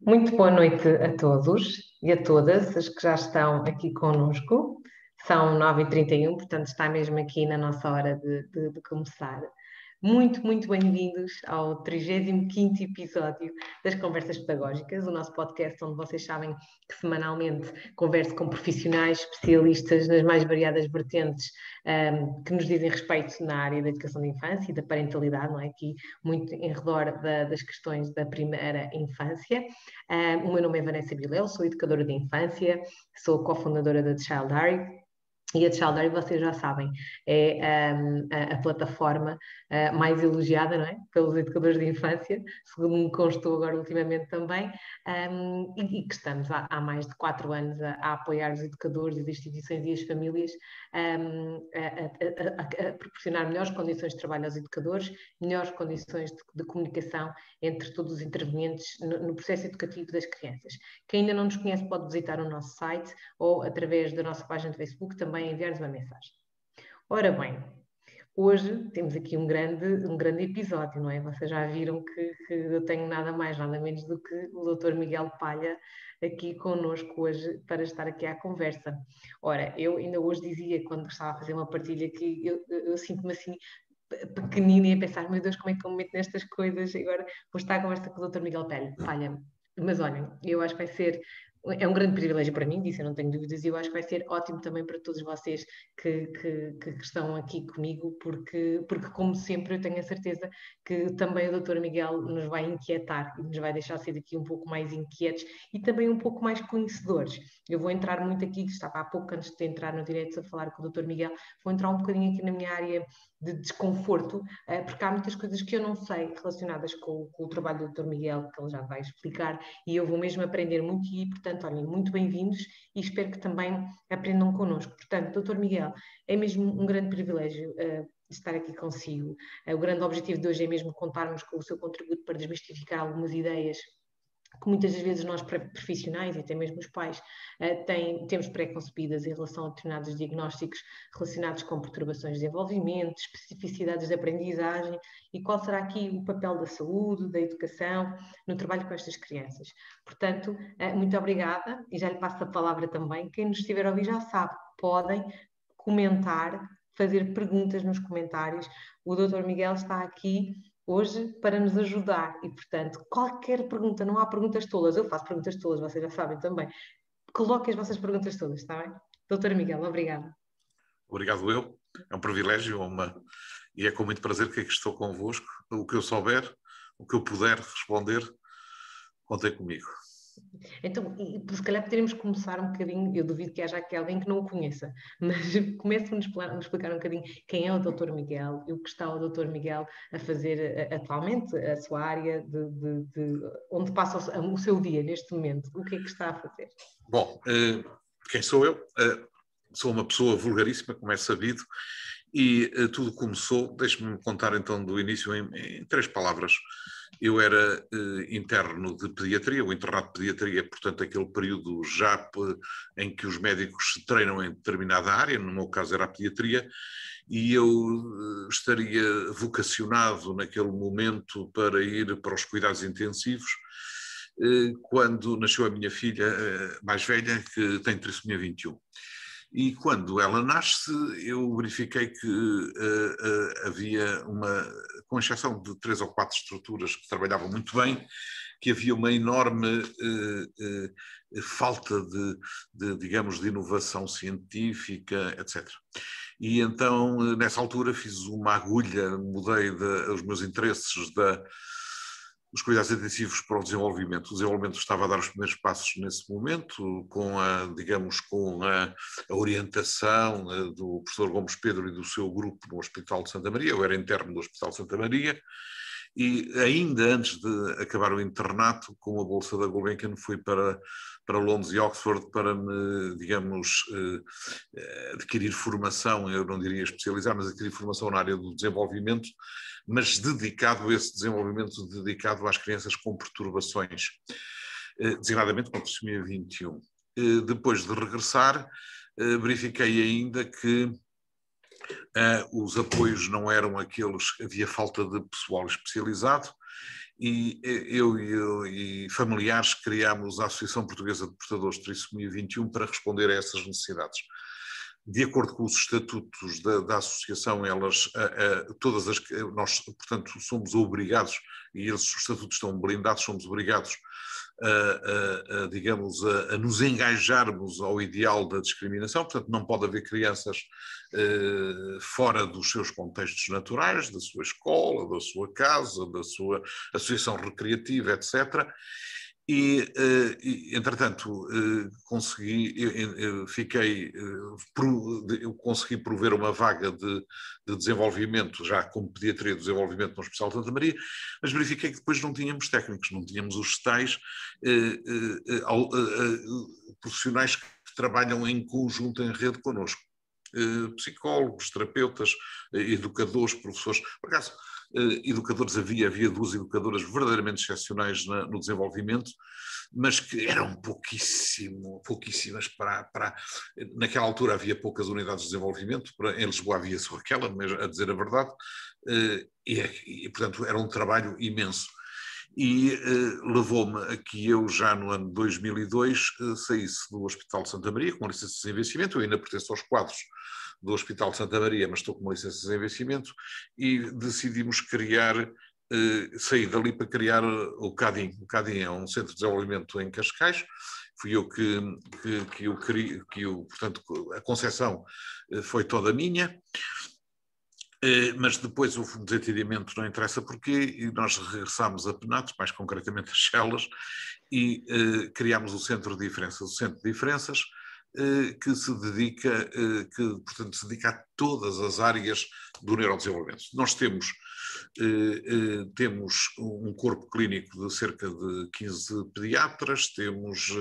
Muito boa noite a todos e a todas as que já estão aqui conosco. São 9h31, portanto está mesmo aqui na nossa hora de, de, de começar. Muito, muito bem-vindos ao 35 episódio das Conversas Pedagógicas, o nosso podcast onde vocês sabem que semanalmente converso com profissionais, especialistas nas mais variadas vertentes um, que nos dizem respeito na área da educação de infância e da parentalidade, não é? Aqui muito em redor da, das questões da primeira infância. Um, o meu nome é Vanessa Bilel, sou educadora de infância, sou cofundadora da Child Diary e a Childary, vocês já sabem, é um, a, a, plataforma uh, mais elogiada não é? pelos educadores de infância, segundo me constou agora ultimamente também, um, e, e, que estamos há, há, mais de quatro anos a, a, apoiar os educadores, as instituições e as famílias um, a, a, proporcionar melhores condições de trabalho aos educadores, melhores condições de, de comunicação entre todos os intervenientes no, no, processo educativo das crianças. Quem ainda não nos conhece pode visitar o nosso site ou através da nossa página de Facebook também também enviar-nos uma mensagem. Ora bem, hoje temos aqui um grande, um grande episódio, não é? Vocês já viram que, que eu tenho nada mais, nada menos do que o Dr. Miguel Palha aqui connosco hoje para estar aqui à conversa. Ora, eu ainda hoje dizia, quando estava a fazer uma partilha, que eu, eu sinto-me assim pequenina e a pensar, meu Deus, como é que eu me meto nestas coisas? Agora vou estar à conversa com o Dr. Miguel Palha. Mas olhem, eu acho que vai ser é um grande privilégio para mim, disse, eu não tenho dúvidas, e eu acho que vai ser ótimo também para todos vocês que, que, que, estão aqui comigo, porque, porque, como sempre, eu tenho a certeza que também o Dr. Miguel nos vai inquietar e nos vai deixar ser aqui um pouco mais inquietos e também um pouco mais conhecedores. Eu vou entrar muito aqui, estava há pouco antes de entrar no direito a falar com o Dr. Miguel, vou entrar um bocadinho aqui na minha área de desconforto, eh, porque há muitas coisas que eu não sei relacionadas com, com, o trabalho do Dr. Miguel, que ele já vai explicar, e eu vou mesmo aprender muito e, portanto, olhem, muito bem-vindos e espero que também aprendam connosco. Portanto, Dr. Miguel, é mesmo um grande privilégio uh, estar aqui consigo. Uh, o grande objetivo de hoje é mesmo contarmos com o seu contributo para desmistificar algumas ideias que muitas das vezes nós profissionais e até mesmo os pais uh, têm, temos pré-concebidas em relação a determinados diagnósticos relacionados com perturbações de desenvolvimento, especificidades de aprendizagem e qual será aqui o papel da saúde, da educação no trabalho com estas crianças. Portanto, uh, muito obrigada e já lhe passo a palavra também. Quem nos estiver a ouvir já sabe, podem comentar, fazer perguntas nos comentários. O Dr. Miguel está aqui hoje para nos ajudar. E, portanto, qualquer pergunta, não há perguntas tolas, eu faço perguntas tolas, vocês já sabem também. Coloquem as vossas perguntas todas, está bem? Doutora Miguel, obrigada. Obrigado eu, é um privilégio uma... e é com muito prazer que aqui estou convosco. O que eu souber, o que eu puder responder, contem comigo. Então, se calhar poderíamos começar um bocadinho, eu duvido que haja aqui alguém que não o conheça, mas comece-me a explicar um bocadinho quem é o Dr. Miguel e o que está o Dr. Miguel a fazer eh, atualmente, a sua área, de, de, de onde passa o, seu dia neste momento, o que é que está a fazer? Bom, eh, quem sou eu? Eh, sou uma pessoa vulgaríssima, como é sabido, e tudo começou, deixe-me contar então do início em, em três palavras. Eu era eh, interno de pediatria, o internato de pediatria, portanto, aquele período já em que os médicos se treinam em determinada área, no meu caso era a pediatria, e eu eh, estaria vocacionado naquele momento para ir para os cuidados intensivos, eh, quando nasceu a minha filha eh, mais velha, que tem trissomia 21. E quando ela nasce, eu verifiquei que uh, uh, havia uma, com exceção de três ou quatro estruturas que trabalhavam muito bem, que havia uma enorme uh, falta de, de, digamos, de inovação científica, etc. E então, nessa altura, fiz uma agulha, mudei de, os meus interesses da os cuidados intensivos para o desenvolvimento. O desenvolvimento estava a dar os primeiros passos nesse momento, com a, digamos, com a, a orientação eh, do professor Gomes Pedro e do seu grupo no Hospital de Santa Maria. Eu era interno do Hospital de Santa Maria e ainda antes de acabar o internato, com a bolsa da Gulbenkian, fui para, para Londres e Oxford para me, digamos, eh, eh, adquirir formação, eu não diria especializar, mas adquirir formação na área do desenvolvimento, mas dedicado a esse desenvolvimento, dedicado às crianças com perturbações, eh, designadamente com trissomia 21. Depois de regressar, verifiquei ainda que Uh, os apoios não eram aqueles, havia falta de pessoal especializado e eu, eu e familiares criámos a Associação Portuguesa de Portadores de Trissomia 21 para responder a essas necessidades. De acordo com os estatutos da, da associação, elas, todas as, nós, portanto, somos obrigados, e eles, os estatutos estão blindados, somos obrigados a, a, a digamos, a, nos engajarmos ao ideal da discriminação, portanto, não pode haver crianças eh, fora dos seus contextos naturais, da sua escola, da sua casa, da sua associação recreativa, etc., e, uh, entretanto, uh, consegui, eu, fiquei, uh, eu consegui prover uma vaga de, de, desenvolvimento, já como pediatria de desenvolvimento no Hospital de Santa Maria, mas verifiquei que depois não tínhamos técnicos, não tínhamos os tais profissionais que trabalham em conjunto, em rede connosco. psicólogos, terapeutas, educadores, professores. Por acaso, eh, educadores havia, havia duas educadoras verdadeiramente excepcionais na, no desenvolvimento, mas que eram pouquíssimo, pouquíssimas para, para. Naquela altura havia poucas unidades de desenvolvimento, para, em Lisboa havia só aquela, mas, a dizer a verdade, eh, e, e portanto era um trabalho imenso e uh, levou-me a que eu, já no ano 2002, uh, saísse do Hospital de Santa Maria com licença de investimento, eu ainda pertenço aos quadros do Hospital de Santa Maria, mas estou com uma licença de investimento, e decidimos criar, eh, sair dali para criar o CADIM. O CADIM é um centro de desenvolvimento em Cascais, fui eu que, que, que, eu, que eu, portanto, a concessão eh, foi toda minha, eh, mas depois um desentendimento, não interessa porquê, e nós regressámos a Penatos, mais concretamente a Chelas, e criámos o Centro de Diferenças. O Centro de Diferenças que se dedica, eh, que portanto se dedica a todas as áreas do neurodesenvolvimento. Nós temos, eh, temos um corpo clínico de cerca de 15 pediatras, temos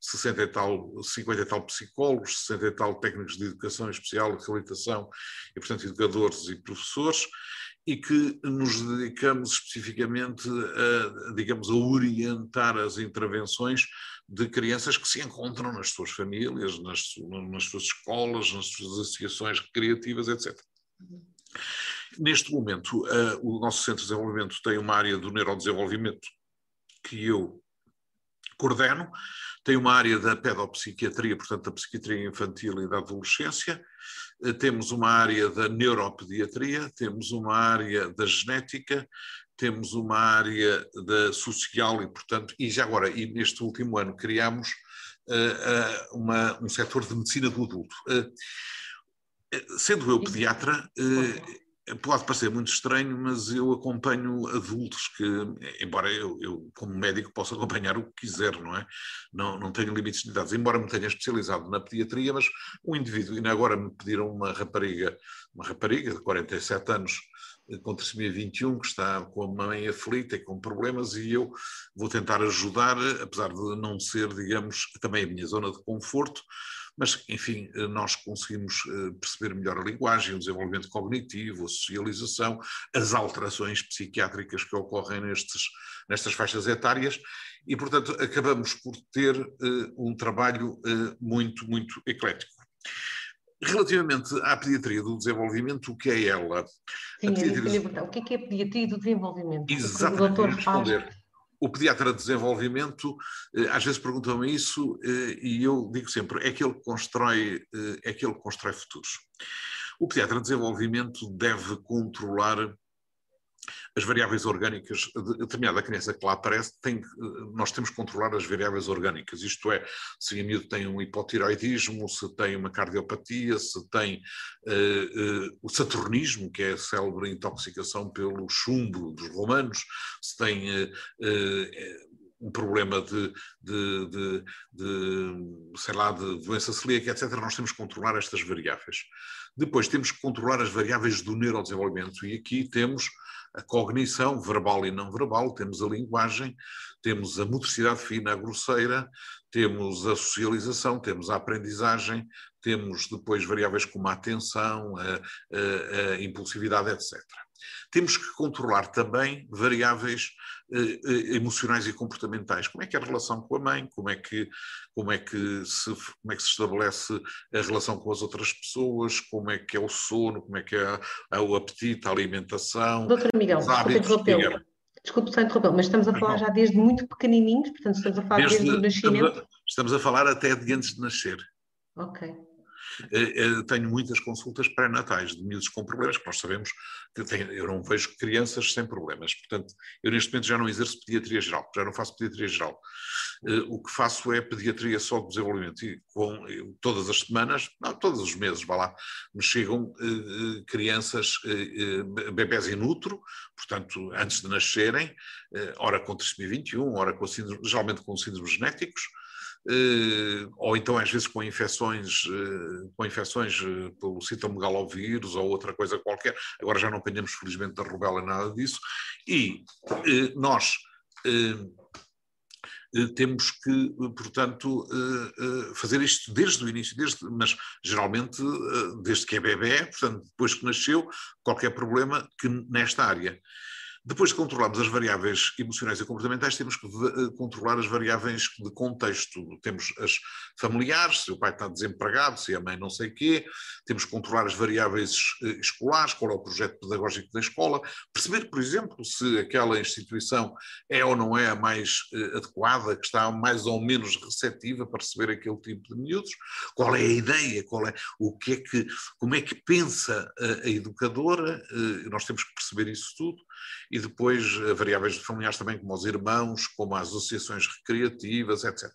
60 e tal, 50 e tal psicólogos, 60 e tal técnicos de educação especial, de reabilitação, e portanto educadores e professores, e que nos dedicamos especificamente a, digamos, a orientar as intervenções de crianças que se encontram nas suas famílias, nas, nas suas escolas, nas suas associações recreativas, etc. Neste momento, o nosso Centro de Desenvolvimento tem uma área do neurodesenvolvimento que eu coordeno, tem uma área da pedopsiquiatria, portanto, da psiquiatria infantil e da adolescência, temos uma área da neuropediatria, temos uma área da genética, temos uma área da social e, portanto, e já agora, e neste último ano criámos uh, uh, uma, um setor de medicina do adulto. Uh, sendo eu pediatra, pode parecer muito estranho, mas eu acompanho adultos que, embora eu, eu, como médico, possa acompanhar o que quiser, não é? Não, não tenho limites de idades, embora me tenha especializado na pediatria, mas um indivíduo, e agora me pediram uma rapariga, uma rapariga de 47 anos, com trissomia 21, que está com a mãe aflita e com problemas, e eu vou tentar ajudar, apesar de não ser, digamos, também a minha zona de conforto, mas, enfim, nós conseguimos eh, perceber melhor a linguagem, o desenvolvimento cognitivo, a socialização, as alterações psiquiátricas que ocorrem nestes, nestas faixas etárias, e, portanto, acabamos por ter uh, um trabalho muito, muito eclético. Relativamente à pediatria do desenvolvimento, o que é ela? Sim, pediatria... o que é, que é a pediatria do desenvolvimento? Exatamente, responder. O pediatra de desenvolvimento, eh, às vezes perguntam-me isso eh, e eu digo sempre, é que constrói, eh, é que constrói futuros. O pediatra de desenvolvimento deve controlar as variáveis orgânicas, de determinada criança que lá aparece, tem, nós temos que controlar as variáveis orgânicas, isto é, se a miúdo tem um hipotiroidismo, se tem uma cardiopatia, se tem uh, uh, o saturnismo, que é a célebre intoxicação pelo chumbo dos romanos, se tem uh, um problema de, de, de, de, sei lá, de doença celíaca, etc., nós temos que controlar estas variáveis. Depois temos que controlar as variáveis do neurodesenvolvimento e aqui temos a cognição verbal e não verbal, temos a linguagem, temos a motricidade fina, a grosseira, temos a socialização, temos a aprendizagem, temos depois variáveis como a atenção, a, a, a impulsividade, etc. Temos que controlar também variáveis eh, eh, emocionais e comportamentais. Como é que é a relação com a mãe? Como é que, como é que, se, como é que se estabelece a relação com as outras pessoas? Como é que é o sono? Como é que é, é o apetite, a alimentação? Doutor Miguel, os hábitos, Desculpe só interromper, mas estamos a falar já desde muito pequenininhos, portanto estamos a falar desde, desde o nascimento. Estamos a, estamos a falar até de antes de nascer. Ok. Eh, eh, tenho muitas consultas pré-natais de miúdos com problemas, que nós sabemos que tem, eu não vejo crianças sem problemas. Portanto, eu neste momento já não exerço pediatria geral, já não faço pediatria geral. Eh, o que faço é pediatria só de desenvolvimento. E com, todas as semanas, não, todos os meses, vá lá, me chegam crianças, bebés in utero, portanto, antes de nascerem, ora com trissomia 21, ora com síndrome, geralmente com síndromes genéticos, ou então às vezes com infecções, eh, com infecções eh, pelo citomegalovírus ou outra coisa qualquer. Agora já não apanhamos felizmente da rubela nada disso. E nós temos que, portanto, fazer isto desde o início, desde, mas geralmente desde que é bebê, portanto, depois que nasceu, qualquer problema que nesta área. Depois de controlarmos as variáveis emocionais e comportamentais, temos que eh, controlar as variáveis de contexto. Temos as familiares, se o pai está desempregado, se a mãe não sei quê, temos que controlar as variáveis eh, escolares, qual é o projeto pedagógico da escola, perceber, por exemplo, se aquela instituição é ou não é a mais eh, adequada, que está mais ou menos receptiva para receber aquele tipo de miúdos, qual é a ideia, qual é o que é que, como é que pensa a, a educadora, nós temos que perceber isso tudo e depois eh, variáveis familiares também, como os irmãos, como as associações recreativas, etc.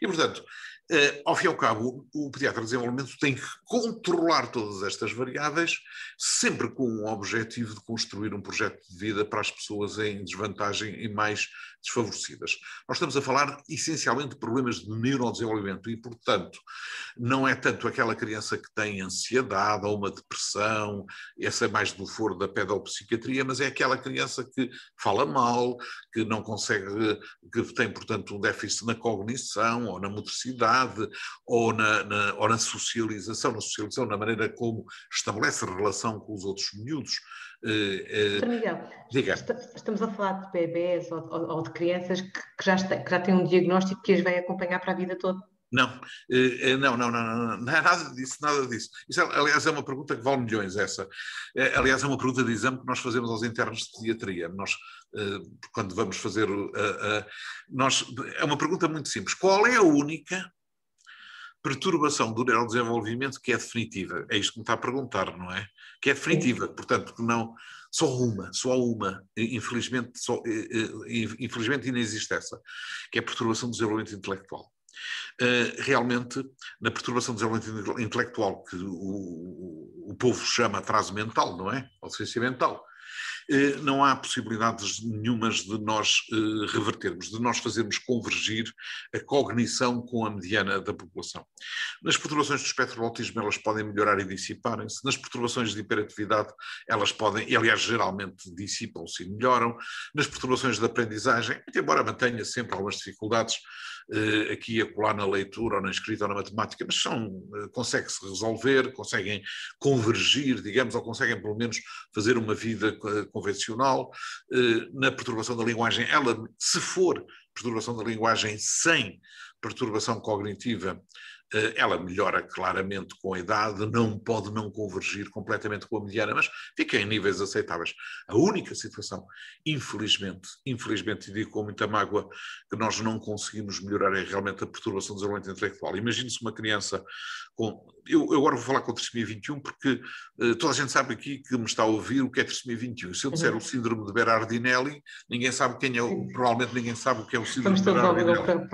E, portanto, Uh, ao fim e ao cabo, o, pediatra de desenvolvimento tem que controlar todas estas variáveis, sempre com o objetivo de construir um projeto de vida para as pessoas em desvantagem e mais desfavorecidas. Nós estamos a falar essencialmente de problemas de neurodesenvolvimento e, portanto, não é tanto aquela criança que tem ansiedade ou uma depressão, essa é mais do foro da pedopsiquiatria, mas é aquela criança que fala mal, que não consegue, que tem, portanto, um déficit na cognição ou na motricidade ou na, na, ou na socialização, na socialização, na maneira como estabelece relação com os outros miúdos. Uh, uh, Miguel, diga. estamos a falar de bebés ou, ou de crianças que, que, já têm, que já têm um diagnóstico que as vai acompanhar para a vida toda? Não, não, não, não, não, não é nada disso, nada disso. Isso, aliás, é uma pergunta que vale milhões, essa. Aliás, é uma pergunta de exame que nós fazemos aos internos de pediatria. Nós, quando vamos fazer. Nós, é uma pergunta muito simples. Qual é a única perturbação do neurodesenvolvimento que é definitiva. É isto que me está a perguntar, não é? Que é definitiva, portanto, que não. Só uma, só uma, infelizmente, só, infelizmente ainda existe essa, que é a perturbação do desenvolvimento intelectual. realmente, na perturbação do desenvolvimento intelectual, que o, o povo chama atraso mental, não é? Ou ciência mental, eh, não há possibilidades nenhumas de nós eh, revertermos, de nós fazermos convergir a cognição com a mediana da população. Nas perturbações do espectro do autismo, elas podem melhorar e dissiparem-se. Nas perturbações de hiperatividade, elas podem, e aliás, geralmente dissipam-se e melhoram. Nas perturbações de aprendizagem, embora mantenha sempre algumas dificuldades, eh, aqui a colar na leitura ou na escrita ou na matemática, mas são, consegue-se resolver, conseguem convergir, digamos, ou conseguem pelo menos fazer uma vida convencional, eh, na perturbação da linguagem, ela, se for perturbação da linguagem sem perturbação cognitiva, eh, ela melhora claramente com a idade, não pode não convergir completamente com a mediana, mas fica em níveis aceitáveis. A única situação, infelizmente, infelizmente, e digo com muita mágoa, que nós não conseguimos melhorar é realmente a perturbação do desenvolvimento intelectual. Imagine-se uma criança com. Eu, eu, agora vou falar com a trissomia 21, porque uh, toda a gente sabe aqui que me está a ouvir o que é trissomia 21. Se eu disser uhum. o síndrome de Berardinelli, ninguém sabe quem é, o, provavelmente ninguém sabe o que é o síndrome Estamos de Berardinelli.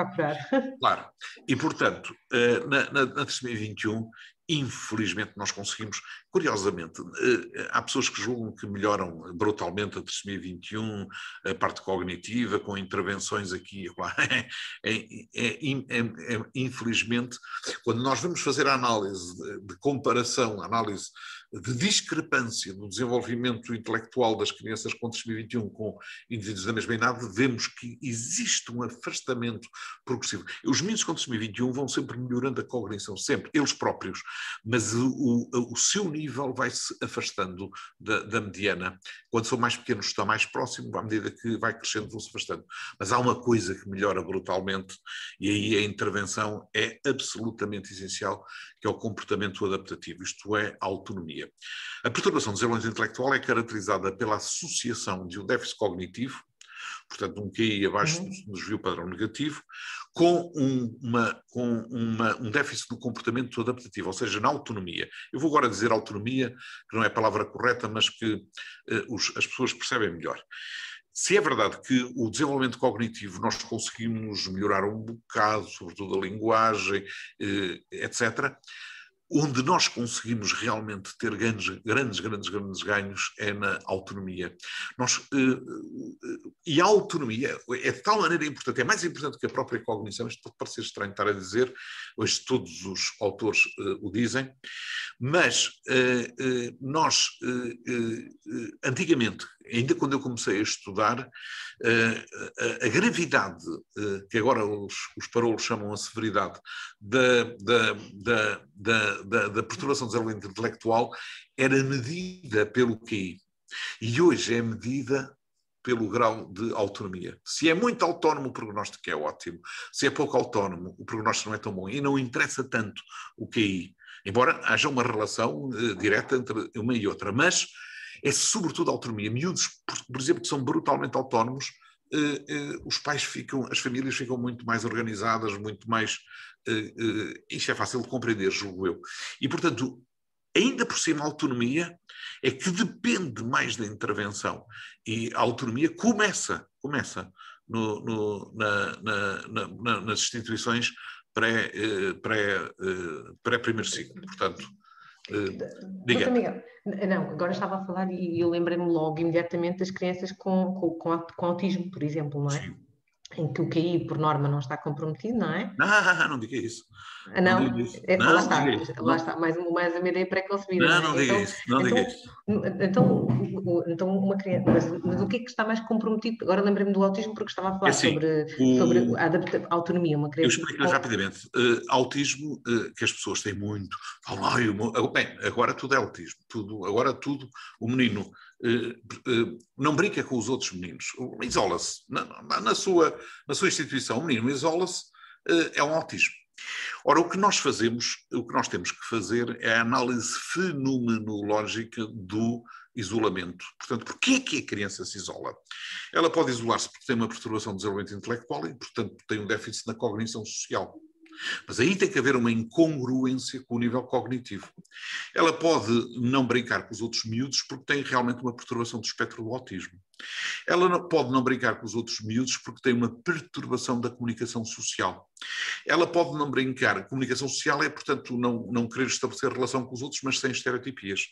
Claro. E, portanto, uh, na, na, na 21, infelizmente nós conseguimos, curiosamente, eh, há pessoas que julgam que melhoram brutalmente a trissomia 21, a parte cognitiva, com intervenções aqui e lá. É, é, é, é, infelizmente, quando nós vamos fazer a análise de, comparação, análise de discrepância no desenvolvimento intelectual das crianças com trissomia 21 com indivíduos da mesma idade, vemos que existe um afastamento progressivo. Os meninos com trissomia 21 vão sempre melhorando a cognição, sempre, eles próprios, mas o, o, o seu nível vai se afastando da, da, mediana. Quando são mais pequenos está mais próximo, à medida que vai crescendo vão se afastando. Mas há uma coisa que melhora brutalmente e aí a intervenção é absolutamente essencial, que é o comportamento adaptativo, isto é, a autonomia. A perturbação do desenvolvimento intelectual é caracterizada pela associação de um déficit cognitivo portanto um QI abaixo uhum. do desvio padrão negativo, com, um, uma, com uma, um déficit no comportamento adaptativo, ou seja, na autonomia. Eu vou agora dizer autonomia, que não é a palavra correta, mas que uh, os, as pessoas percebem melhor. Se é verdade que o desenvolvimento cognitivo nós conseguimos melhorar um bocado, sobretudo a linguagem, uh, etc., Onde nós conseguimos realmente ter grandes, grandes, grandes, grandes ganhos é na autonomia. Nós, uh, e a autonomia é de tal maneira importante, é mais importante que a própria cognição, isto pode parecer estranho estar a dizer, hoje todos os autores uh, o dizem, mas nós, antigamente, ainda quando eu comecei a estudar, a, a gravidade, que agora os, os parolos chamam a severidade, da, da, da, da, da, da perturbação do desenvolvimento intelectual era medida pelo QI. E hoje é medida pelo grau de autonomia. Se é muito autónomo, o prognóstico é ótimo. Se é pouco autónomo, o prognóstico não é tão bom. E não interessa tanto o QI. Embora haja uma relação uh, direta entre uma e outra. Mas é sobretudo a autonomia. Miúdos, por, por exemplo, que são brutalmente autónomos, uh, uh, os pais ficam, as famílias ficam muito mais organizadas, muito mais. Uh, isto é fácil de compreender, julgo eu. E, portanto, ainda por cima, a autonomia é que depende mais da intervenção. E a autonomia começa, começa no, no, na, na, na, nas instituições pré-primeiro pré, pré, pré ciclo. Portanto, diga. Miguel, não, agora estava a falar e eu lembrei-me logo imediatamente das crianças com, com, com, autismo, por exemplo, não é? Sim em que o QI, por norma, não está comprometido, não é? Ah, não diga isso. Ah, não, não, diga isso. É, não lá, está, lá está, mais, mais uma ideia pré-concebida. Não, não, não diga então, isso. Não então, diga isso. Então, então uma criança, mas, mas, o que é que está mais comprometido? Agora lembrei-me do autismo porque estava a falar é assim, sobre, o... sobre a, adapta, a autonomia. Uma criança eu explico rapidamente. Uh, autismo, uh, que as pessoas têm muito, falam, ah, bem, agora tudo é autismo, tudo, agora tudo, o menino não brinca com os outros meninos, isola-se. Na, na, sua, na sua instituição, o menino isola-se, eh, é um autismo. Ora, o que nós fazemos, o que nós temos que fazer é a análise fenomenológica do isolamento. Portanto, porquê é que a criança se isola? Ela pode isolar-se porque tem uma perturbação do desenvolvimento intelectual e, portanto, tem um déficit na cognição social. Mas aí tem que haver uma incongruência com o nível cognitivo. Ela pode não brincar com os outros miúdos porque tem realmente uma perturbação do espectro do autismo. Ela não, pode não brincar com os outros miúdos porque tem uma perturbação da comunicação social. Ela pode não brincar. Comunicação social é, portanto, não, não querer estabelecer relação com os outros, mas sem estereotipias.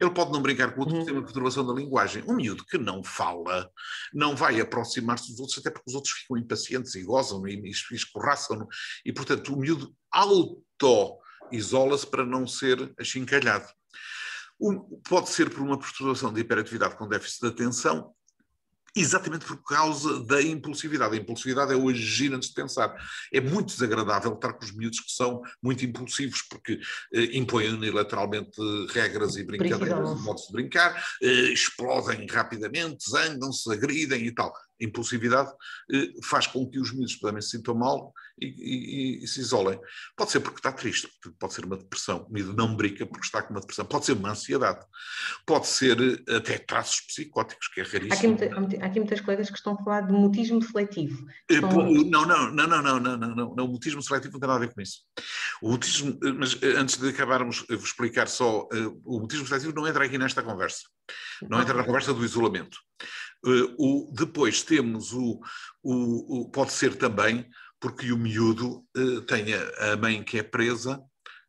Ele pode não brincar com o outro porque tem uma perturbação da linguagem. Um miúdo que não fala não vai aproximar-se dos outros, até porque os outros ficam impacientes e gozam e, e escorraçam. E, portanto, o miúdo auto-isola-se para não ser achincalhado. Pode ser por uma perturbação de hiperatividade com déficit de atenção, exatamente por causa da impulsividade. A impulsividade é o agir antes de pensar. É muito desagradável estar com os miúdos que são muito impulsivos, porque eh, impõem unilateralmente regras e brincadeiras, modos de brincar, eh, explodem rapidamente, zangam-se, agridem e tal impulsividade eh, faz com que os miúdos também se sintam mal e, e, e, se isolem. Pode ser porque está triste, pode ser uma depressão. O miúdo não brinca porque está com uma depressão. Pode ser uma ansiedade. Pode ser eh, até traços psicóticos, que é raríssimo. Há aqui, muita, há aqui muitas coisas que estão a falar de mutismo seletivo. Eh, estão... Não, não, não, não, não, não, não, não. O mutismo seletivo não tem nada a ver com isso. O mutismo, mas antes de acabarmos, vou explicar só, o mutismo seletivo não entra aqui nesta conversa. Não entra na conversa do isolamento. Uh, o, depois temos o, o, o, Pode ser também porque o miúdo uh, tem a, a, mãe que é presa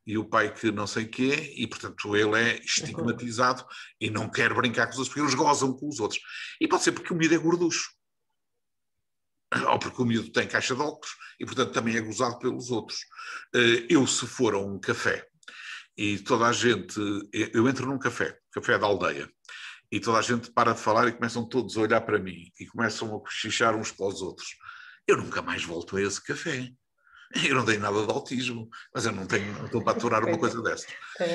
e o pai que não sei quê, e portanto ele é estigmatizado e não quer brincar com os outros, porque eles gozam com os outros. E pode ser porque o miúdo é gorducho. Ou porque o miúdo tem caixa de óculos e, portanto, também é gozado pelos outros. Uh, eu, se for a um café e toda a gente. Eu entro num café, café da aldeia, e toda a gente para de falar e começam todos a olhar para mim e começam a cochichar uns para os outros. Eu nunca mais volto a esse café. Eu não tenho nada de autismo, mas eu não tenho, não estou para aturar uma coisa dessa.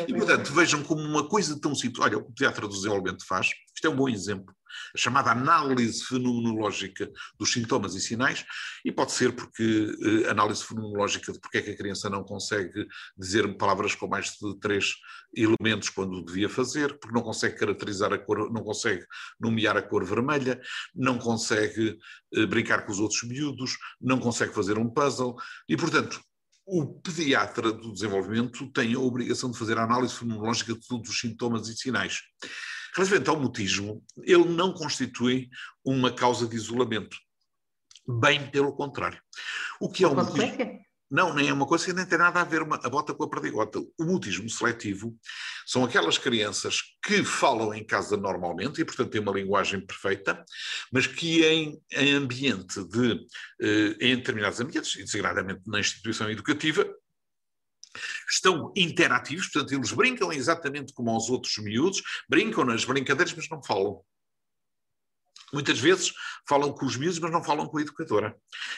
E, portanto, vejam como uma coisa tão simples. Olha, o que o Teatro do Desenvolvimento faz, isto é um bom exemplo. A chamada análise fenomenológica dos sintomas e sinais, e pode ser porque eh, análise fenomenológica de porque é que a criança não consegue dizer palavras com mais de três elementos quando devia fazer, porque não consegue caracterizar a cor, não consegue nomear a cor vermelha, não consegue eh, brincar com os outros miúdos, não consegue fazer um puzzle, e portanto o pediatra do desenvolvimento tem a obrigação de fazer a análise fenomenológica de todos os sintomas e sinais. Relativamente ao mutismo, ele não constitui uma causa de isolamento. Bem pelo contrário. O que é o mutismo? Não, nem é uma coisa que nem tem nada a ver uma, a bota com a perdigota. O mutismo seletivo são aquelas crianças que falam em casa normalmente e, portanto, têm uma linguagem perfeita, mas que em, em ambiente de, eh, em determinados ambientes, e desagradamente na instituição educativa, estão interativos, portanto, eles brincam exatamente como aos outros miúdos, brincam nas brincadeiras, mas não falam. Muitas vezes falam com os miúdos, mas não falam com a educadora.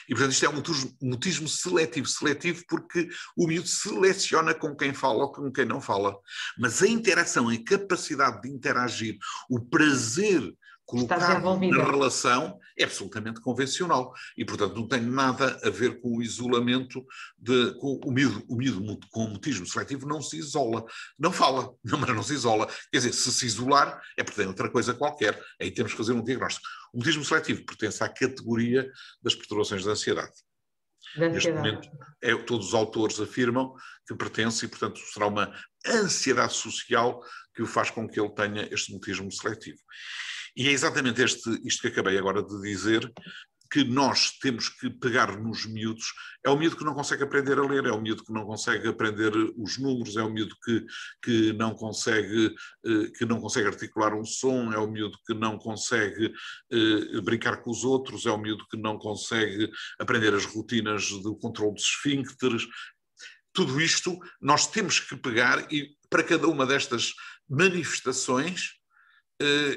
E, portanto, isto é um mutismo seletivo. Seletivo porque o miúdo seleciona com quem fala ou com quem não fala. Mas a interação, a capacidade de interagir, o prazer colocado na relação é absolutamente convencional e, portanto, não tem nada a ver com o isolamento, de, com o miúdo, o miúdo com o mutismo seletivo não se isola, não fala, não, mas não se isola. Quer dizer, se se isolar é porque tem outra coisa qualquer, aí temos que fazer um diagnóstico. O mutismo seletivo pertence à categoria das perturbações da ansiedade. Neste momento, é, todos os autores afirmam que pertence e, portanto, será uma ansiedade social que o faz com que ele tenha este mutismo seletivo. E é exatamente este, isto que acabei agora de dizer, que nós temos que pegar nos miúdos. É o miúdo que não consegue aprender a ler, é o miúdo que não consegue aprender os números, é o miúdo que, que, não, consegue, eh, que não consegue articular um som, é o miúdo que não consegue eh, brincar com os outros, é o miúdo que não consegue aprender as rotinas do controle dos esfíncteres. Tudo isto nós temos que pegar e para cada uma destas manifestações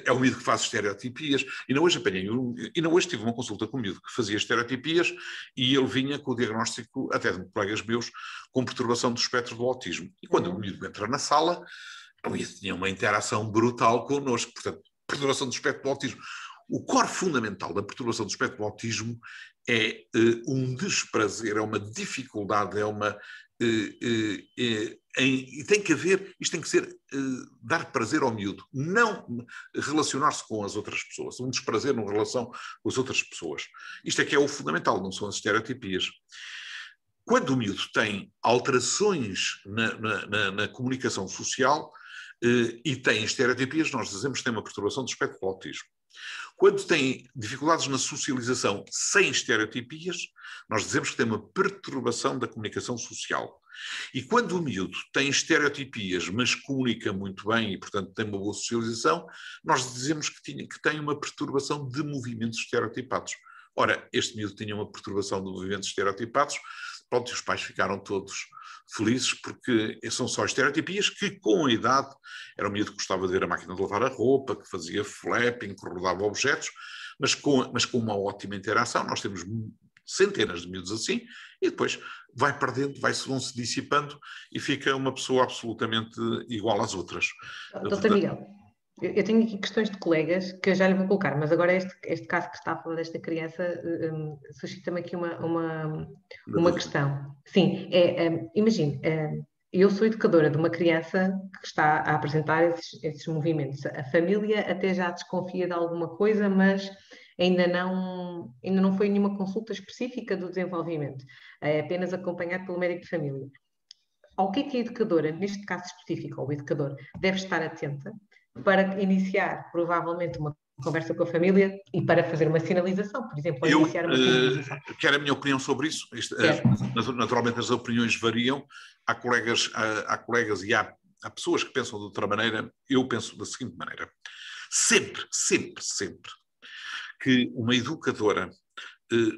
é o miúdo que faz estereotipias. E não hoje apanhei um, e não hoje tive uma consulta com o miúdo que fazia estereotipias e ele vinha com o diagnóstico, até de colegas meus, com perturbação do espectro do autismo. E quando o miúdo entra na sala, o miúdo tinha uma interação brutal connosco. Portanto, perturbação do espectro do autismo. O core fundamental da perturbação do espectro do autismo é uh, um desprazer, é uma dificuldade, é uma eh, eh, eh, e tem que haver, isto tem que ser dar prazer ao miúdo, não relacionar-se com as outras pessoas, um desprazer numa relação com as outras pessoas. Isto é que é o fundamental, não são as estereotipias. Quando o miúdo tem alterações na, na, na, na comunicação social e tem estereotipias, nós dizemos que tem uma perturbação do espectro do autismo. Quando tem dificuldades na socialização sem estereotipias, nós dizemos que tem uma perturbação da comunicação social. E quando o miúdo tem estereotipias, mas comunica muito bem e, portanto, tem uma boa socialização, nós dizemos que, tinha, que tem uma perturbação de movimentos estereotipados. Ora, este miúdo tinha uma perturbação de movimentos estereotipados, pronto, os pais ficaram todos felizes porque são só estereotipias que com a idade era um miúdo que gostava de ver a máquina de lavar a roupa, que fazia flapping, que rodava objetos, mas com, mas com uma ótima interação. Nós temos centenas de miúdos assim e depois vai perdendo, vai-se vão se dissipando e fica uma pessoa absolutamente igual às outras. Doutor Miguel, eu tenho aqui questões de colegas que eu já lhe vou colocar, mas agora este, este caso que está a falar desta criança um, suscita-me aqui uma, uma, uma questão. Sim, é, um, imagine, um, eu sou educadora de uma criança que está a apresentar esses, esses movimentos. A família até já desconfia de alguma coisa, mas ainda não, ainda não foi nenhuma consulta específica do desenvolvimento, é apenas acompanhado pelo médico de família. Ao que é que a educadora, neste caso específico, ou o educador, deve estar atenta para iniciar provavelmente uma conversa com a família e para fazer uma sinalização, por exemplo, eu, iniciar uma uh, sinalização. Quero a minha opinião sobre isso. Isto, uh, naturalmente as opiniões variam. Há colegas, há, há colegas e há, há pessoas que pensam de outra maneira. Eu penso da seguinte maneira: sempre, sempre, sempre que uma educadora eh,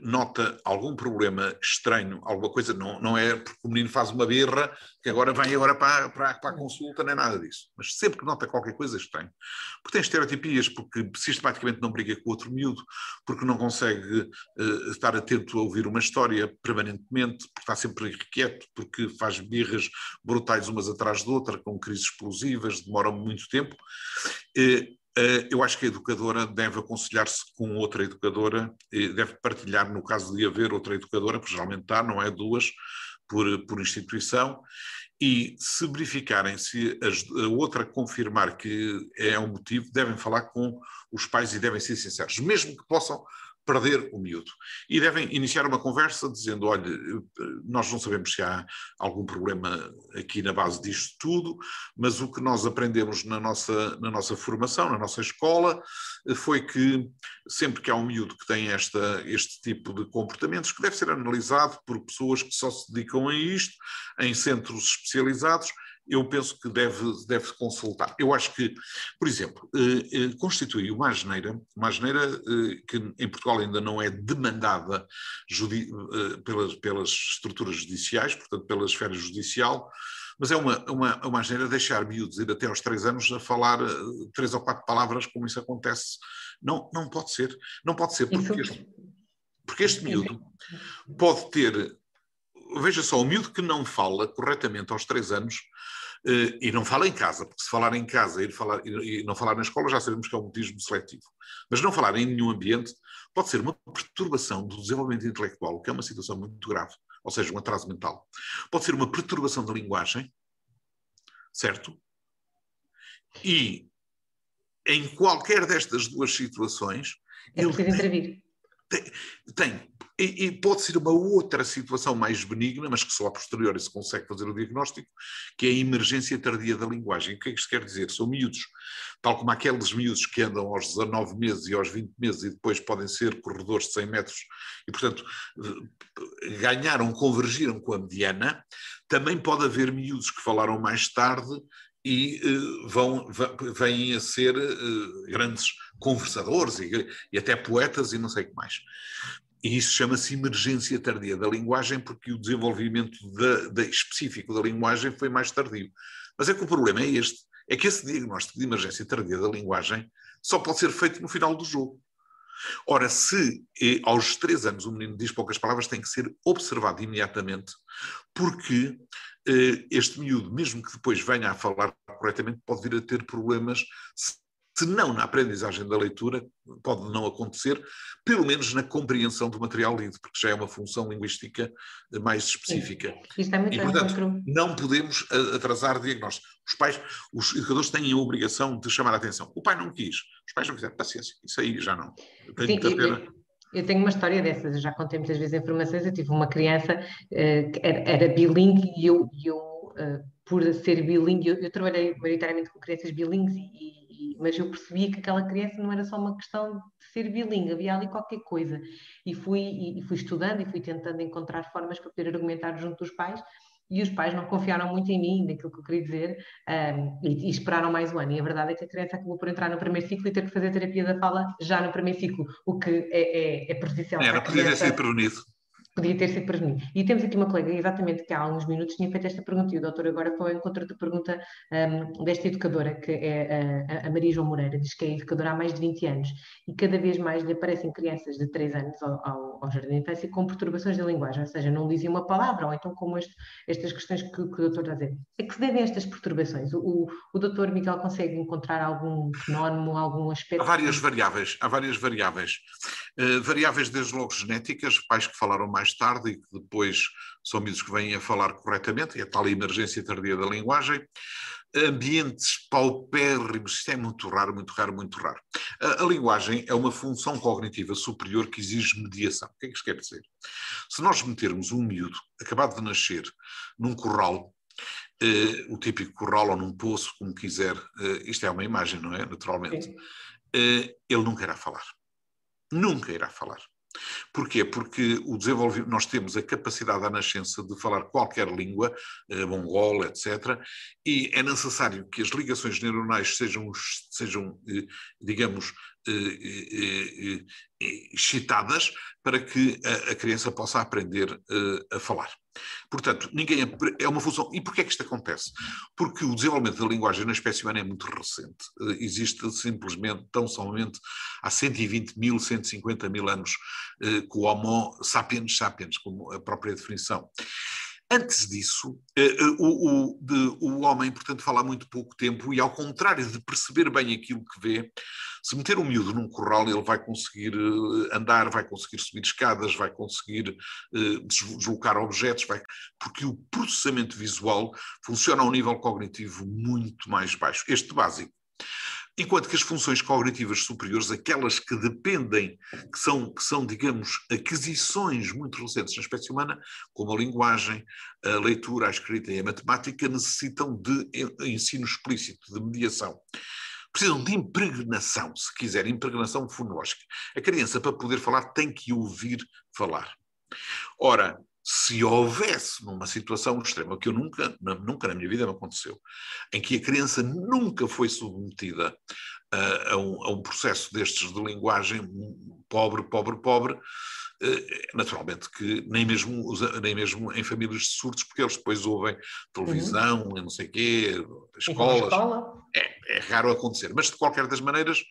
nota algum problema estranho, alguma coisa, não, não é porque o menino faz uma birra que agora vem agora para, para, para a consulta, nem nada disso. Mas sempre que nota qualquer coisa estranho, porque tem estereotipias, porque sistematicamente não briga com outro miúdo, porque não consegue uh, estar atento a ouvir uma história permanentemente, porque está sempre inquieto, porque faz birras brutais umas atrás de outra, com crises explosivas, demoram muito tempo. Uh, eu acho que a educadora deve aconselhar-se com outra educadora, deve partilhar, no caso de haver outra educadora, porque geralmente está, não é? Duas, por, por instituição, e se verificarem se a outra confirmar que é um motivo, devem falar com os pais e devem ser sinceros, mesmo que possam perder o miúdo. E devem iniciar uma conversa dizendo: olha, nós não sabemos se há algum problema aqui na base disto tudo, mas o que nós aprendemos na nossa, na nossa formação, na nossa escola, foi que sempre que há um miúdo que tem esta, este tipo de comportamentos, que deve ser analisado por pessoas que só se dedicam a isto, em centros especializados, eu penso que deve, deve consultar. Eu acho que, por exemplo, eh, eh, constitui uma asneira, uma asneira eh, que em Portugal ainda não é demandada pelas, pelas estruturas judiciais, portanto, pela esfera judicial, mas é uma, uma, uma asneira deixar miúdos ir até aos três anos a falar três ou quatro palavras, como isso acontece. Não, não pode ser. Não pode ser, porque, este, porque este miúdo pode ter veja só, o miúdo que não fala corretamente aos três anos e não fala em casa, porque se falar em casa e, falar, e, não falar na escola já sabemos que é um mutismo seletivo. Mas não falar em nenhum ambiente pode ser uma perturbação do desenvolvimento intelectual, que é uma situação muito grave, ou seja, um atraso mental. Pode ser uma perturbação da linguagem, certo? E em qualquer destas duas situações. É preciso intervir. Tem, tem e, e, pode ser uma outra situação mais benigna, mas que só a posteriori se consegue fazer o diagnóstico, que é a emergência tardia da linguagem. O que é que isto quer dizer? São miúdos, tal como aqueles miúdos que andam aos 19 meses e aos 20 meses e depois podem ser corredores de 100 metros e, portanto, ganharam, convergiram com a mediana, também pode haver miúdos que falaram mais tarde e uh, vão, vêm a ser uh, grandes conversadores e, e, até poetas e não sei o que mais. E isso chama-se emergência tardia da linguagem, porque o desenvolvimento da, da, específico da linguagem foi mais tardio. Mas é que o problema é este: é que esse diagnóstico de emergência tardia da linguagem só pode ser feito no final do jogo. Ora, se eh, aos três anos o menino diz poucas palavras, tem que ser observado imediatamente, porque este miúdo, mesmo que depois venha a falar corretamente, pode vir a ter problemas se não na aprendizagem da leitura, pode não acontecer, pelo menos na compreensão do material lido, porque já é uma função linguística mais específica. Isto é muito e, portanto, não podemos atrasar diagnóstico. Os pais, os educadores têm a obrigação de chamar a atenção. O pai não quis, os pais não quiseram, paciência, isso aí já não. Tenho Sim, pena. Eu, tenho uma história dessas, eu já contei muitas vezes informações, eu tive uma criança uh, que era, era bilingue e eu, eu uh, por ser bilingue, eu, eu, trabalhei maioritariamente com crianças bilingues e, mas eu percebia que aquela criança não era só uma questão de ser bilingue, havia ali qualquer coisa. E fui, e, e fui estudando e fui tentando encontrar formas para poder argumentar junto dos pais, e os pais não confiaram muito em mim, naquilo que eu queria dizer, um, e, e, esperaram mais um ano. E a verdade é que a criança acabou por entrar no primeiro ciclo e ter que fazer terapia da fala já no primeiro ciclo, o que é, é, é prejudicial. Era, podia ter sido prevenido podia ter sido prevenido. E temos aqui uma colega, exatamente, que há alguns minutos tinha feito esta pergunta, e o doutor agora foi ao encontro da pergunta um, desta educadora, que é a, a, Maria João Moreira, diz que é educadora há mais de 20 anos, e cada vez mais lhe aparecem crianças de 3 anos ao, ao, ao jardim de infância com perturbações da linguagem, ou seja, não dizem uma palavra, ou então como este, estas questões que, que, o doutor está a dizer. É que se devem estas perturbações? O, o, doutor Miguel consegue encontrar algum fenómeno, algum aspecto? Há várias variáveis, há várias variáveis. Uh, variáveis desde logo genéticas, pais que falaram mais mais tarde e que depois são miúdos que vêm a falar corretamente, e a tal emergência tardia da linguagem. Ambientes paupérrimos, isto é muito raro, muito raro, muito raro. A, a, linguagem é uma função cognitiva superior que exige mediação. O que é que isto quer dizer? Se nós metermos um miúdo acabado de nascer num corral, eh, o típico corral ou num poço, como quiser, eh, isto é uma imagem, não é? Naturalmente. Eh, ele nunca irá falar. Nunca irá falar. Porquê? Porque o desenvolvimento, nós temos a capacidade à nascença de falar qualquer língua, eh, mongol, etc., e é necessário que as ligações neuronais sejam, sejam eh, digamos, eh, excitadas para que a, a criança possa aprender a falar. Portanto, ninguém é uma função. E porquê é que isto acontece? Porque o desenvolvimento da linguagem na espécie humana é muito recente. Existe simplesmente, tão somente, há 120 mil, 150 mil anos, com o Homo sapiens sapiens, como a própria definição. Antes disso, eh, eh, o, o, o homem, portanto, fala muito pouco tempo e, ao contrário de perceber bem aquilo que vê, se meter um miúdo num corral, ele vai conseguir eh, andar, vai conseguir subir escadas, vai conseguir deslocar objetos, vai... porque o processamento visual funciona a um nível cognitivo muito mais baixo. Este básico. Enquanto que as funções cognitivas superiores, aquelas que dependem, que são, que são, digamos, aquisições muito recentes na espécie humana, como a linguagem, a leitura, a escrita e a matemática, necessitam de ensino explícito, de mediação. Precisam de impregnação, se quiser, impregnação fonológica. A criança, para poder falar, tem que ouvir falar. Ora, se houvesse numa situação extrema, que eu nunca, nunca na minha vida me aconteceu, em que a criança nunca foi submetida a, a, um, a um, processo destes de linguagem pobre, pobre, pobre, eh, naturalmente que nem mesmo, nem mesmo em famílias de surdos, porque eles depois ouvem televisão, uhum. não sei o quê, escolas. Escola. É, é raro acontecer, mas de qualquer das maneiras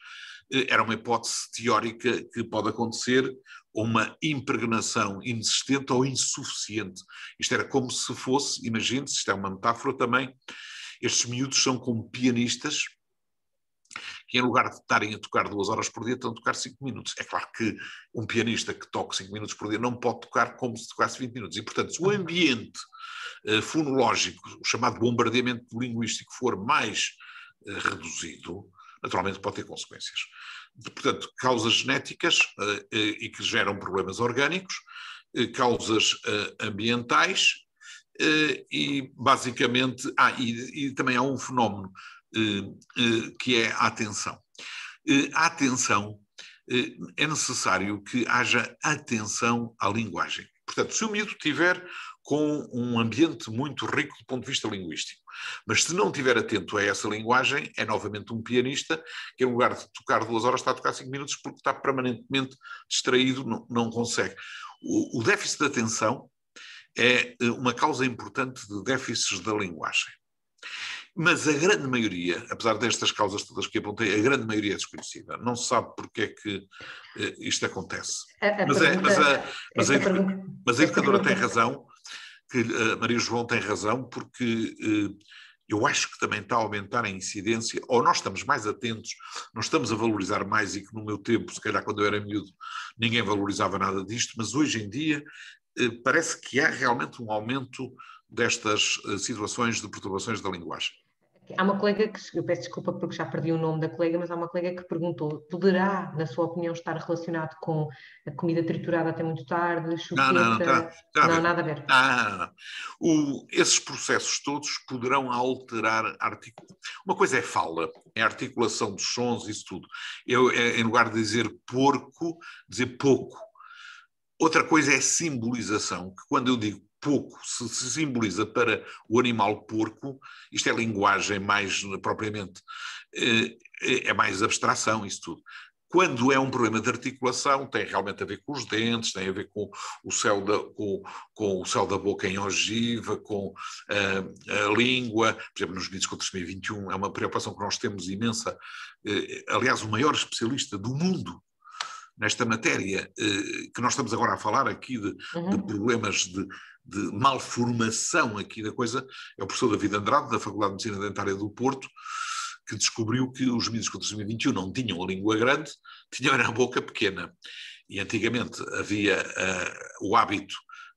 era uma hipótese teórica que pode acontecer, uma impregnação inexistente ou insuficiente. Isto era como se fosse, imagine-se, isto é uma metáfora também, estes miúdos são como pianistas que em lugar de estarem a tocar duas horas por dia, estão a tocar cinco minutos. É claro que um pianista que toca cinco minutos por dia não pode tocar como se tocasse 20 minutos. E, portanto, se o ambiente uh, fonológico, o chamado bombardeamento linguístico, for mais uh, reduzido, naturalmente pode ter consequências. Portanto, causas genéticas uh, uh, e que geram problemas orgânicos, uh, causas ambientais e, basicamente, ah, e, e, também há um fenómeno que é a atenção. a atenção é necessário que haja atenção à linguagem. Portanto, se o miúdo tiver com um ambiente muito rico do ponto de vista linguístico. Mas se não estiver atento a essa linguagem, é novamente um pianista que, em lugar de tocar duas horas, está a tocar cinco minutos porque está permanentemente distraído, não, não consegue. O, o déficit de atenção é eh, uma causa importante de déficits da linguagem. Mas a grande maioria, apesar destas causas todas que apontei, a grande maioria é desconhecida. Não se sabe porque é que uh, isto acontece. A, a mas, é, mas, a, mas, a, mas a educadora tem razão que a Maria João tem razão, porque eh, eu acho que também está a aumentar a incidência, ou nós estamos mais atentos, nós estamos a valorizar mais, e que no meu tempo, se calhar quando eu era miúdo, ninguém valorizava nada disto, mas hoje em dia eh, parece que há realmente um aumento destas eh, situações de perturbações da linguagem. Há uma colega que, eu peço desculpa porque já perdi o nome da colega, mas há uma colega que perguntou: poderá, na sua opinião, estar relacionado com a comida triturada até muito tarde, chupeta? Não, não, não, tá, tá não, nada a ver. Não, não, não. O, esses processos todos poderão alterar a articulação. Uma coisa é fala, é a articulação dos sons, isso tudo. Eu, é, em lugar de dizer porco, dizer pouco. Outra coisa é simbolização, que quando eu digo pouco se, se, simboliza para o animal porco, isto é linguagem mais propriamente, eh, é mais abstração, isso tudo. Quando é um problema de articulação, tem realmente a ver com os dentes, tem a ver com o céu da, com, com o céu da boca em ogiva, com a, a língua. Por exemplo, nos vídeos contra 2021 é uma preocupação que nós temos imensa. Eh, aliás, o maior especialista do mundo nesta matéria, eh, que nós estamos agora a falar aqui de, uhum. de problemas de, de malformação aqui da coisa, é o professor David Andrade, da Faculdade de Medicina Dentária do Porto, que descobriu que os miúdos com 2021 não tinham a língua grande, tinham a boca pequena. E antigamente havia uh, o hábito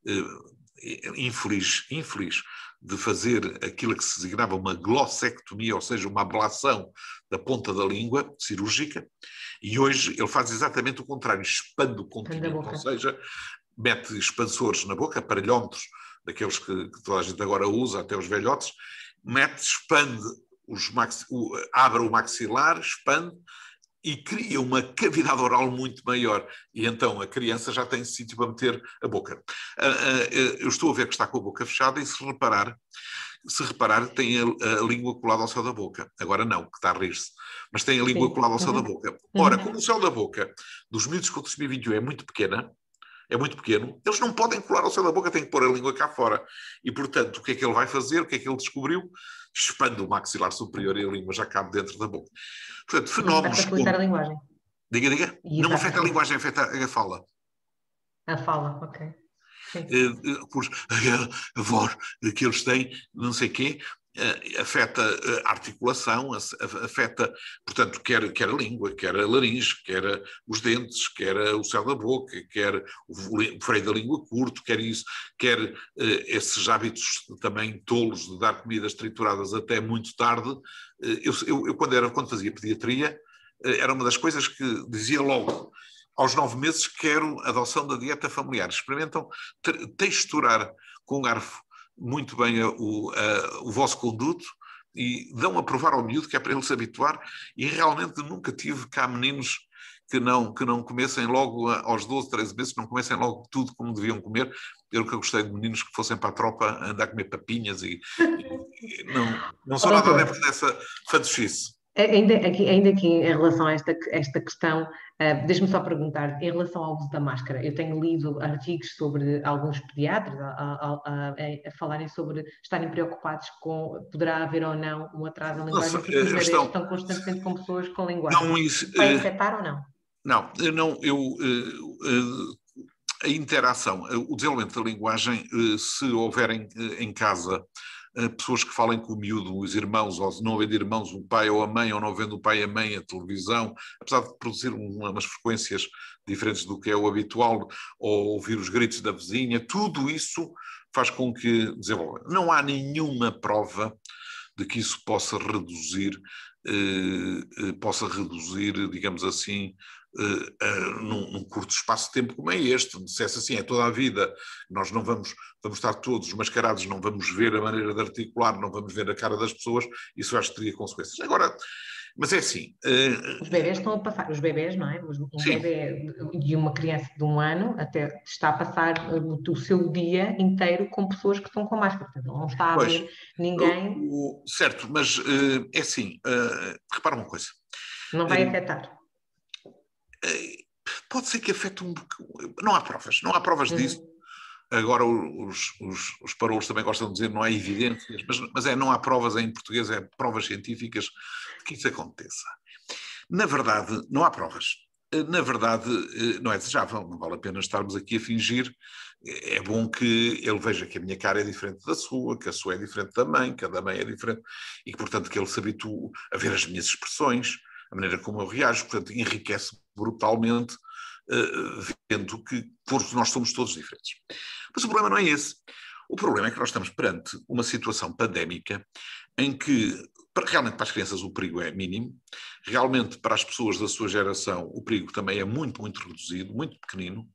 uh, infeliz, infeliz de fazer aquilo que se designava uma glossectomia, ou seja, uma ablação da ponta da língua cirúrgica, e hoje ele faz exatamente o contrário, expande o continente, ou seja, mete expansores na boca, aparelhómetros, daqueles que, que, toda a gente agora usa, até os velhotes, mete, expande, os o, abre o maxilar, expande e cria uma cavidade oral muito maior. E então a criança já tem sítio para meter a boca. Uh, uh, eu estou a ver que está com a boca fechada e se reparar, se reparar, tem a, a, língua colada ao céu da boca. Agora não, que está a rir-se. Mas tem a língua Sim. colada ao céu uhum. da boca. Ora, uhum. como o céu da boca dos miúdos com 2021 é muito pequena, é muito pequeno, eles não podem colar ao céu da boca, têm que pôr a língua cá fora. E, portanto, o que é que ele vai fazer? O que é que ele descobriu? Expande o maxilar superior e a língua já cabe dentro da boca. Portanto, fenómenos. Afeta como... a linguagem. Diga, diga. E não afeta a linguagem, afeta a fala. A fala, ok. por a voz que eles têm, não sei quê, Uh, afeta a articulação, afeta, portanto, quer, quer a língua, quer a laringe, quer os dentes, quer o céu da boca, quer o freio da língua curto, quer isso, quer uh, esses hábitos também tolos de dar comidas trituradas até muito tarde. Uh, eu, eu, quando, era, quando fazia pediatria, era uma das coisas que dizia logo, aos nove meses quero adoção da dieta familiar. Experimentam texturar com garfo muito bem o, a, o vosso conduto e dão a provar ao miúdo que é para ele se habituar e realmente nunca tive cá meninos que não, que não comessem logo aos 12, 13 meses, não comessem logo tudo como deviam comer. Eu que gostei de meninos que fossem para a tropa andar a comer papinhas e, e não, não sou nada adepto dessa fantochice. Ainda aqui, ainda aqui em relação a esta, esta questão, uh, deixe-me só perguntar, em relação ao uso da máscara, eu tenho lido artigos sobre alguns pediatras a, a, a, a falarem sobre estarem preocupados com poderá haver ou não um atraso na linguagem, porque os bebês estão, estão constantemente com pessoas com linguagem. Não, isso, Vai uh, afetar ou não? Não, não, eu, uh, a interação, o desenvolvimento da linguagem, se houverem em casa pessoas que falem com o miúdo, os irmãos, ou não havendo irmãos, o pai ou a mãe, ou não vendo o pai e a mãe, a televisão, apesar de produzir umas frequências diferentes do que é o habitual, ou ouvir os gritos da vizinha, tudo isso faz com que desenvolva. Não há nenhuma prova de que isso possa reduzir, eh, eh possa reduzir, digamos assim, uh, uh, num, num, curto espaço de tempo como é este, se dissesse assim, é toda a vida, nós não vamos, vamos estar todos mascarados, não vamos ver a maneira de articular, não vamos ver a cara das pessoas, isso acho que teria consequências. Agora, mas é assim. Uh, os bebés estão a passar, os bebés, não é? Um sim. bebê de uma criança de um ano até está a passar o, o seu dia inteiro com pessoas que estão com máscara, portanto, não está a pois, ver ninguém. O, o, certo, mas uh, é assim, uh, repara uma coisa. Não vai afetar. Pode ser que afete um Não há provas, não há provas uhum. disso. Agora os, os, os parolos também gostam de dizer não há evidências, mas, mas é, não há provas em português, é provas científicas de que isso aconteça. Na verdade, não há provas. Na verdade, eh, não é desejável, não vale a pena estarmos aqui a fingir. É bom que ele veja que a minha cara é diferente da sua, que a sua é diferente da mãe, que a da mãe é diferente, e que, portanto, que ele se habitue a ver as minhas expressões, a maneira como eu reajo, portanto, enriquece brutalmente, uh, vendo que todos nós somos todos diferentes. Mas o problema não é esse. O problema é que nós estamos perante uma situação pandémica em que realmente para as crianças o perigo é mínimo, realmente para as pessoas da sua geração o perigo também é muito, muito reduzido, muito pequenino,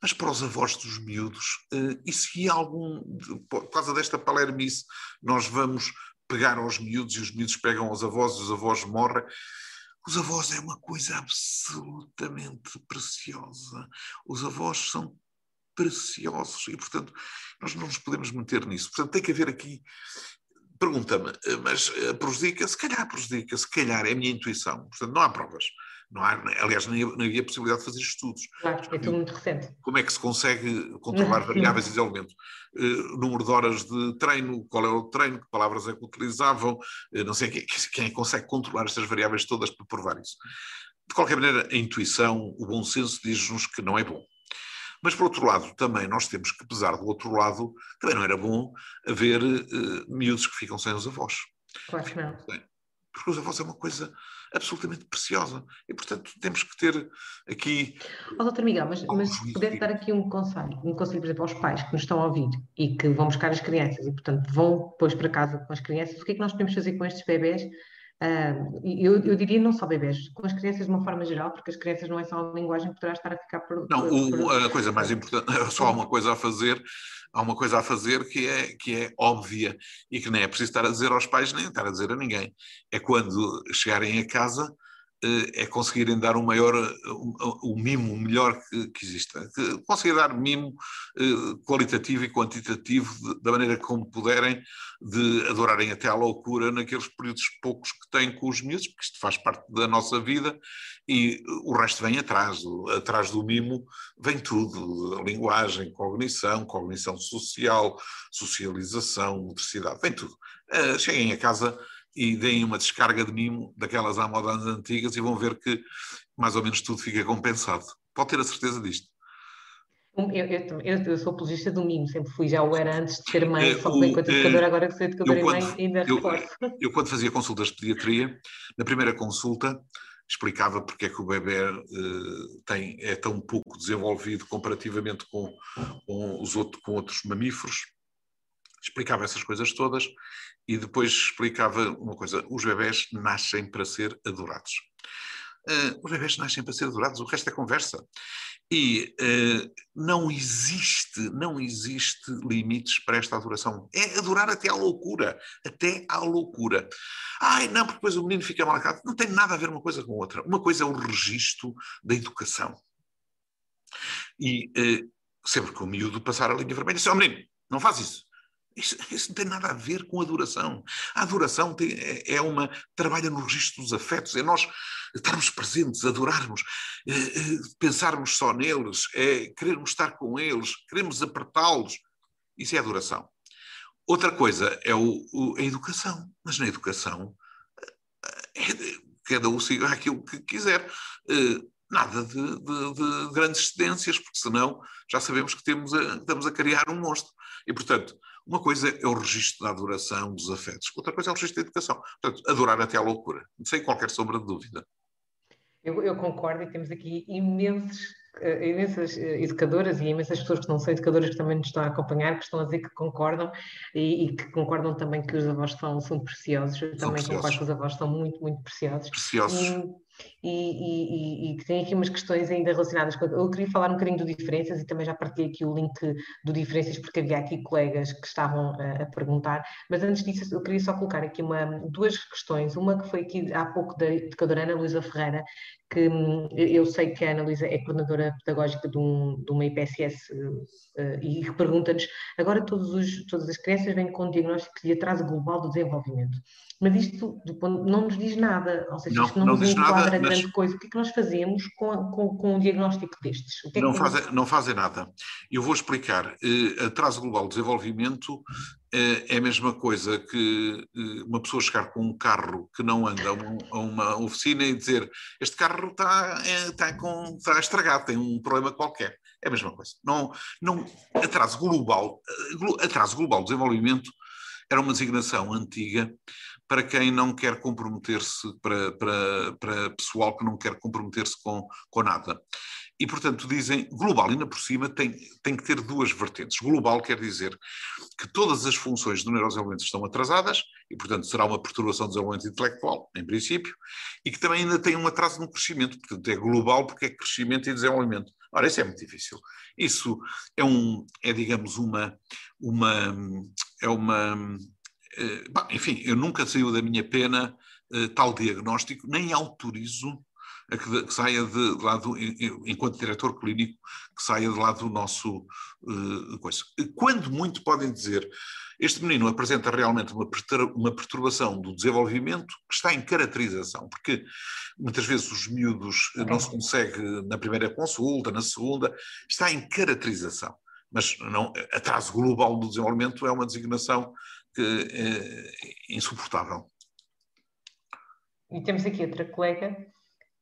mas para os avós dos miúdos, uh, e se algum, por causa desta palermice, nós vamos pegar aos miúdos e os miúdos pegam aos avós e os avós morrem, os avós é uma coisa absolutamente preciosa. Os avós são preciosos e, portanto, nós não nos podemos meter nisso. Portanto, tem que haver aqui. Pergunta-me, mas eh, prejudica? Se calhar prejudica, se calhar é a minha intuição. Portanto, não há provas. Não há, aliás, nem, havia possibilidade de fazer estudos. Claro, é tudo muito recente. Como é que se consegue controlar variáveis e elementos? Uh, número de horas de treino, qual é o treino, que palavras é que utilizavam, uh, não sei quem, quem consegue controlar estas variáveis todas para provar isso. De qualquer maneira, a intuição, o bom senso diz-nos que não é bom. Mas, por outro lado, também nós temos que pesar do outro lado, também não era bom haver uh, miúdos que ficam sem os avós. Claro que não. Porque os avós é uma coisa absolutamente preciosa. E, portanto, temos que ter aqui. Oh, doutor Miguel, mas, mas se pudesse dar aqui um conselho, um conselho, por exemplo, aos pais que nos estão a ouvir e que vão buscar as crianças e, portanto, vão depois para casa com as crianças, o que é que nós podemos fazer com estes bebés? Uh, eu, eu, diria não só bebés, com as crianças de uma forma geral, porque as crianças não é só a linguagem que poderá estar a ficar por. Não, por, por... a coisa mais importante, só há uma coisa a fazer, há uma coisa a fazer que é, que é óbvia e que nem é preciso estar a dizer aos pais, nem estar a dizer a ninguém. É quando chegarem a casa é conseguirem dar um maior, o mimo melhor que, que exista. Conseguir dar mimo eh, qualitativo e quantitativo de, da maneira como puderem, de adorarem até à loucura naqueles períodos poucos que têm com os miúdos, porque isto faz parte da nossa vida e o resto vem atrás. Atrás do mimo vem tudo: linguagem, cognição, cognição social, socialização, motricidade, vem tudo. Uh, cheguem a casa e deem uma descarga de mimo daquelas à moda antigas e vão ver que mais ou menos tudo fica compensado. Pode ter a certeza disto. Eu, eu, eu, eu, sou apologista do mimo, sempre fui, já o era antes de ser mãe, é, só que enquanto educadora, agora que sou educadora e mãe, ainda reforço. Eu, quando fazia consultas de pediatria, na primeira consulta, explicava porque é que o bebê uh, tem, é tão pouco desenvolvido comparativamente com, com, os outro, com outros mamíferos. Explicava essas coisas todas e depois explicava uma coisa: os bebés nascem para ser adorados. Uh, os bebés nascem para ser adorados, o resto é conversa. E uh, não existe, não existe limites para esta adoração. É adorar até à loucura, até à loucura. Ai, não, porque depois o menino fica marcado. Não tem nada a ver uma coisa com outra. Uma coisa é o registro da educação. E uh, sempre que o miúdo passar a linha vermelha, diz, oh menino, não faz isso. Isso, isso, não tem nada a ver com adoração. A adoração tem, é, é uma. trabalha no registro dos afetos, é nós estarmos presentes, adorarmos, é, é, pensarmos só neles, é querermos estar com eles, queremos apertá-los. Isso é adoração. Outra coisa é o, o, a educação. Mas na educação, é, cada um siga aquilo que quiser. Nada de, de, de grandes cedências, porque senão já sabemos que temos a, estamos a criar um monstro. E, portanto, uma coisa é o registro da adoração, dos afetos, outra coisa é o registro da educação. Portanto, adorar até à loucura, sem qualquer sombra de dúvida. Eu, eu concordo e temos aqui imensos, uh, imensas uh, educadoras e imensas pessoas que não são educadoras que também nos estão a acompanhar, que estão a dizer que concordam e, e que concordam também que os avós são, são preciosos. Eu são também preciosos. concordo que os avós são muito, muito preciosos. Preciosos. E, e, e, e, que tem aqui umas questões ainda relacionadas com. Eu queria falar um bocadinho do Diferenças e também já partilhei aqui o link do Diferenças, porque havia aqui colegas que estavam a, a perguntar, mas antes disso eu queria só colocar aqui uma, duas questões. Uma que foi aqui há pouco da educadora Ana Luísa Ferreira, que hum, eu sei que a Ana Luísa é coordenadora pedagógica de, um, de uma IPSS uh, eh, e pergunta-nos: agora os, todas as crianças vêm com diagnóstico de atraso global do desenvolvimento. Mas isto não nos diz nada, ou seja, não, isto não, não nos enquadra grande coisa. O que é que nós fazemos com, com, com um diagnóstico destes? É não, fazem, não fazem nada. Eu vou explicar. Uh, atraso global do desenvolvimento é a mesma coisa que uh, uma pessoa chegar com um carro que não anda a, um, uma oficina e dizer este carro está, é, está, com, está estragado, tem um problema qualquer. É a mesma coisa. Não, não, atraso global, atraso global desenvolvimento era uma designação antiga para quem não quer comprometer-se, para, para, para pessoal que não quer comprometer-se com, com nada. E, portanto, dizem, global ainda por cima tem, tem que ter duas vertentes. Global quer dizer que todas as funções do neurodesenvolvimento estão atrasadas e, portanto, será uma perturbação do desenvolvimento intelectual, em princípio, e que também ainda tem um atraso no crescimento. Portanto, é global porque é crescimento e desenvolvimento. Ora, isso é muito difícil. Isso é, um, é digamos, uma, uma, é uma eh, enfim, eu nunca saiu da minha pena eh, tal diagnóstico, nem autorizo a que, que saia de, de enquanto diretor clínico, que saia de lado do nosso uh, coisa. Quando muito podem dizer, este menino apresenta realmente uma, uma perturbação do desenvolvimento que está em caracterização, porque muitas vezes os miúdos não se consegue na primeira consulta, na segunda, está em caracterização. Mas não, atraso global do desenvolvimento é uma designação que é insuportável. E temos aqui outra colega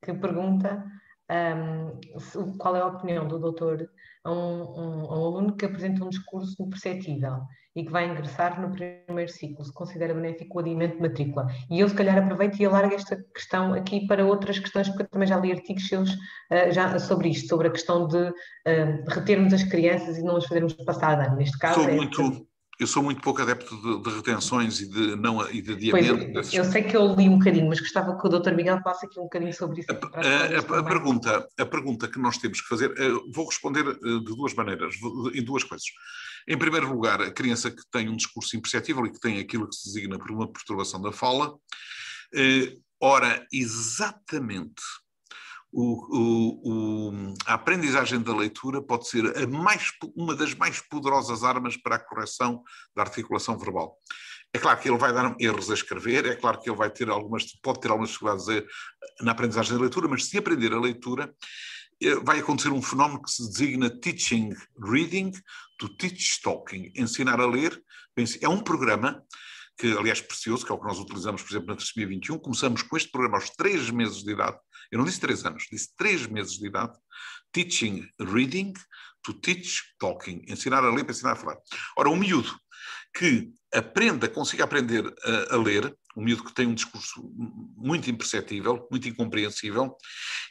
que pergunta um, qual é a opinião do doutor a um, um, a um, aluno que apresenta um discurso imperceptível e que vai ingressar no primeiro ciclo, se considera benéfico o adiamento de matrícula. E eu, se calhar, aproveito e alargo esta questão aqui para outras questões, porque eu também já li artigos seus uh, já sobre isto, sobre a questão de uh, retermos as crianças e não as fazermos passar de ano. Neste caso, Sou é muito, eu sou muito pouco adepto de, de retenções e de, não, e de adiamento. Pois, eu sei que eu li um bocadinho, mas gostava que o Dr. Miguel passe aqui um bocadinho sobre isso. A, a, a pergunta, a pergunta que nós temos que fazer, eh, vou responder eh, de duas maneiras, em duas coisas. Em primeiro lugar, a criança que tem um discurso imperceptível e que tem aquilo que se designa por uma perturbação da fala, eh, ora, exatamente o, o, o, a aprendizagem da leitura pode ser mais, uma das mais poderosas armas para a correção da articulação verbal. É claro que ele vai dar erros a escrever, é claro que ele vai ter algumas, pode ter algumas dificuldades na aprendizagem da leitura, mas se aprender a leitura, eh, vai acontecer um fenómeno que se designa teaching reading to teach talking, ensinar a ler. É um programa que, aliás, precioso, que é o que nós utilizamos, por exemplo, na Trissomia 21. Começamos com este programa aos três meses de idade eu não disse três anos, disse três meses de idade, teaching reading to teach talking, ensinar a ler para ensinar a falar. Ora, um miúdo que aprenda, consiga aprender a, a, ler, um miúdo que tem um discurso muito imperceptível, muito incompreensível,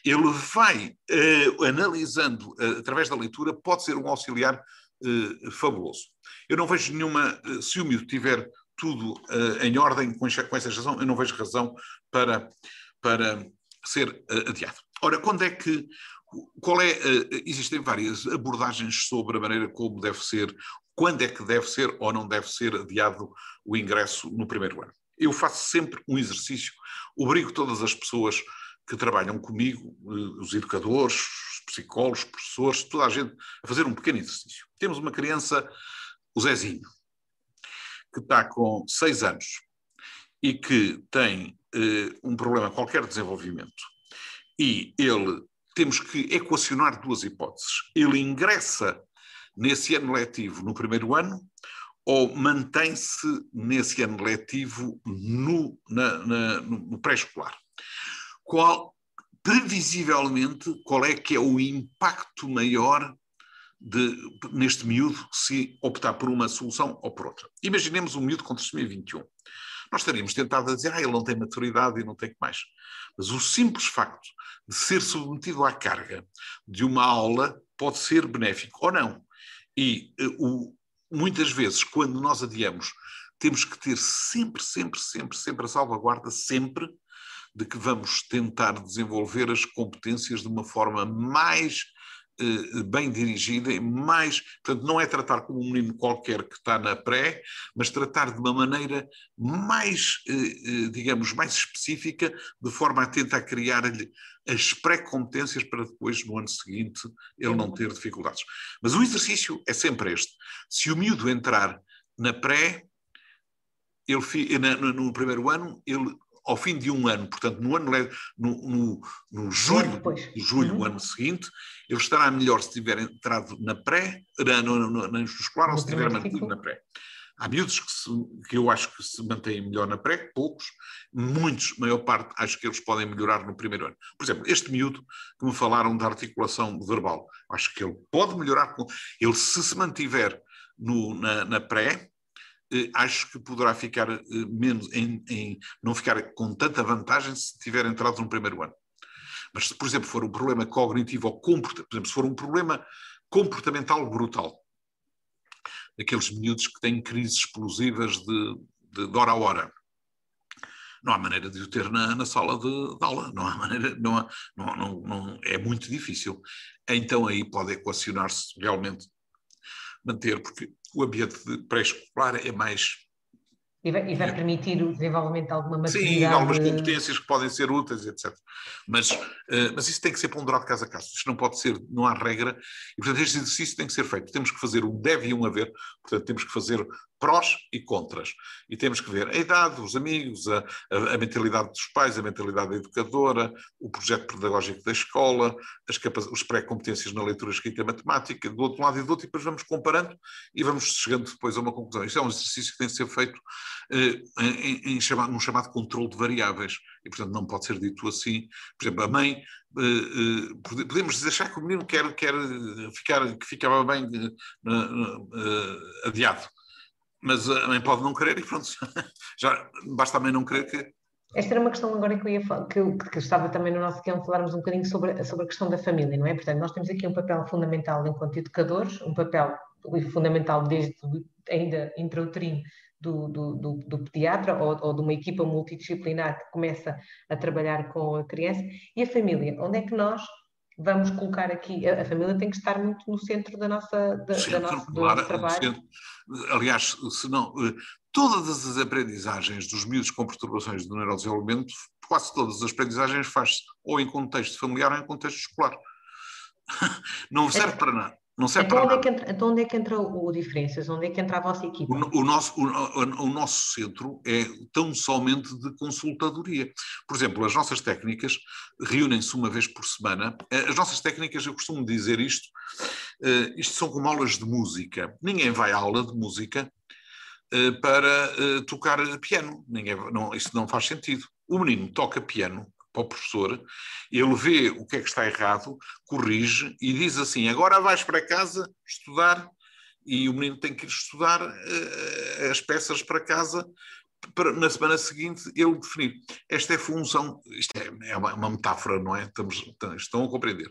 ele vai uh, analisando uh, através da leitura, pode ser um auxiliar uh, fabuloso. Eu não vejo nenhuma, se o miúdo tiver tudo em ordem com, com essa razão, eu não vejo razão para, para ser adiado. Ora, quando é que qual é, existem várias abordagens sobre a maneira como deve ser quando é que deve ser ou não deve ser adiado o ingresso no primeiro ano. Eu faço sempre um exercício, obrigo todas as pessoas que trabalham comigo, os educadores, os psicólogos, os professores, toda a gente, a fazer um pequeno exercício. Temos uma criança, o Zezinho, que está com seis anos e que tem eh, um problema qualquer de desenvolvimento. E ele, temos que equacionar duas hipóteses. Ele ingressa nesse ano letivo no primeiro ano ou mantém-se nesse ano letivo no, no pré-escolar? Qual, previsivelmente, qual é que é o impacto maior de, neste miúdo se optar por uma solução ou por outra? Imaginemos um miúdo com trissomia 21. Nós estaríamos tentados a dizer, ah, ele não tem maturidade e não tem que mais. Mas o simples facto de ser submetido à carga de uma aula pode ser benéfico ou não. E uh, o, muitas vezes, quando nós adiamos, temos que ter sempre, sempre, sempre, sempre a salvaguarda, sempre, de que vamos tentar desenvolver as competências de uma forma mais eh, bem dirigida e mais. Portanto, não é tratar como um menino qualquer que está na pré, mas tratar de uma maneira mais, eh, eh, digamos, mais específica, de forma a tentar criar-lhe as pré-competências para depois, no ano seguinte, ele não ter dificuldades. Mas o exercício é sempre este. Se o miúdo entrar na pré, ele, no primeiro ano, ele ao fim de um ano, portanto, no ano no, no, no julho, julho uhum. ano seguinte, ele estará melhor se tiver entrado na pré, na, no, no, no escolar, ou se tiver mantido na pré. Há miúdos que, se, que, eu acho que se mantêm melhor na pré, poucos, muitos, maior parte, acho que eles podem melhorar no primeiro ano. Por exemplo, este miúdo que me falaram da articulação verbal, acho que ele pode melhorar, com, ele se se mantiver no, na, na pré, acho que poderá ficar eh, menos, em, em, não ficar com tanta vantagem se tiver entrado no primeiro ano. Mas se, por exemplo, for um problema cognitivo ou comportamental, por exemplo, se for um problema comportamental brutal, daqueles miúdos que têm crises explosivas de, de, de hora a hora, não há maneira de o ter na, na sala de, de, aula, não há maneira, não, há, não, não, não, é muito difícil. Então aí pode equacionar-se realmente manter, porque o ambiente pré-escolar é mais e vai, e vai, permitir o desenvolvimento de alguma maturidade. Sim, algumas competências que podem ser úteis, etc. Mas, uh, mas isso tem que ser ponderado caso a caso. Isto não pode ser, não há regra. E, portanto, este exercício tem que ser feito. Temos que fazer um deve e um haver. Portanto, temos que fazer prós e contras. E temos que ver a idade, os amigos, a, a, a mentalidade dos pais, a mentalidade da educadora, o projeto pedagógico da escola, as as pré-competências na leitura, escrita e matemática, do outro lado e do outro, e depois vamos comparando e vamos chegando depois a uma conclusão. Isto é um exercício que tem que ser feito eh, em, em chamado, num chamado controle de variáveis. E, portanto, não pode ser dito assim. Por exemplo, a mãe, eh, eh, podemos achar que o menino quer, quer ficar, que ficava bem adiado mas a mãe pode não querer e pronto, já basta mãe não querer que. Esta era uma questão agora que eu ia falar, que, que estava também no nosso guião falarmos um bocadinho sobre, sobre a questão da família, não é? Portanto, nós temos aqui um papel fundamental enquanto educadores, um papel fundamental desde ainda intrauterino do, do, do, do, pediatra ou, ou, de uma equipa multidisciplinar que começa a trabalhar com a criança e a família. Onde é que nós vamos colocar aqui, a, a, família tem que estar muito no centro da nossa, da, centro, da nossa, do nosso trabalho. Aliás, se não, eh, todas as aprendizagens dos miúdos com perturbações do neurodesenvolvimento, quase todas as aprendizagens faz-se ou em contexto familiar ou em contexto escolar. Não serve é, para nada. Não serve então, para onde nada. É que entra, então onde é que entra o, o diferenças? Onde é que entra a vossa equipa? O, o nosso, o, o, nosso centro é tão somente de consultadoria. Por exemplo, as nossas técnicas reúnem-se uma vez por semana. Eh, as nossas técnicas, eu costumo dizer isto, uh, isto são como aulas de música. Ninguém vai à aula de música uh, para uh, tocar piano. Ninguém, não, isso não faz sentido. O menino toca piano para o professor, ele vê o que é que está errado, corrige e diz assim: agora vais para casa estudar, e o menino tem que ir estudar uh, as peças para casa. Para, na semana seguinte ele definir. Esta é função, isto é, é uma, uma, metáfora, não é? Estamos, estão a compreender.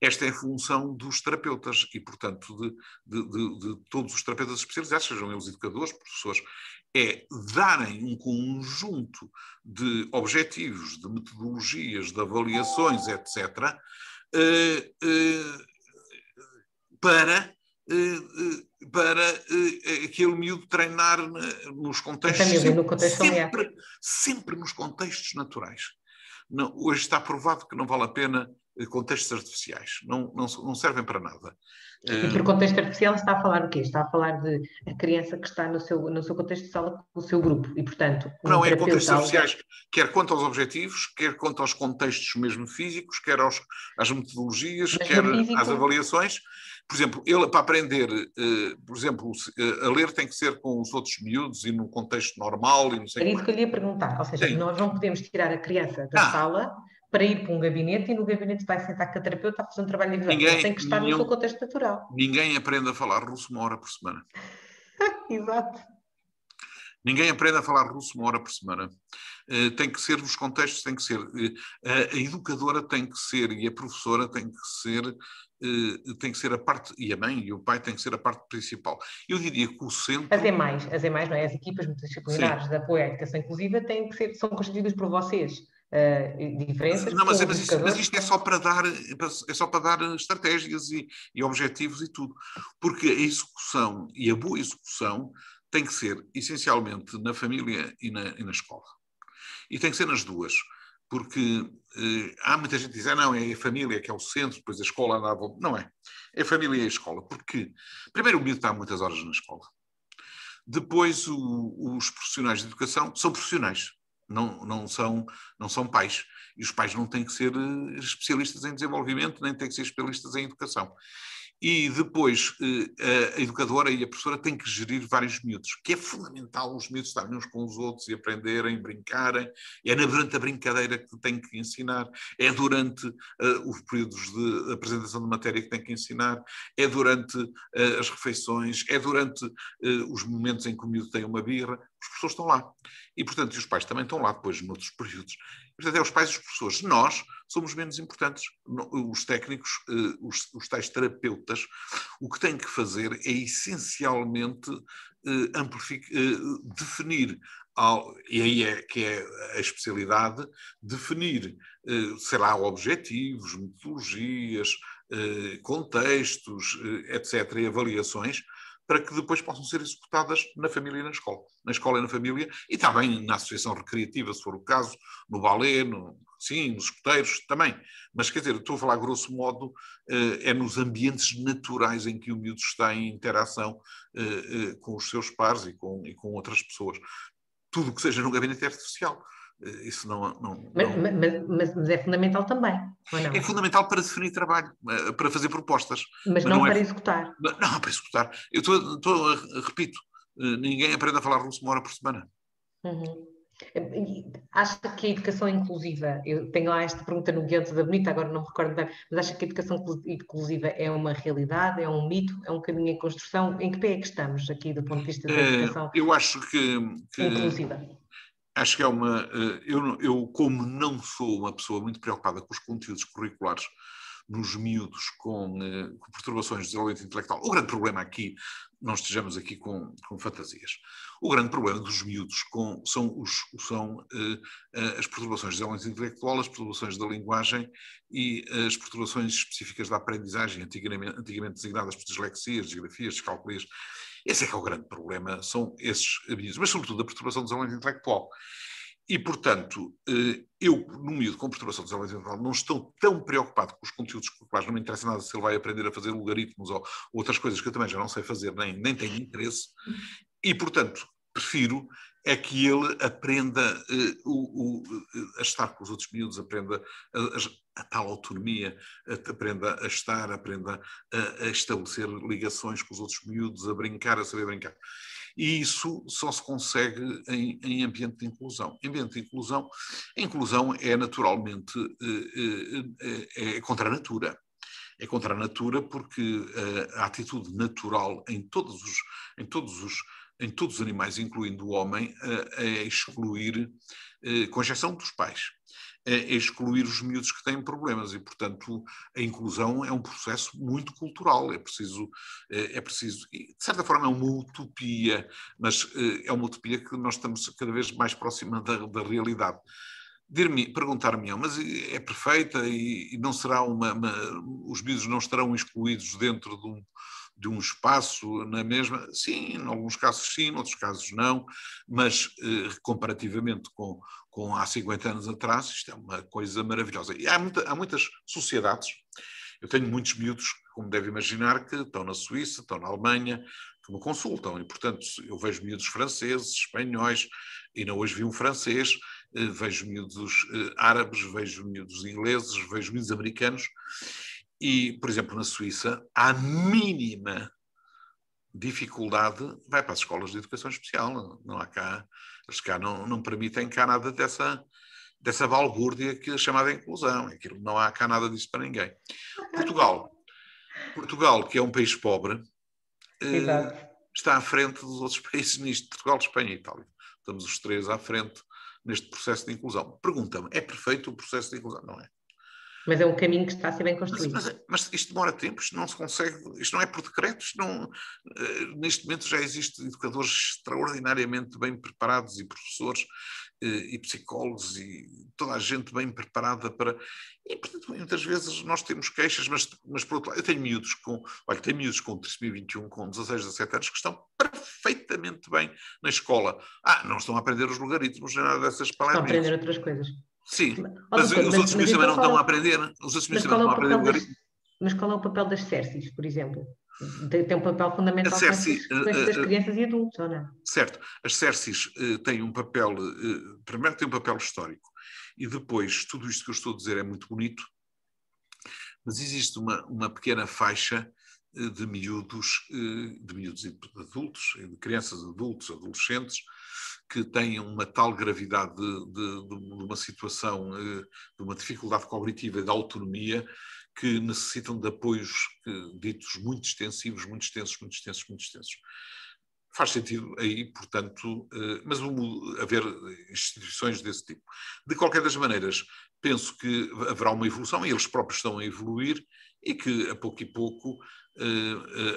Esta é a função dos terapeutas e, portanto, de, de, de, de todos os terapeutas especializados, sejam eles educadores, professores, é darem um conjunto de objetivos, de metodologias, de avaliações, etc., eh, eh, para, eh, para aquele miúdo treinar nos contextos, sempre, sempre, sempre nos contextos naturais. Não, hoje está provado que não vale a pena contextos artificiais, não, não, não servem para nada. E por contexto artificial está a falar o quê? Está a falar de a criança que está no seu, no seu contexto de sala com o seu grupo e, portanto... Não, é contextos artificiais, quer quanto aos objetivos, quer quanto aos contextos mesmo físicos, quer aos, às metodologias, Mas quer físico... às avaliações. Por exemplo, ele para aprender, uh, por exemplo, uh, a ler tem que ser com os outros miúdos e num contexto normal e não sei Era isso que eu lhe ia perguntar, ou seja, Sim. nós não podemos tirar a criança da ah. sala para ir para um gabinete e no gabinete vai sentar com a terapeuta a fazer um trabalho individual. Tem que estar nenhum, no seu contexto natural. Ninguém aprende a falar russo uma hora por semana. Exato. Ninguém aprende a falar russo uma hora por semana. Uh, tem que ser nos contextos, tem que ser. Uh, a educadora tem que ser e a professora tem que ser. Uh, tem que ser a parte, e a mãe e o pai tem que ser a parte principal. Eu diria que o centro. As EMAIs, as EMAIs, não é? As equipas multidisciplinares Sim. de apoio à educação inclusiva têm que ser, são constituídas por vocês uh, diferenças. Não, mas, mas, isto, mas, isto, é só para dar, é só para dar estratégias e, e objetivos e tudo. Porque a execução e a boa execução tem que ser essencialmente na família e na, e na escola. E tem que ser nas duas. Porque eh, há muita gente que diz, ah, não, é a família que é o centro, depois a escola andava. Não é. É a família e a escola. Porque, primeiro, o miúdo está muitas horas na escola. Depois, o, os profissionais de educação são profissionais não, não, são, não são pais. E os pais não têm que ser eh, especialistas em desenvolvimento, nem têm que ser especialistas em educação. E depois eh, a educadora e a professora têm que gerir vários miúdos, que é fundamental os miúdos estarem uns com os outros e aprenderem, brincarem. É durante a brincadeira que têm que ensinar, é durante uh, os períodos de apresentação de matéria que têm que ensinar, é durante uh, as refeições, é durante uh, os momentos em que o miúdo tem uma birra. Os professores estão lá. E, portanto, os pais também estão lá depois, noutros períodos. Portanto, é os pais e os professores. Nós somos menos importantes. Os técnicos, eh, os, os tais terapeutas, o que têm que fazer é essencialmente eh, eh, definir, e aí é que é a especialidade, definir, sei lá, objetivos, metodologias, contextos, etc., e avaliações para que depois possam ser executadas na família e na escola. Na escola e na família, e também na associação recreativa, se for o caso, no balé, no, sim, nos escuteiros também. Mas quer dizer, estou a falar grosso modo, eh, é nos ambientes naturais em que o miúdo está em interação eh, eh, com os seus pares e com, e com outras pessoas. Tudo que seja no gabinete artificial. Eh, isso não. não, mas, não... Mas, mas, é fundamental também. É fundamental para definir trabalho, eh, para fazer propostas. Mas, não, não, para é... executar. Não, para executar. Eu estou, estou repito, eh, ninguém aprende a falar russo uma hora por semana. Uhum. Acha que a educação inclusiva, eu tenho lá esta pergunta no guião da Bonita, agora não me recordo bem, mas acha que a educação inclusiva é uma realidade, é um mito, é um caminho em construção? Em que pé é que estamos aqui do ponto de vista da educação? eu acho que, que inclusiva acho que é uma. Eh, eu, eu, como não sou uma pessoa muito preocupada com os conteúdos curriculares nos miúdos com, eh, com perturbações de desenvolvimento intelectual, o grande problema aqui, não estejamos aqui com, com fantasias, o grande problema dos miúdos com, são, os, são uh, as perturbações de desenvolvimento intelectual, as perturbações da linguagem e as perturbações específicas da aprendizagem, antigamente, antigamente designadas por dislexias, disgrafias, descalculias. Esse é que é o grande problema, são esses abusos, mas sobretudo a perturbação do desenvolvimento intelectual. E, portanto, eh, eu, no meio de com perturbação do desenvolvimento intelectual, não estou tão preocupado com os conteúdos curriculares, não me interessa nada se ele vai aprender a fazer logaritmos ou outras coisas que eu também já não sei fazer, nem, nem tenho interesse. E, portanto, prefiro é que ele aprenda uh, o, o, a estar com os outros miúdos, aprenda a, a tal autonomia, a, aprenda a estar, aprenda a, estabelecer ligações com os outros miúdos, a brincar, a saber brincar. E isso só se consegue em, em ambiente de inclusão. Em ambiente de inclusão, a inclusão é naturalmente é, é contra a natura é contra a natura porque a atitude natural em todos os, em todos os, em todos os animais, incluindo o homem, é excluir, com exceção dos pais, excluir os miúdos que têm problemas. E, portanto, a inclusão é um processo muito cultural, é preciso, é, é preciso, de certa forma é uma utopia, mas é uma utopia que nós estamos cada vez mais próxima da, da realidade. Perguntar-me, mas é perfeita e, não será uma, uma, os miúdos não estarão excluídos dentro de um, de um espaço na mesma? Sim, em alguns casos sim, em outros casos não, mas eh, comparativamente com, com há 50 anos atrás, isto é uma coisa maravilhosa. E há, muita, há muitas sociedades, eu tenho muitos miúdos, como deve imaginar, que estão na Suíça, estão na Alemanha, que me consultam, e portanto eu vejo miúdos franceses, espanhóis, não hoje vi um francês, eh, vejo miúdos eh, árabes, vejo miúdos ingleses, vejo miúdos americanos. E, por exemplo, na Suíça, a mínima dificuldade vai para as escolas de educação especial. Não há cá, eles cá não, não permitem cá nada dessa, dessa balbúrdia que é chamada inclusão. Aquilo, não há cá nada disso para ninguém. Portugal, Portugal, que é um país pobre, eh, está à frente dos outros países nisto. Portugal, Espanha e Itália. Estamos os três à frente neste processo de inclusão. Pergunta-me, é perfeito o processo de inclusão? Não é. Mas é um caminho que está a ser bem construído. Mas, mas, mas isto demora tempo, isto não se consegue, isto não é por decreto, não, uh, neste momento já existem educadores extraordinariamente bem preparados e professores uh, e psicólogos e toda a gente bem preparada para. E, portanto, muitas vezes nós temos queixas, mas, mas por outro lado, eu tenho miúdos com, olha, tenho miúdos com 2021, com 16, 17 anos, que estão perfeitamente bem na escola. Ah, não estão a aprender os logaritmos, nem nada dessas palavras. Estão a aprender outras coisas. Sim, mas, os outros miúdos também não estão a aprender. Os outros miúdos também não estão a aprender. Mas qual é o papel das CERCIs, por exemplo? Tem um papel fundamental para as uh, crianças e adultos, ou não? Certo. As CERCIs uh, têm um papel, primeiro têm um papel histórico, e depois, tudo isto que eu estou a dizer é muito bonito, mas existe uma, uma pequena faixa de miúdos, de miúdos e de adultos, de crianças, adultos, adolescentes, que têm uma tal gravidade de, de, de, uma situação, de uma dificuldade cognitiva e de autonomia, que necessitam de apoios ditos muito extensivos, muito extensos, muito extensos, muito extensos. Faz sentido aí, portanto, mas haver instituições desse tipo. De qualquer das maneiras, penso que haverá uma evolução, e eles próprios estão a evoluir, e que a pouco e pouco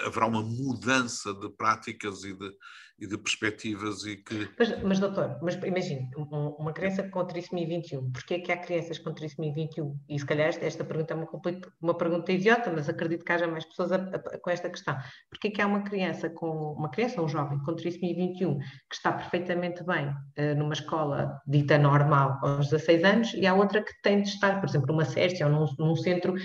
haverá uma mudança de práticas e de, e de perspectivas e que... Mas, mas doutor, mas imagine, uma criança com trissomia 21, porquê é que há crianças com trissomia 21? E se calhar esta pergunta é uma, uma pergunta idiota, mas acredito que haja mais pessoas a, a, com esta questão. Porquê é que há uma criança com, uma criança ou um jovem com trissomia 21 que está perfeitamente bem uh, numa escola dita normal aos 16 anos e há outra que tem de estar, por exemplo, numa SEST ou num, num centro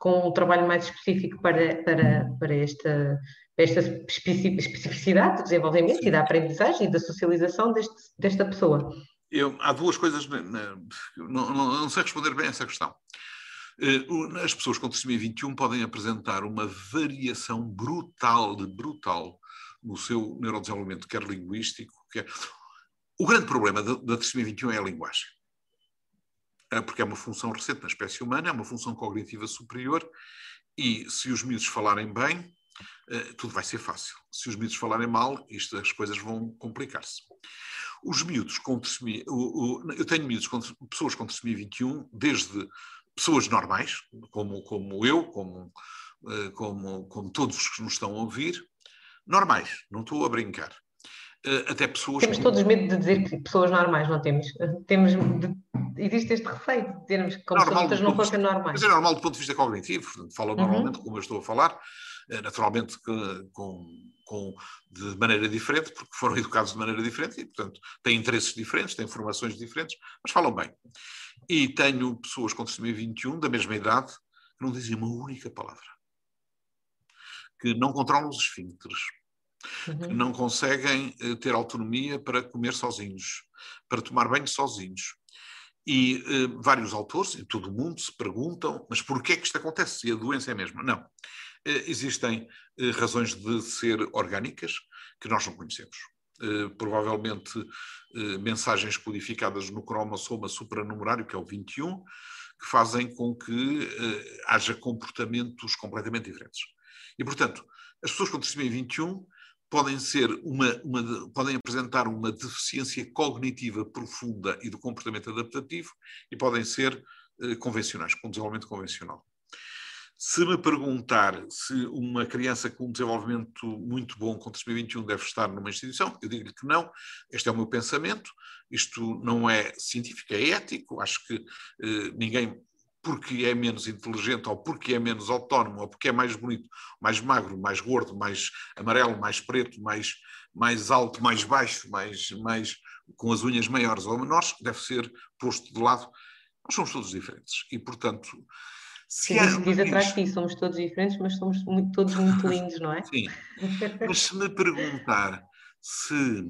com um trabalho mais específico para, para, para esta esta especificidade do desenvolvimento Sim. e da aprendizagem e da socialização deste, desta pessoa? Eu, há duas coisas, não, não, não, sei responder bem a essa questão. Eh, as pessoas com trissomia 21 podem apresentar uma variação brutal, de brutal, no seu neurodesenvolvimento, quer linguístico, quer... O grande problema da, da trissomia 21 é a linguagem. É porque é uma função recente na espécie humana, é uma função cognitiva superior, e se os miúdos falarem bem, eh, tudo vai ser fácil. Se os miúdos falarem mal, isto, as coisas vão complicar-se. Os miúdos com trissomia, eu tenho miúdos com, pessoas com trissomia 21, desde pessoas normais, como, como eu, como, eh, como, como todos os que nos estão a ouvir, normais, não estou a brincar. Eh, até pessoas. Temos todos medo de dizer que pessoas normais não temos. Temos de, existe este receio de termos como normal, se outras não fossem normais. Mas é normal do ponto de vista cognitivo, falo uhum. normalmente como eu estou a falar, naturalmente com, com, de maneira diferente, porque foram educados de maneira diferente e, portanto, têm interesses diferentes, têm formações diferentes, mas falam bem. E tenho pessoas com trissomia 21, da mesma idade, que não dizem uma única palavra. Que não controlam os esfíncteres. Uhum. Que não conseguem eh, ter autonomia para comer sozinhos, para tomar banho sozinhos. E uh, vários autores, em todo o mundo, se perguntam, mas porquê é que isto acontece? Se a doença é a mesma? Não. Eh, existem eh, razões de ser orgânicas que nós não conhecemos. Uh, provavelmente mensagens codificadas no cromosoma supranumerário, que é o 21, que fazem com que haja comportamentos completamente diferentes. E, portanto, as pessoas com trissomia 21 podem ser uma, uma, podem apresentar uma deficiência cognitiva profunda e do comportamento adaptativo e podem ser convencionais, com desenvolvimento convencional. Se me perguntar se uma criança com um desenvolvimento muito bom com 2021 deve estar numa instituição, eu digo-lhe que não. Este é o meu pensamento. Isto não é científico, é ético. Acho que eh, ninguém, porque é menos inteligente, ou porque é menos autónomo, ou porque é mais bonito, mais magro, mais gordo, mais amarelo, mais preto, mais, mais alto, mais baixo, mais, mais com as unhas maiores ou menores, deve ser posto de lado. Nós somos todos diferentes. E, portanto, se diz, diz atrás de ti, somos todos diferentes, mas somos muito, todos muito lindos, não é? Sim. Mas se me perguntar se.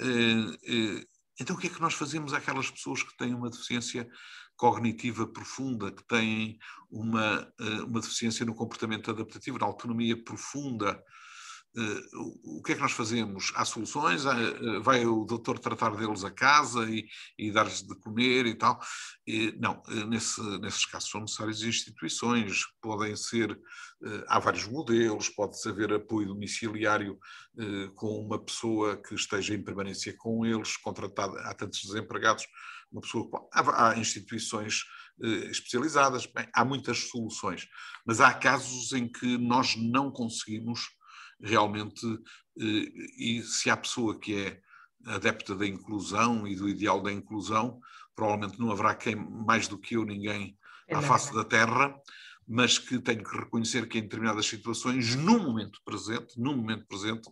Uh, uh, então, o que é que nós fazemos àquelas pessoas que têm uma deficiência cognitiva profunda, que têm uma, uh, uma deficiência no comportamento adaptativo, na autonomia profunda, o que é que nós fazemos? Há soluções? Uh, vai o doutor tratar deles a casa e, e dar-lhes de comer e tal? Não, uh, nesse, nesses casos são necessárias instituições, podem ser, há vários modelos, pode-se haver apoio domiciliário com uma pessoa que esteja em permanência com eles, contratada, há tantos desempregados, uma pessoa, há, há instituições especializadas, bem, há muitas soluções, mas há casos em que nós não conseguimos realmente, eh, e se há pessoa que é adepta da inclusão e do ideal da inclusão, provavelmente não haverá quem, mais do que eu, ninguém é à face da Terra, mas que tenho que reconhecer que em determinadas situações, no momento presente, no momento presente,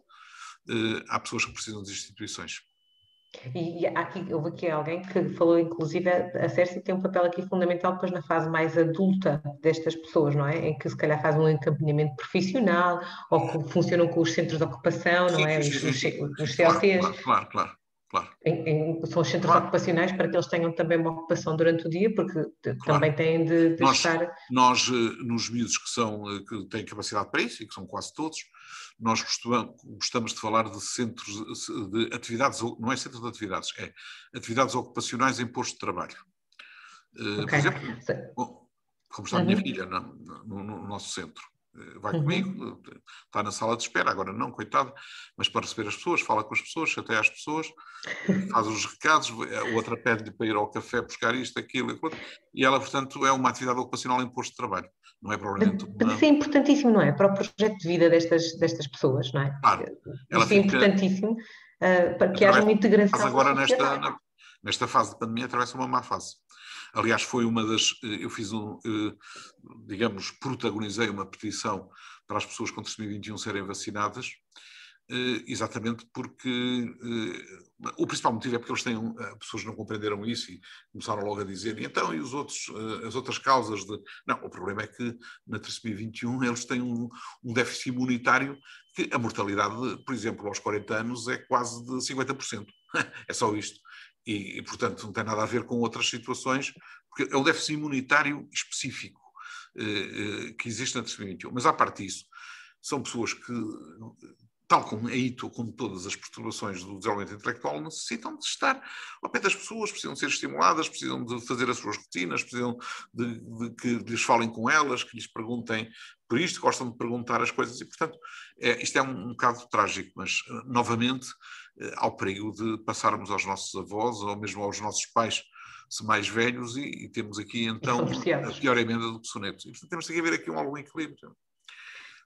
eh, há pessoas que precisam de instituições. E, e aqui, houve aqui alguém que falou, inclusive, a Cércia tem um papel aqui fundamental depois na fase mais adulta destas pessoas, não é? Em que se calhar faz um acompanhamento profissional ou que funcionam com os centros de ocupação, não é? Os, os, os COCs. Claro, claro, claro. Em, em, são os centros claro. ocupacionais para que eles tenham também uma ocupação durante o dia, porque claro. também têm de, de nós, estar. Nós, eh, nos miúdos que, são, eh, que têm capacidade para isso, e que são quase todos, nós gostamos de falar de centros de atividades, não é centro de atividades, é atividades ocupacionais em posto de trabalho. Eh, okay. Por exemplo, como está a minha uhum. filha no, no, no nosso centro. Vai uhum. comigo, está na sala de espera, agora não, coitado, mas para receber as pessoas, fala com as pessoas, até às pessoas, faz os recados, a outra pede-lhe para ir ao café buscar isto, aquilo, aquilo, e ela, portanto, é uma atividade ocupacional em posto de trabalho, não é provavelmente uma... Isso é importantíssimo, não é? Para o projeto de vida destas, destas pessoas, não é? Claro. Ela Isso é importantíssimo uh, para que haja uma integração. Mas agora, nesta, nesta fase de pandemia, atravessa uma má fase. Aliás, foi uma das. Eh, eu fiz um. Eh, digamos, protagonizei uma petição para as pessoas com 2021 serem vacinadas, eh, exatamente porque. O principal motivo é porque eles têm. As pessoas não compreenderam isso e começaram logo a dizer, e então, e os outros, as outras causas de. Não, o problema é que na trissomia 21 eles têm um, um déficit imunitário que a mortalidade, por exemplo, aos 40 anos é quase de 50%. é só isto e, e, portanto, não tem nada a ver com outras situações, porque é o déficit imunitário específico eh, eh que existe na trisomia 21. Mas, à parte disso, são pessoas que, tal como a ITO, como todas as perturbações do desenvolvimento intelectual, necessitam de estar ao pé das pessoas, precisam de ser estimuladas, precisam de fazer as suas rotinas, precisam de, de que lhes falem com elas, que lhes perguntem por isto, gostam de perguntar as coisas, e, portanto, é, isto é um, um bocado trágico, mas, eh, novamente, ao perigo de passarmos aos nossos avós ou mesmo aos nossos pais, se mais velhos, e, e temos aqui então a pior emenda do que sonetos. E portanto temos que haver aqui um algum equilíbrio.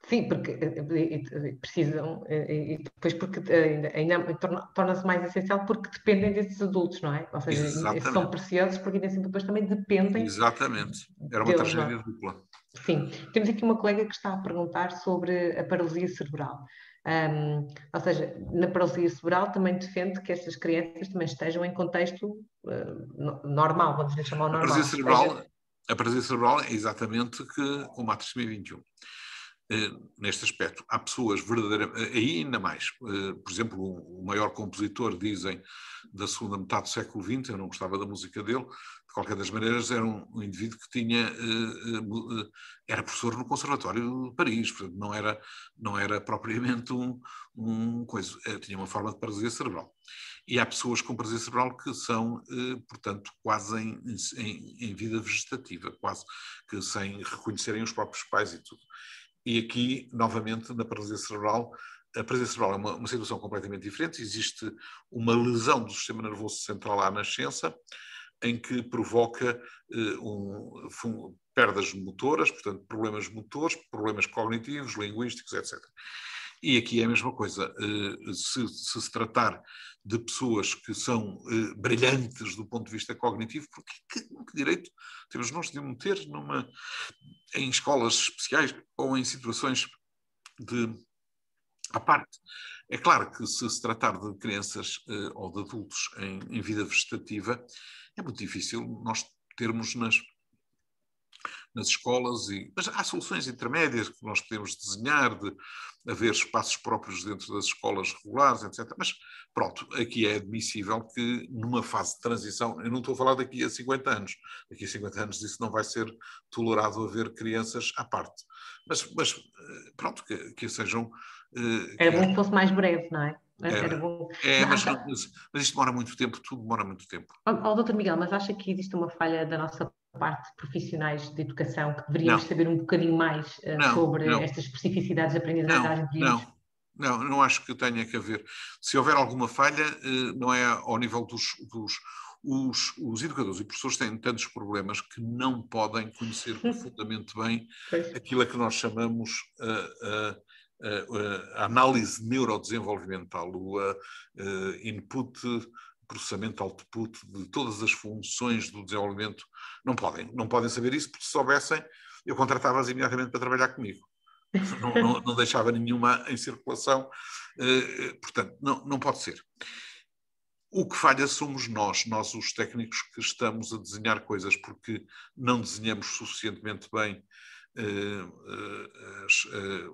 Sim, porque eh, precisam, e depois porque ainda, ainda torna-se mais essencial porque dependem desses adultos, não é? Ou seja, Exatamente. são preciosos porque ainda assim depois também dependem. Exatamente, era uma tragédia dupla. Sim, temos aqui uma colega que está a perguntar sobre a paralisia cerebral. Um, ou seja, na paralisia cerebral também defende que estas crianças também estejam em contexto uh, normal, vamos dizer chamar normal. A paralisia cerebral, a paralisia cerebral é exatamente que, como a trissomia 21. Uh, neste aspecto, há pessoas verdadeiramente, uh, aí ainda mais, uh, por exemplo, o, o, maior compositor, dizem, da segunda metade do século XX, eu não gostava da música dele, de qualquer das maneiras, era um, um indivíduo que tinha, uh, uh, era professor no Conservatório de Paris, portanto, não era, não era propriamente um, um coisa, tinha uma forma de paralisia cerebral. E há pessoas com paralisia cerebral que são, portanto, quase em, em, em vida vegetativa, quase que sem reconhecerem os próprios pais e tudo. E aqui, novamente, na paralisia cerebral, a paralisia cerebral é uma, uma, situação completamente diferente. Existe uma lesão do sistema nervoso central à nascença, em que provoca eh, um, perdas motoras, portanto, problemas motores, problemas cognitivos, linguísticos, etc. E aqui é a mesma coisa. Eh, se, se, se tratar de pessoas que são eh, brilhantes do ponto de vista cognitivo, porque que, que direito temos nós de meter numa, em escolas especiais ou em situações de à parte. É claro que se se tratar de crianças ou de adultos em, em vida vegetativa, é muito difícil nós termos nas, nas escolas, e, mas há soluções intermédias que nós podemos desenhar, de haver espaços próprios dentro das escolas regulares, etc. Mas pronto, aqui é admissível que numa fase de transição, eu não estou a falar daqui a 50 anos, daqui a 50 anos isso não vai ser tolerado haver crianças à parte. Mas, mas eh, pronto, que, que sejam. Eh, Era bom que fosse mais breve, não é? Era, bom. É, mas, acha... mas, isto demora muito tempo, tudo demora muito tempo. Oh, oh, doutor Miguel, mas acha que existe uma falha da nossa parte de profissionais de educação que deveríamos não. saber um bocadinho mais uh, não, sobre não. estas especificidades de aprendizagem de não, não, não acho que tenha que haver. Se houver alguma falha, uh, não é ao nível dos, dos os, os, educadores e professores têm tantos problemas que não podem conhecer profundamente bem aquilo a que nós chamamos uh, uh, a análise neurodesenvolvimental, o input, processamento output de todas as funções do desenvolvimento, não podem, não podem saber isso, porque se soubessem, eu contratava-as imediatamente para trabalhar comigo. Não, não, não, deixava nenhuma em circulação, portanto, não, não pode ser. O que falha somos nós, nós os técnicos que estamos a desenhar coisas porque não desenhamos suficientemente bem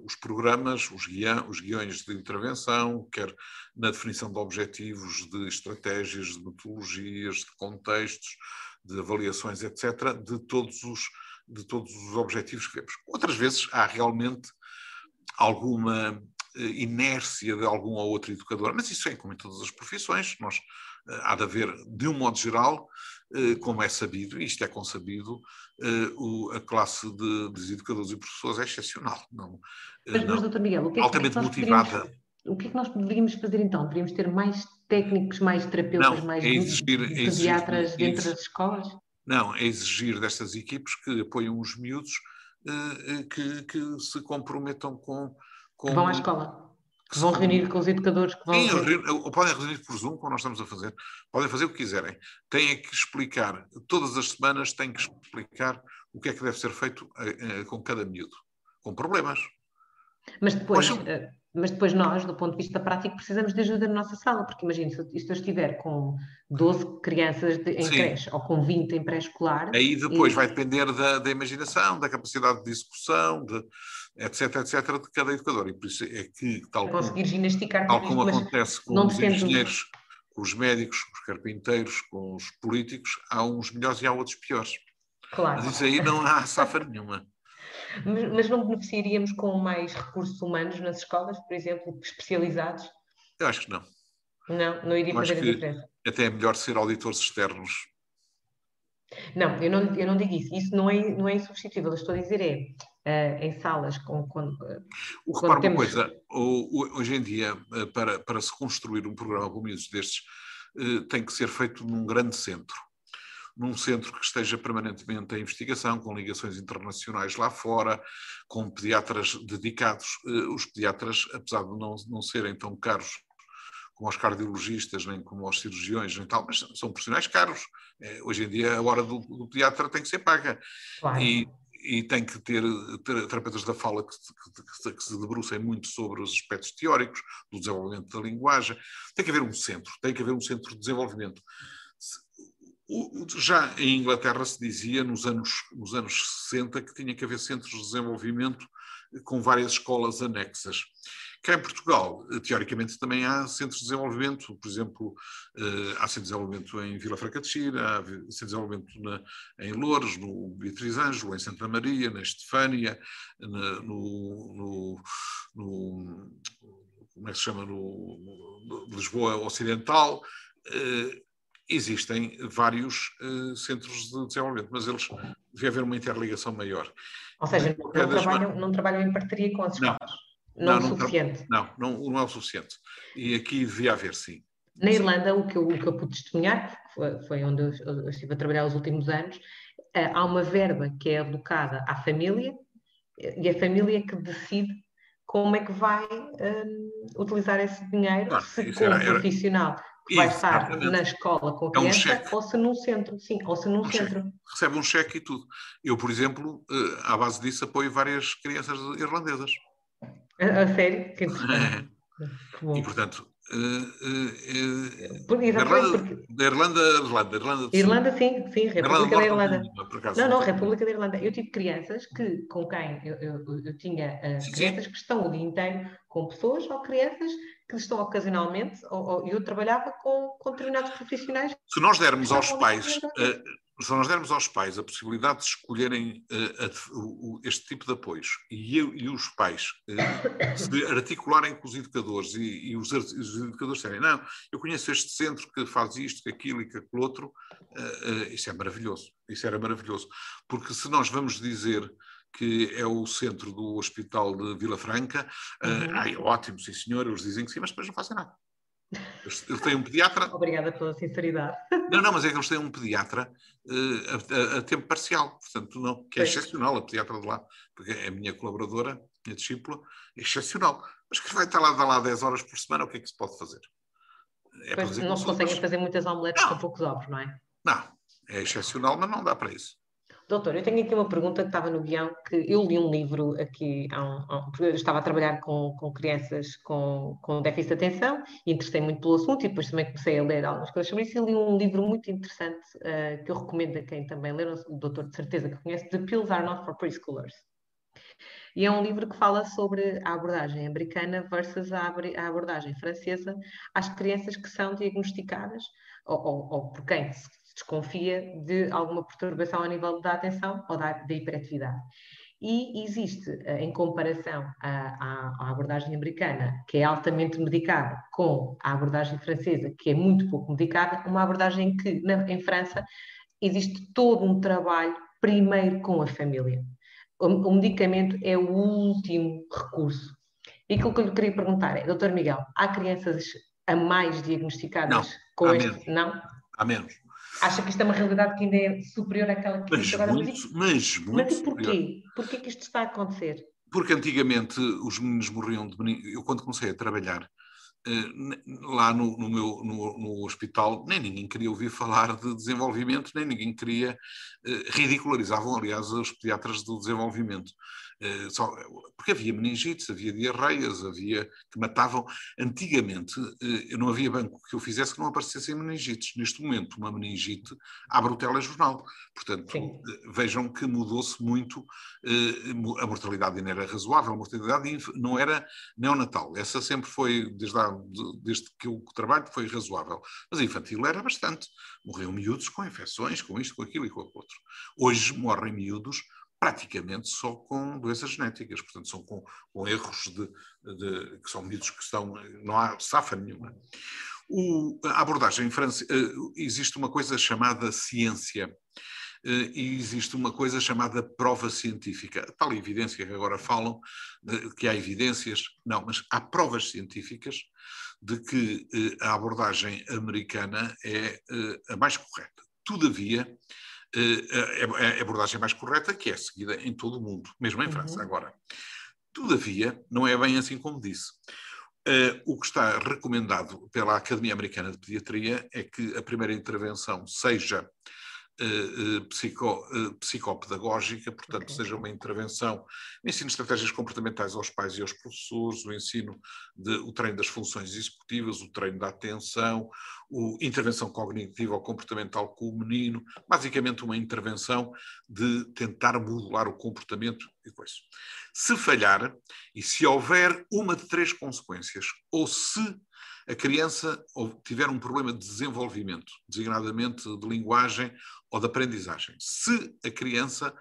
os programas, os, guia, os guiões de intervenção, quer na definição de objetivos, de estratégias, de metodologias, de contextos, de avaliações, etc., de todos os, de todos os objetivos que vemos. Outras vezes há realmente alguma inércia de algum ou outro educador, mas isso é como em todas as profissões, nós há de haver, de um modo geral, eh, como é sabido, e isto é consabido, eh, a classe de, de educadores e professores é excepcional. Não, eh, mas, não, mas doutor Miguel, o que é altamente que motivada. O que é que nós deveríamos fazer então? Deveríamos ter mais técnicos, mais terapeutas, não, mais é exigir, é pediatras é dentro das escolas? Não, é exigir destas equipes que apoiam os miúdos que, que se comprometam com, com. Vão à escola que vão reunir com os educadores que vão. Sim, ou podem reunir por Zoom, como nós estamos a fazer, podem fazer o que quiserem. Têm que explicar, todas as semanas têm que explicar o que é que deve ser feito uh, com cada miúdo, com problemas. Mas depois, uh, mas depois nós, do ponto de vista prático, precisamos de ajuda na nossa sala, porque imagine, se eu, se eu estiver com 12 crianças de, em Sim. creche ou com 20 em pré-escolar. Aí depois e... vai depender da, da imaginação, da capacidade de discussão, de etc, etc, de cada educador. E por isso é que, tal conseguir ginasticar tal como acontece com os engenheiros, com os médicos, com os carpinteiros, com os políticos, há uns melhores e há outros piores. Claro. Mas isso aí não há safa nenhuma. Mas, mas não beneficiaríamos com mais recursos humanos nas escolas, por exemplo, especializados? Eu acho que não. Não, não iria fazer a diferença. Até é melhor ser auditores externos. Não, eu não, eu não digo isso. Isso não é, não é insubstituível. Eu estou a dizer é, uh, em salas com... com o repara temos... uma coisa, hoje em dia, eh, para, para se construir um programa com miúdos destes, tem que ser feito num grande centro. Num centro que esteja permanentemente em investigação, com ligações internacionais lá fora, com pediatras dedicados. Os pediatras, apesar de não, não serem tão caros como os cardiologistas, nem como os cirurgiões, nem tal, mas são profissionais caros. Hoje em dia, a hora do, do pediatra tem que ser paga. Claro. E e tem que ter, ter terapeutas da fala que, que, que, se debrucem muito sobre os aspectos teóricos do desenvolvimento da linguagem. Tem que haver um centro, tem que haver um centro de desenvolvimento. Já em Inglaterra se dizia, nos anos, nos anos 60, que tinha que haver centros de desenvolvimento com várias escolas anexas. Cá em Portugal, teoricamente, também há centros de desenvolvimento, por exemplo, há centro de desenvolvimento em Vila Franca de Xira, há centro de desenvolvimento na, em Loures, no Beatriz Ângelo, em Santa Maria, na Estefânia, na, no, no, no, como é que se chama, no, no Lisboa Ocidental, existem vários centros de desenvolvimento, mas eles devia haver uma interligação maior. Ou seja, não, não trabalham, não trabalham em parceria com as escolas? Não, não, não, é o suficiente? Não, não, não é o suficiente. E aqui devia haver, sim. Na Irlanda, o que eu, o que eu pude testemunhar, foi, foi onde eu, eu, estive a trabalhar os últimos anos, uh, há uma verba que é alocada à família e a família que decide como é que vai um, utilizar esse dinheiro, claro, se como era, profissional que vai estar na escola com a criança é um ou se num centro, sim, ou se num um centro. Cheque. Recebe um cheque e tudo. Eu, por exemplo, uh, à base disso apoio várias crianças irlandesas. A, a sério? Que é. E, portanto, Uh, uh, Irlanda, porque... Irlanda, Irlanda, Irlanda, Irlanda, sim, sim, República da Irlanda. Não, não, República da Irlanda. Eu tive crianças que, com quem eu, eu, eu tinha uh, sim, crianças sim. que estão o dia inteiro com pessoas ou crianças que estão ocasionalmente, ou, ou eu trabalhava com, com determinados profissionais. Se nós dermos aos pais se nós dermos aos pais a possibilidade de escolherem uh, a, o, este tipo de apoios e, eu, e os pais uh, se articularem com os educadores e, e os, os, educadores disserem, não, eu conheço este centro que faz isto, que aquilo e que aquilo outro, uh, isso é maravilhoso, isso era maravilhoso. Porque se nós vamos dizer que é o centro do Hospital de Vila Franca, uhum. ai, ótimo, sim senhor, eles dizem que sim, mas depois não fazem nada. Eles têm um pediatra. Obrigada pela sinceridade. Não, não, mas é que eles têm um pediatra uh, a, a, a, tempo parcial, portanto, não, que é pois. excepcional, a pediatra de lá, porque é a minha colaboradora, minha discípula, é excepcional. Mas que vai estar lá, lá 10 horas por semana, o que é que se pode fazer? É pois, não se conseguem fazer muitas omeletes não. com poucos ovos, não é? Não, é excepcional, mas não dá para isso. Doutor, eu tenho aqui uma pergunta que estava no guião, que eu li um livro aqui, há um, há um, eu estava a trabalhar com, com crianças com, com déficit de atenção interessei muito pelo assunto e depois também comecei a ler algumas coisas sobre isso e li um livro muito interessante uh, que eu recomendo a quem também ler, o doutor de certeza que conhece, The Pills Are Not for Preschoolers. E é um livro que fala sobre a abordagem americana versus a, abordagem francesa às crianças que são diagnosticadas ou, ou, ou por quem se desconfia de alguma perturbação a nível da atenção ou da, da hiperatividade. E existe, eh, em comparação à, à, abordagem americana, que é altamente medicada, com a abordagem francesa, que é muito pouco medicada, uma abordagem que, na, em França, existe todo um trabalho primeiro com a família. O, o medicamento é o último recurso. E aquilo que eu lhe queria perguntar é, doutor Miguel, há crianças a mais diagnosticadas não, com este? Menos. Não? Há menos. Acha que isto é uma realidade que ainda é superior àquela que mas agora? Muito, mas, mas muito Mas e porquê? Porquê que isto está a acontecer? Porque antigamente os meninos morriam de meninos. Eu, quando comecei a trabalhar eh, lá no, no meu no, no, hospital, nem ninguém queria ouvir falar de desenvolvimento, nem ninguém queria. Eh, ridicularizavam, aliás, os pediatras do desenvolvimento. Eh, só, porque havia meningites, havia diarreias, havia que matavam. Antigamente, eh, não havia banco que eu fizesse que não aparecessem meningites. Neste momento, uma meningite abre o telejornal. Portanto, Sim. Eh, vejam que mudou-se muito. A mortalidade ainda era razoável, a mortalidade não era neonatal. Essa sempre foi, desde, lá, desde que eu trabalho, foi razoável. Mas a infantil era bastante. Morriam miúdos com infecções, com isto, com aquilo e com o outro. Hoje morrem miúdos praticamente só com doenças genéticas, portanto são com, com erros de, de, que são medidos que estão, não há safa nenhuma. O, a abordagem em França, eh, existe uma coisa chamada ciência eh, e existe uma coisa chamada prova científica. Tal evidência que agora falam, que há evidências, não, mas há provas científicas de que eh, a abordagem americana é a mais correta. Todavia, é, a abordagem mais correta, que é seguida em todo o mundo, mesmo em uhum. França agora. Todavia, não é bem assim como disse. Uh, o que está recomendado pela Academia Americana de Pediatria é que a primeira intervenção seja psico, uh, psicopedagógica, portanto, okay. seja uma intervenção, o ensino de estratégias comportamentais aos pais e aos professores, o ensino, de, o treino das funções executivas, o treino da atenção, a intervenção cognitiva ou comportamental com o menino, basicamente uma intervenção de tentar modular o comportamento e coisa. Se falhar, e se houver uma de três consequências, ou se a criança tiver um problema de desenvolvimento, designadamente de linguagem ou de aprendizagem. Se a criança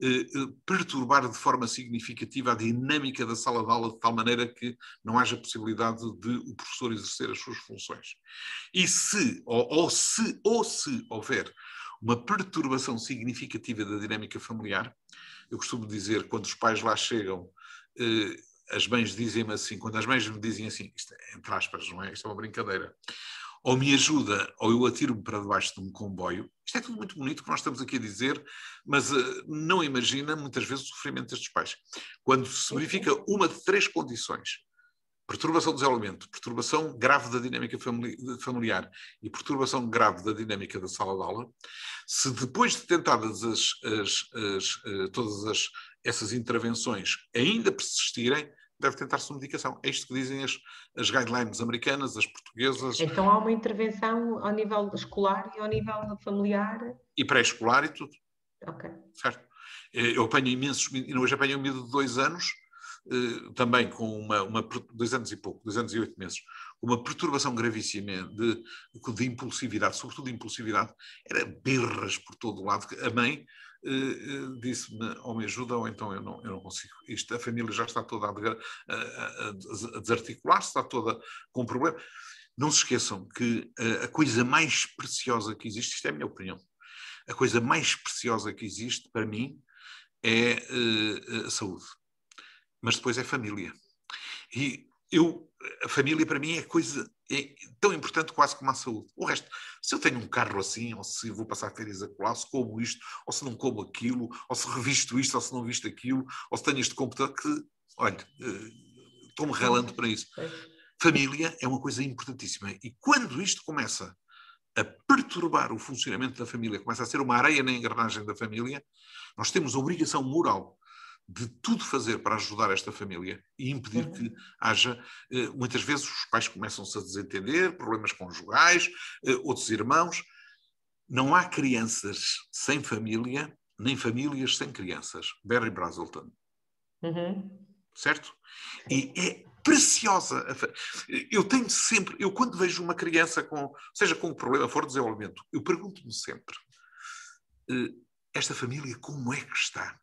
eh, eh, perturbar de forma significativa a dinâmica da sala de aula de tal maneira que não haja possibilidade de o professor exercer as suas funções. E se, ou, ou se, ou se houver uma perturbação significativa da dinâmica familiar, eu costumo dizer, quando os pais lá chegam, eh, as mães dizem-me assim, quando as mães me dizem assim, isto é, entre aspas, não é? Isto é uma brincadeira. Ou me ajuda, ou eu atiro-me para debaixo de um comboio. Isto é tudo muito bonito que nós estamos aqui a dizer, mas uh, não imagina muitas vezes o sofrimento destes pais. Quando se verifica uma de três condições, perturbação do desenvolvimento, perturbação grave da dinâmica familiar e perturbação grave da dinâmica da sala de aula, se depois de tentadas as, as, as, uh, todas as, essas intervenções ainda persistirem, deve tentar-se medicação. É isto que dizem as, as guidelines americanas, as portuguesas. Então há uma intervenção ao nível escolar e ao nível familiar? E pré-escolar e tudo. Ok. Certo. Eh, eu apanho imensos, hoje apanho um medo de dois anos, eh, também com uma, uma, dois anos e pouco, dois anos e oito meses, uma perturbação gravíssima de, de impulsividade, sobretudo de impulsividade, era berras por todo o lado. A mãe disse-me ou me ajuda ou então eu não, eu não consigo. Isto, a família já está toda a, a, a desarticular-se, está toda com problema. Não se esqueçam que a coisa mais preciosa que existe, isto é a minha opinião, a coisa mais preciosa que existe para mim é a saúde. Mas depois é família. E eu, a família para mim é coisa é tão importante quase como a saúde. O resto, se eu tenho um carro assim, ou se vou passar férias a colar, se como isto, ou se não como aquilo, ou se revisto isto, ou se não visto aquilo, ou se tenho este computador, que, olha, eh, estou-me relando para isso. Família é uma coisa importantíssima. E quando isto começa a perturbar o funcionamento da família, começa a ser uma areia na engrenagem da família, nós temos a obrigação moral de tudo fazer para ajudar esta família e impedir uhum. que haja. Eh, muitas vezes os pais começam-se a desentender, problemas conjugais, eh, outros irmãos. Não há crianças sem família, nem famílias sem crianças. Barry Brazelton. Uhum. Certo? E é preciosa. Eu tenho sempre, eu quando vejo uma criança com, seja com um problema for de desenvolvimento, eu pergunto-me sempre: eh, esta família como é que está?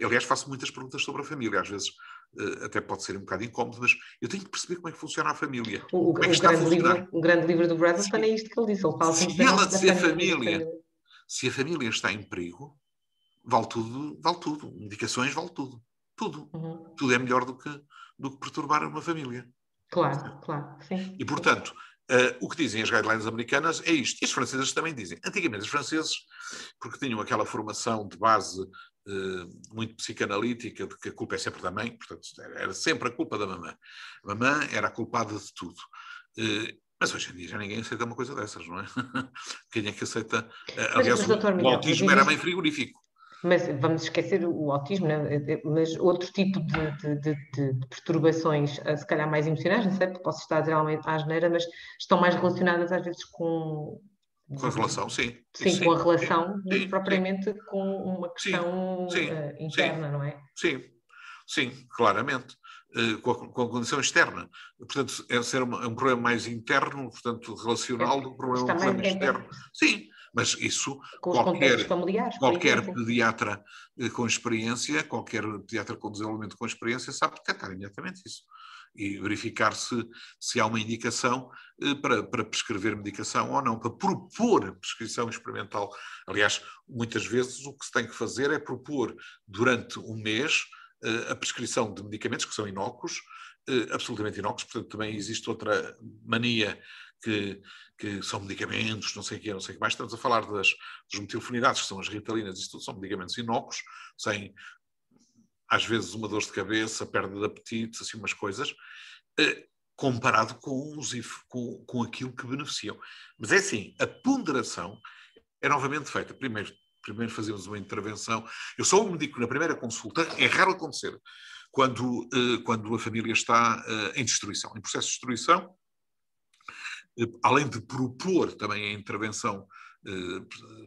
Eu, aliás, faço muitas perguntas sobre a família, às vezes uh, até pode ser um bocado incómodo, mas eu tenho que perceber como é que funciona a família. O, é o, grande, livro, o grande livro do Bradley é isto que ele disse. Ele fala se ela, se a família, se a família está em perigo, vale tudo, vale tudo. Medicações vale tudo. Tudo. Uhum. Tudo é melhor do que, do que perturbar uma família. Claro, claro, sim. E, portanto, Uh, o que dizem as guidelines americanas é isto. E as francesas também dizem. Antigamente, os franceses, porque tinham aquela formação de base muito psicanalítica, de que a culpa é sempre da mãe, portanto, era sempre a culpa da mamã. A mamã era a culpada de tudo. Uh, mas hoje em dia já ninguém aceita uma coisa dessas, não é? Quem é que aceita? aliás, mas, o, o autismo era mãe frigorífico. Mas vamos esquecer o autismo, né? mas outro tipo de, de, de, de, perturbações, eh, se calhar mais emocionais, não sei, posso estar a dizer à geneira, mas estão mais relacionadas às vezes com. Com a relação, sim. Sim, sim com a relação, sim, propriamente sim. com uma questão uh, interna, não é? Sim, sim, claramente. Uh, com, a, com, a, condição externa. Portanto, é ser uma, é um problema mais interno, portanto, relacional, é, do que um problema, um problema é, externo. Sim, mas isso com qualquer, qualquer pediatra eh, com experiência, qualquer pediatra com desenvolvimento com experiência sabe detectar imediatamente isso e verificar se, se há uma indicação eh, para, para prescrever medicação ou não, para propor a prescrição experimental. Aliás, muitas vezes o que se tem que fazer é propor durante um mês eh, a prescrição de medicamentos que são inócuos, absolutamente inócuos, portanto também existe outra mania que, que são medicamentos, não sei o que, não sei o que mais. Estamos a falar das, das metilfenidatos, que são as ritalinas, isso tudo são medicamentos inócuos, sem, às vezes, uma dor de cabeça, perda de apetite, assim, umas coisas, eh, comparado com, os, com, com aquilo que beneficiam. Mas é assim, a ponderação é novamente feita. Primeiro, primeiro fazemos uma intervenção. Eu só me digo que na primeira consulta é raro acontecer quando, uh, quando a família está uh, em destruição, em processo de destruição, além de propor também a intervenção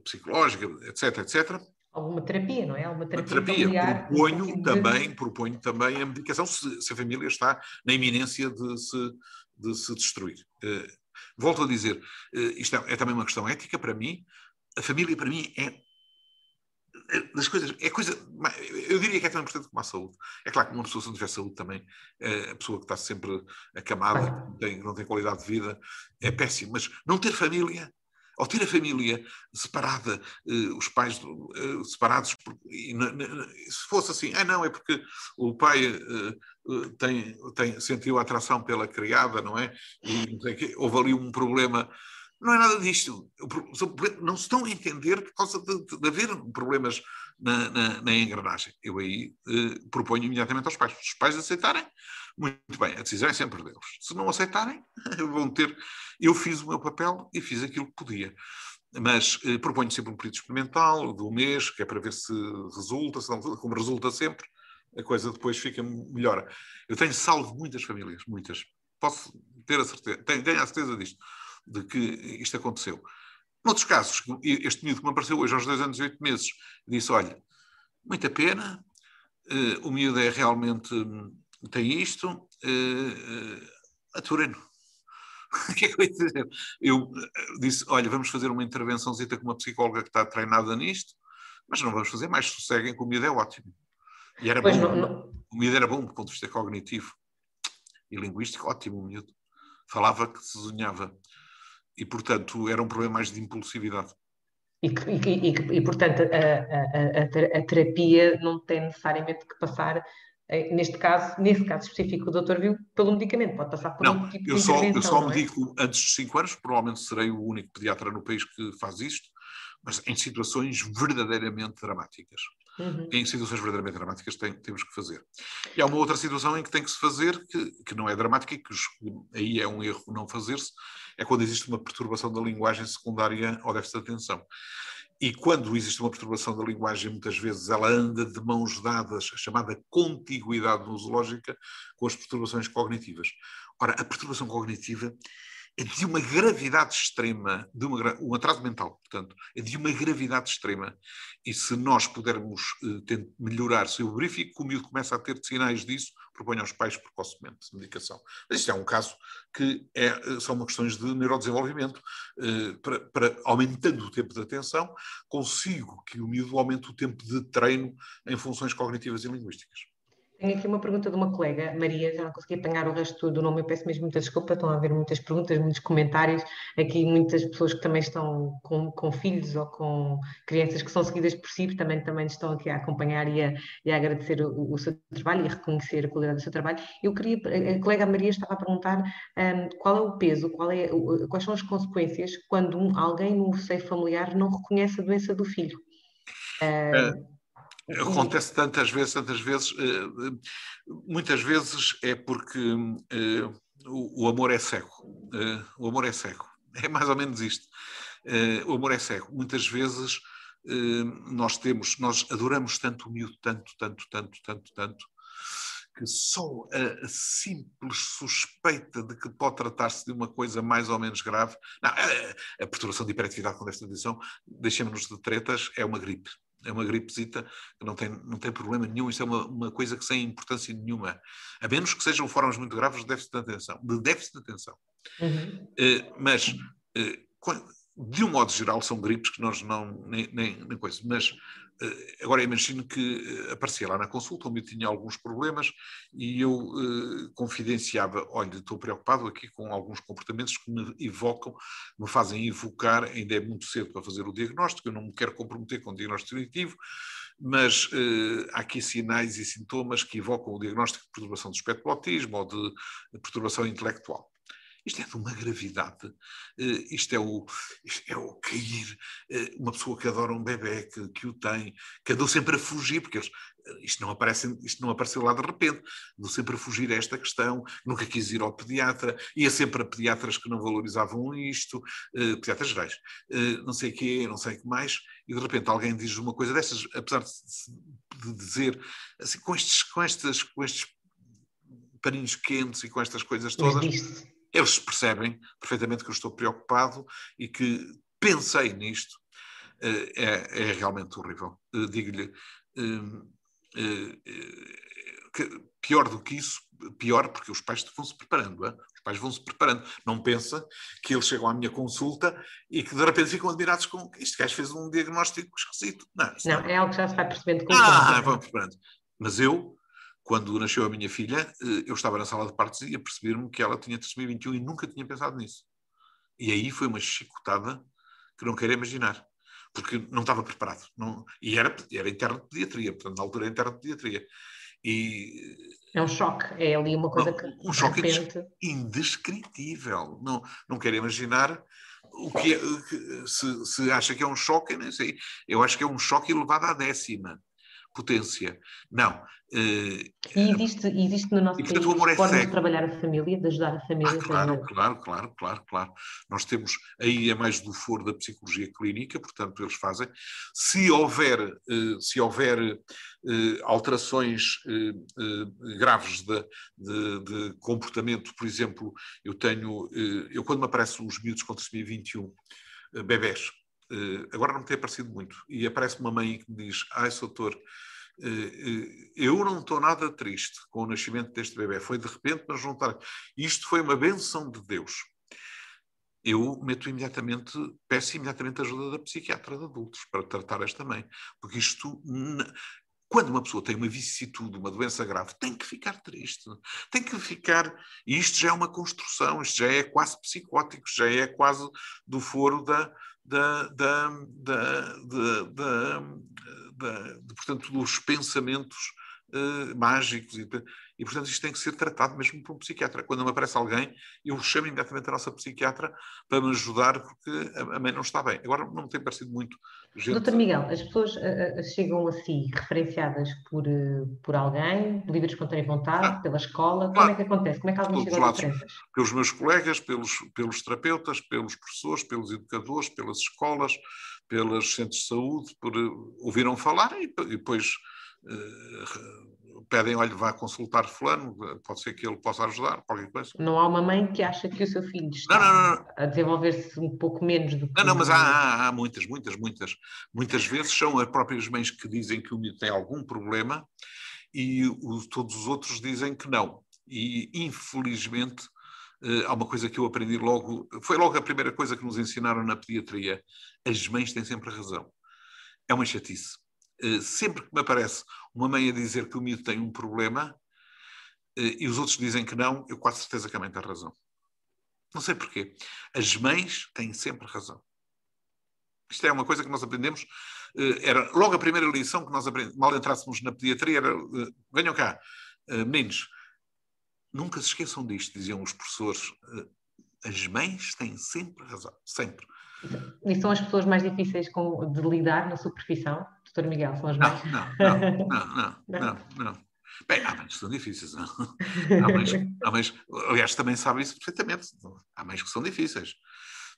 psicológica, etc, etc. Alguma terapia, não é? Alguma terapia, terapia. Familiar, proponho, também, proponho também a medicação se, se, a família está na iminência de se, de se destruir. volto a dizer, isto é, é também uma questão ética para mim, a família para mim é das coisas, é coisa, eu diria que é tão importante como a saúde. É claro que uma pessoa se não tiver saúde também, é, a pessoa que está sempre acamada, que não tem, não tem qualidade de vida, é péssimo. Mas não ter família, ou ter a família separada, eh, os pais eh, separados, e, se fosse assim, ah não, é porque o pai eh, tem, tem, sentiu atração pela criada, não é? E houve ali um problema não é nada disto. Não se estão a entender por causa de, de haver problemas na, na, na, engrenagem. Eu aí eh, proponho imediatamente aos pais. Se os pais aceitarem, muito bem, a decisão é sempre deles. Se não aceitarem, vão ter. Eu fiz o meu papel e fiz aquilo que podia. Mas eh, proponho sempre um período experimental um mês, que é para ver se resulta, se não, como resulta sempre, a coisa depois fica melhor. Eu tenho salvo muitas famílias, muitas. Posso ter a certeza, tenho, tenho a certeza disto de que isto aconteceu. Noutros casos, este miúdo que me apareceu hoje aos dois anos e oito meses, disse, olha, muita pena, uh, o miúdo é realmente, tem isto, uh, aturem-no. o que é que eu ia dizer? Eu disse, olha, vamos fazer uma intervençãozita com uma psicóloga que está treinada nisto, mas não vamos fazer mais, sosseguem, que o miúdo é ótimo. E era pois bom, não, não. o miúdo era bom do ponto de vista cognitivo e linguístico, ótimo o miúdo. Falava que se sonhava e, portanto, era um problema mais de impulsividade. E, e, e, e portanto, a, a, a, terapia não tem necessariamente que passar, eh, neste caso, nesse caso específico, o doutor viu, pelo medicamento, pode passar por não, tipo eu de só, Eu só é? medico antes dos 5 anos, provavelmente serei o único pediatra no país que faz isto, mas em situações verdadeiramente dramáticas. Uhum. Em situações verdadeiramente dramáticas tem, temos que fazer. E há uma outra situação em que tem que se fazer, que, que não é dramática que aí é um erro não fazer-se, é quando existe uma perturbação da linguagem secundária ao déficit de atenção. E quando existe uma perturbação da linguagem, muitas vezes ela anda de mãos dadas, a chamada contiguidade nosológica, com as perturbações cognitivas. Ora, a perturbação cognitiva é de uma gravidade extrema, de uma, um atraso mental, portanto, é de uma gravidade extrema. E se nós pudermos uh, melhorar, se eu verifico que o miúdo começa a ter sinais disso, proponho aos pais precocemente medicação. Mas isto é um caso que é, eh, são uma questões de neurodesenvolvimento. Uh, para, para, aumentando o tempo de atenção, consigo que o miúdo aumente o tempo de treino em funções cognitivas e linguísticas. Tenho aqui uma pergunta de uma colega, Maria, já não consegui apanhar o resto do nome, eu peço mesmo muita desculpa, estão a haver muitas perguntas, muitos comentários, aqui muitas pessoas que também estão com, com filhos ou com crianças que são seguidas por si, também, também estão aqui a acompanhar e a, e a agradecer o, o, seu trabalho e a reconhecer a qualidade do seu trabalho. Eu queria, a colega Maria estava a perguntar um, qual é o peso, qual é, quais são as consequências quando um, alguém no seio familiar não reconhece a doença do filho. Uh, Acontece tantas vezes, tantas vezes, eh, eh, muitas vezes é porque eh, o amor é cego. O amor é cego. É mais ou menos isto. O amor é cego. Muitas vezes nós temos, nós adoramos tanto o miúdo, tanto, tanto, tanto, tanto, tanto, que só a, simples suspeita de que pode tratar-se de uma coisa mais ou menos grave. Não, a, a perturbação de hiperatividade com esta condição, deixemos-nos de tretas, é uma gripe é uma gripezita que não tem, não tem problema nenhum, isso é uma, uma coisa que sem importância nenhuma, a menos que sejam formas muito graves de déficit de atenção, de déficit de atenção. Uhum. Uh, mas, uh, de um modo geral, são gripes que nós não, nem, nem, nem coisa, mas agora imagino que eh, aparecia lá na consulta, onde eu tinha alguns problemas, e eu uh, confidenciava: olha, estou preocupado aqui com alguns comportamentos que me evocam, me fazem evocar, ainda é muito cedo para fazer o diagnóstico, eu não me quero comprometer com o diagnóstico definitivo, mas uh, há aqui sinais e sintomas que evocam o diagnóstico de perturbação do espectro do autismo ou de perturbação intelectual. Isto é de uma gravidade, uh, isto, é o, isto é o cair, uh, uma pessoa que adora um bebê, que, que o tem, que andou sempre a fugir, porque eles, isto, não aparece, isto não apareceu lá de repente, andou sempre a fugir a esta questão, nunca quis ir ao pediatra, ia sempre a pediatras que não valorizavam isto, pediatras gerais, não sei o quê, não sei o que mais, e de repente alguém diz uma coisa dessas, apesar de, de dizer, assim, com estes, com estas, com estes paninhos quentes e com estas coisas todas, eles percebem perfeitamente que eu estou preocupado e que pensei nisto. Eh, é, é realmente horrível. Eh, digo-lhe, eh, pior do que isso, pior porque os pais vão se preparando, hein? os pais vão se preparando. Não pensa que eles chegam à minha consulta e que de repente ficam admirados com este gajo fez um diagnóstico esquisito. Não, não, não, é algo que já se vai percebendo com Ah, vão preparando. Mas eu quando nasceu a minha filha, eh, eu estava na sala de partos e a perceber-me que ela tinha trissomia 21 e nunca tinha pensado nisso. E aí foi uma chicotada que não quero imaginar, porque não estava preparado. Não, e era, era interno de pediatria, portanto, na altura era interno de pediatria. E, é um choque, é ali uma coisa não, que. Um choque repente... indescritível. Não, não quero imaginar o que, é, se, se acha que é um choque, nem sei. Eu acho que é um choque elevado à décima potência. Não. Uh, e existe, existe no nosso e, portanto, país é formas de trabalhar a família, de ajudar a família? Ah, claro, claro, claro, claro, claro. Nós temos, aí é mais do foro da psicologia clínica, portanto eles fazem. Se houver, uh, se houver uh, alterações graves de, de, de, comportamento, por exemplo, eu tenho, eu quando me aparecem os miúdos com trissomia 21, bebés, agora não me tem aparecido muito. E aparece uma mãe que me diz: Ai, doutor, uh, uh, eu não estou nada triste com o nascimento deste bebê. Foi de repente, mas não está. Isto foi uma benção de Deus. Eu meto imediatamente, peço imediatamente ajuda da psiquiatra de adultos para tratar esta mãe. Porque isto, quando uma pessoa tem uma vicissitude, uma doença grave, tem que ficar triste, tem que ficar. Isto já é uma construção, isto já é quase psicótico, já é quase do foro da, da, da, da, da, portanto, dos pensamentos uh, mágicos. E, e, portanto, isto tem que ser tratado mesmo por um psiquiatra. Quando me aparece alguém, eu chamo imediatamente a nossa psiquiatra para me ajudar, porque a, a mãe não está bem. Agora, não me tem parecido muito. Gente... Doutor Miguel, as pessoas uh, chegam a si referenciadas por, uh, por alguém, livre espontânea vontade, ah, pela escola? Claro. Como é que acontece? Como é que alguém chega a diferenças? Pelos meus colegas, pelos, pelos terapeutas, pelos professores, pelos educadores, pelas escolas, pelos centros de saúde, por, ouviram falar e, e depois uh, pedem, olha, vá consultar fulano, pode ser que ele possa ajudar, qualquer coisa. Não há uma mãe que acha que o seu filho está não, não, não, a desenvolver-se um pouco menos do que... Não, não, mas há, há, há, muitas, muitas, muitas. Muitas vezes são as próprias mães que dizem que o menino tem algum problema e o, todos os outros dizem que não. E, infelizmente, uh, há uma coisa que eu aprendi logo, foi logo a primeira coisa que nos ensinaram na pediatria, as mães têm sempre razão. É uma chatice eh, sempre que me aparece uma mãe a dizer que o miúdo tem um problema eh, e os outros dizem que não, eu quase certeza que a mãe tem razão. Não sei porquê. As mães têm sempre razão. Isto é uma coisa que nós aprendemos. Eh, era logo a primeira lição que nós aprendemos, mal entrássemos na pediatria, era venham cá, meninos, nunca se esqueçam disto, diziam os professores. As mães têm sempre razão, sempre. E são as pessoas mais difíceis de lidar na sua profissão, doutor Miguel? Não, não, não, não, não, não. Bem, há mães que são difíceis. Não? Há, mães, há mães, aliás, também sabem isso perfeitamente. Há mães que são difíceis.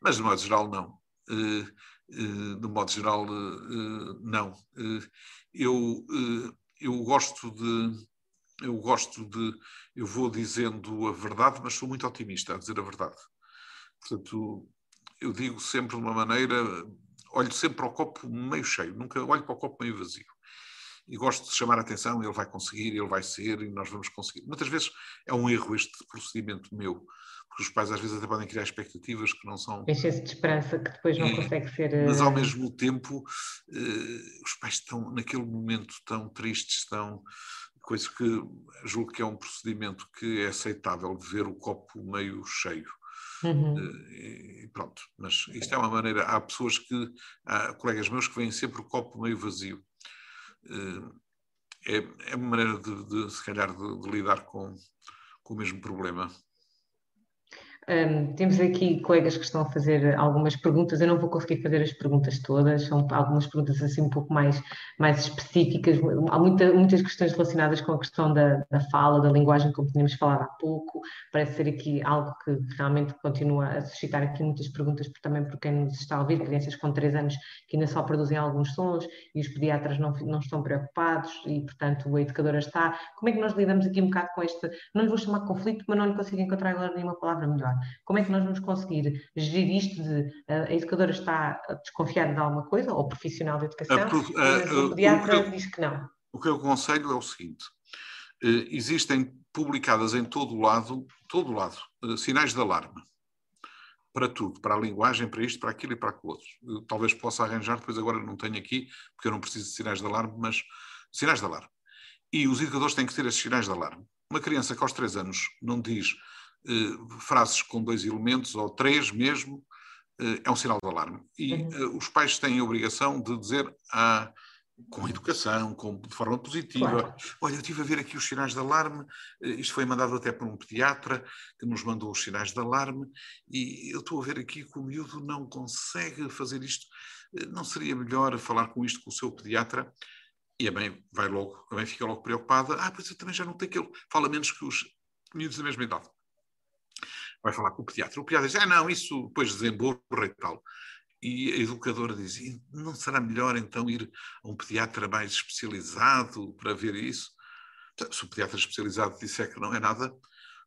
Mas, de modo geral, não. Uh, uh, de modo geral, uh, não. eu, eu gosto de. Eu gosto de. Eu vou dizendo a verdade, mas sou muito otimista a dizer a verdade. Portanto, eu digo sempre de uma maneira, olho sempre para o copo meio cheio, nunca olho para o copo meio vazio. E gosto de chamar a atenção, ele vai conseguir, ele vai ser e nós vamos conseguir. Muitas vezes é um erro este procedimento meu, porque os pais às vezes até podem criar expectativas que não são. Enche-se de esperança que depois não é, consegue ser. Mas ao eh, mesmo tempo, uh, os pais estão naquele momento tão tristes, tão. coisa que julgo que é um procedimento que é aceitável de ver o copo meio cheio. Uhum. Eh, e pronto, mas isto é uma maneira. Há pessoas que, há colegas meus que veem sempre o copo meio vazio. Eh, é, é uma maneira de, de se calhar, de, de lidar com, com o mesmo problema. Um, temos aqui colegas que estão a fazer algumas perguntas, eu não vou conseguir fazer as perguntas todas, são algumas perguntas assim um pouco mais, mais específicas, há muita, muitas questões relacionadas com a questão da, da fala, da linguagem, como tínhamos falado há pouco, parece ser aqui algo que realmente continua a suscitar aqui muitas perguntas, também por quem nos está a ouvir, crianças com 3 anos que ainda só produzem alguns sons e os pediatras não, não estão preocupados e, portanto, a educadora está. Como é que nós lidamos aqui um bocado com este, não lhe vou chamar conflito, mas não lhe consigo encontrar agora nenhuma palavra melhor. Como é que nós vamos conseguir gerir isto de a educadora está desconfiada de alguma coisa, ou profissional de educação, mas o pediatra o diz que não? O que eu aconselho é o seguinte: eh, existem publicadas em todo o lado, todo lado, eh, sinais de alarme para tudo, para a linguagem, para isto, para aquilo e para aquilo outro. Eu, talvez possa arranjar, depois agora não tenho aqui, porque eu não preciso de sinais de alarme, mas sinais de alarme. E os educadores têm que ter esses sinais de alarme. Uma criança que aos três anos não diz eh, frases com dois elementos, ou três mesmo, eh, é um sinal de alarme. E uhum. Eh, os pais têm a obrigação de dizer a com educação, com, de forma positiva. Claro. Olha, eu estive a ver aqui os sinais de alarme, isto foi mandado até por um pediatra que nos mandou os sinais de alarme, e eu estou a ver aqui que o miúdo não consegue fazer isto. Não seria melhor falar com isto com o seu pediatra? E a mãe vai logo, a mãe fica logo preocupada. Ah, pois eu também já não tenho aquele. Fala menos que os miúdos da mesma idade vai falar com o pediatra. O pediatra diz, ah, não, isso depois desemborra e tal. E a educadora diz, não será melhor então ir a um pediatra mais especializado para ver isso? Então, se o pediatra especializado disser que não é nada...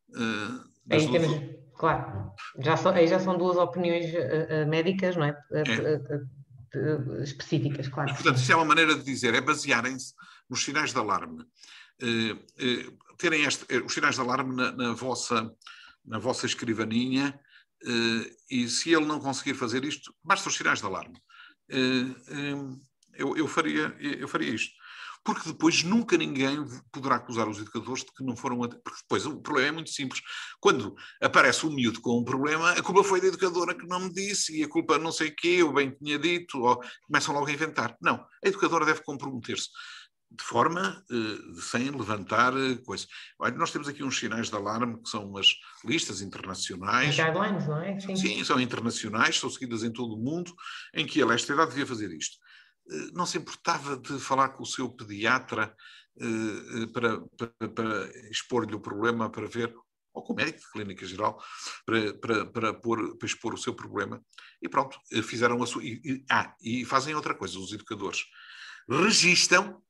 Uh, aí duas... temos, claro, já são, aí já são duas opiniões uh, uh, médicas, não é? é. específicas, claro. portanto, isso é uma maneira de dizer, é basearem-se nos sinais de alarme. terem este, os sinais de alarme na, na vossa na vossa escrivaninha, eh, e se ele não conseguir fazer isto, basta os sinais de alarme. Eh, eu, eu, faria, eu faria isto. Porque depois nunca ninguém poderá acusar os educadores de que não foram. Porque depois o problema é muito simples. Quando aparece um miúdo com um problema, a culpa foi da educadora que não me disse, e a culpa não sei o quê, eu bem tinha dito, ou começam logo a inventar. Não, a educadora deve comprometer-se de forma uh, sem levantar uh, coisa. Olha, nós temos aqui uns sinais de alarme que são umas listas internacionais. Guidelines, não é? Sim. Sim, são internacionais, são seguidas em todo o mundo, em que a esta idade devia fazer isto. Uh, não se importava de falar com o seu pediatra para, para, para expor-lhe o problema, para ver, ou com o médico de clínica geral, para, para, para, pôr, para expor o seu problema. E pronto, fizeram a sua. E, e, ah, e fazem outra coisa, os educadores. Registam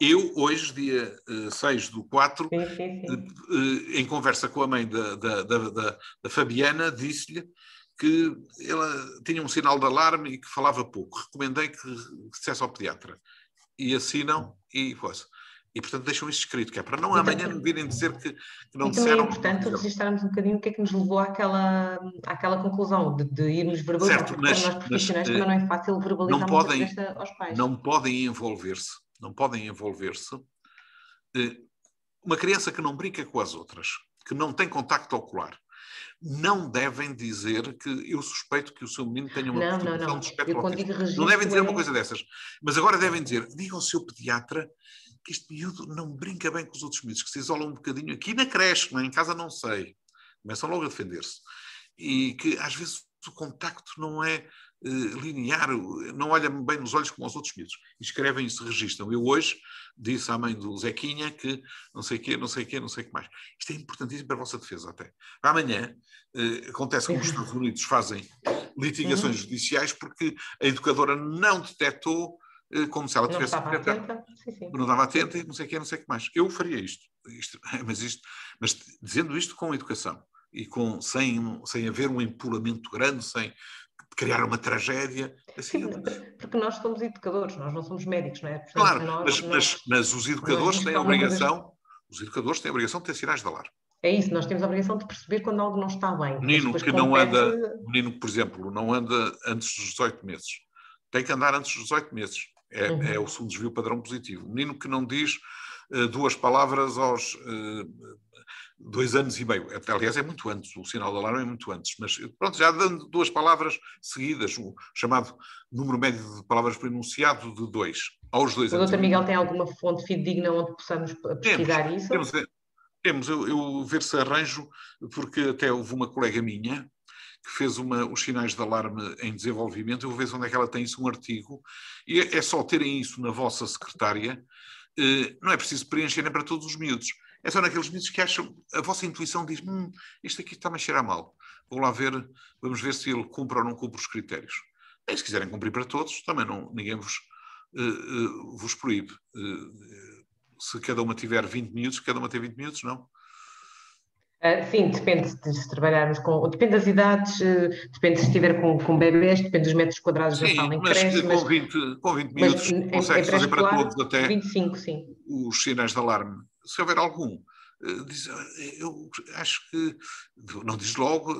eu, hoje, dia uh, eh, 6 do 4, sim, sim, sim. Uh, em conversa com a mãe da, da, da, da Fabiana, disse-lhe que ela tinha um sinal de alarme e que falava pouco. Recomendei que, dissesse ao pediatra. E assinam e coisa. E, portanto, deixam isso escrito, que é para não amanhã me virem dizer que, que não disseram. É importante registrarmos um bocadinho o que é que nos levou àquela, àquela conclusão, de, de irmos verbalizar, certo, porque mas, nós profissionais mas, também não é fácil verbalizar não podem, aos pais. Não podem envolver-se não podem envolver-se. Eh, uma criança que não brinca com as outras, que não tem contacto ocular, não devem dizer que eu suspeito que o seu menino tenha uma não, não, não. de espectro Não devem dizer é... uma coisa dessas. Mas agora devem dizer, diga ao seu pediatra que este miúdo não brinca bem com os outros miúdos, que se isola um bocadinho aqui na creche, não é? em casa não sei. Começam logo a defender-se. E que às vezes o contacto não é eh, linear, não olha bem nos olhos como aos outros miúdos. Escrevem e se registram. Eu hoje disse à mãe do Zequinha que não sei o quê, não sei o quê, não sei o que mais. Isto é importantíssimo para a vossa defesa até. Amanhã eh, acontece que os Estados Unidos fazem litigações uhum. judiciais porque a educadora não detectou como se ela não tivesse estava atenta, sim, sim. não estava atenta e não sei o que, não sei o que mais. Eu faria isto, isto, mas isto, mas dizendo isto com educação e com sem sem haver um empolamento grande, sem criar uma tragédia. Assim, Sim, porque nós somos educadores, nós não somos médicos, não é? Portanto, claro, nós, mas, nós, mas, mas, os educadores têm a obrigação, os educadores têm a obrigação de ter sinais de alarme. É isso, nós temos a obrigação de perceber quando algo não está bem. Menino que não anda, menino por exemplo, não anda antes dos 18 meses, tem que andar antes dos 18 meses. É, uhum. é o segundo desvio padrão positivo. Menino que não diz uh, duas palavras aos uh, dois anos e meio. Aliás, é muito antes, o sinal de alarme é muito antes, mas pronto, já dando duas palavras seguidas, o chamado número médio de palavras por enunciado de dois, aos dois o anos. O doutor Miguel tem alguma fonte fidedigna onde possamos pesquisar temos, isso? Temos, Temos, eu, eu ver se arranjo, porque até houve uma colega minha que fez uma, os sinais de alarme em desenvolvimento, eu vou ver onde é que ela tem isso, um artigo, e é, é só terem isso na vossa secretária, eh, não é preciso preencherem para todos os miúdos, é só naqueles miúdos que acham, a vossa intuição diz, hum, isto aqui está-me a cheirar mal, vou lá ver, vamos ver se ele cumpre ou não cumpre os critérios. E se quiserem cumprir para todos, também não, ninguém vos, uh, uh, vos proíbe. Se cada uma tiver 20 minutos, cada uma tem 20 minutos, não? Uh, sim, depende de se trabalharmos com. Depende das idades, uh, depende se estiver com, com bebês, depende dos metros quadrados sim, da sala em mas creche. Com 20, com 20 minutos consegue fazer para todos até 25, sim. os sinais de alarme. Se houver algum, uh, diz, eu acho que. Não diz logo,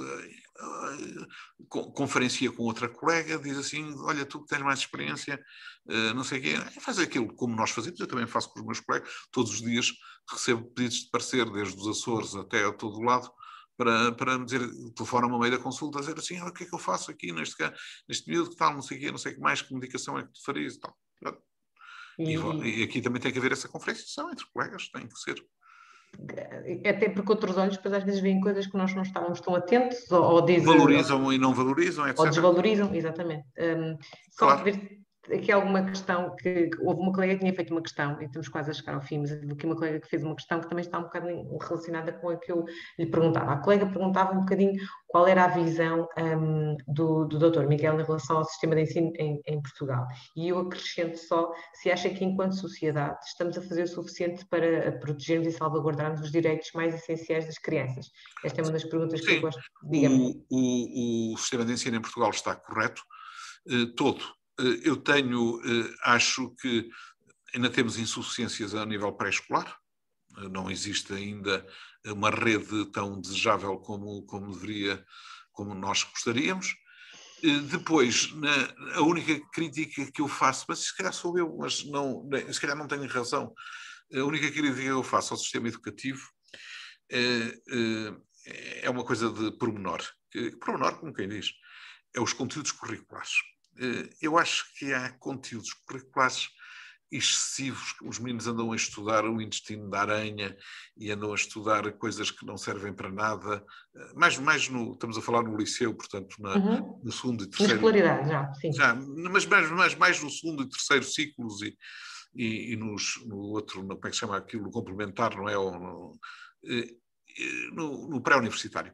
conferencia com outra colega, diz assim: Olha, tu que tens mais experiência, eh, não sei o quê, faz aquilo como nós fazemos, eu também faço com os meus colegas, todos os dias recebo pedidos de parecer, desde os Açores até a todo lado, para, para me dizer, telefona-me a meio da consulta, a dizer assim: o que é que eu faço aqui neste, neste miúdo, que tal, não sei o quê, não sei o que mais, que medicação é que tu farias e tal. E, e, aqui também tem que haver essa conferenciação entre colegas, tem que ser até porque outros olhos depois às vezes veem coisas que nós não estávamos tão atentos ou, ou dizem, valorizam ou, e não valorizam, etc. Ou desvalorizam, exatamente. Um, só ver aqui alguma questão que, houve uma colega que tinha feito uma questão e estamos quase a chegar ao fim, mas aqui uma colega que fez uma questão que também está um bocadinho relacionada com a que eu lhe perguntava. A colega perguntava um bocadinho qual era a visão um, do, do Dr. Miguel em relação ao sistema de ensino em, em, Portugal. E eu acrescento só se acha que enquanto sociedade estamos a fazer o suficiente para protegermos e salvaguardarmos os direitos mais essenciais das crianças. Esta é uma das perguntas Sim. que eu gosto. de O, o, o sistema de ensino em Portugal está correto, eh, todo eu tenho, eh, acho que ainda temos insuficiências a nível pré-escolar, eh, não existe ainda uma rede tão desejável como, como deveria, como nós gostaríamos. Depois, na, a única crítica que eu faço, mas se calhar sou eu, mas não, se calhar não tenho razão, a única crítica que eu faço ao sistema educativo é, é uma coisa de pormenor. Pormenor, como quem diz, é os conteúdos curriculares. Eh, eu acho que há conteúdos curriculares excessivos. Os meninos andam a estudar o intestino da aranha e andam a estudar coisas que não servem para nada. Eh, mais, mais no, estamos a falar no liceu, portanto, na, uhum. no segundo e terceiro. Na já, sim. Já, mas mais, mais, mais no segundo e terceiro ciclos e, e, e nos, no outro, como é que se chama aquilo, complementar, não é? Ou no, eh, no, no pré-universitário.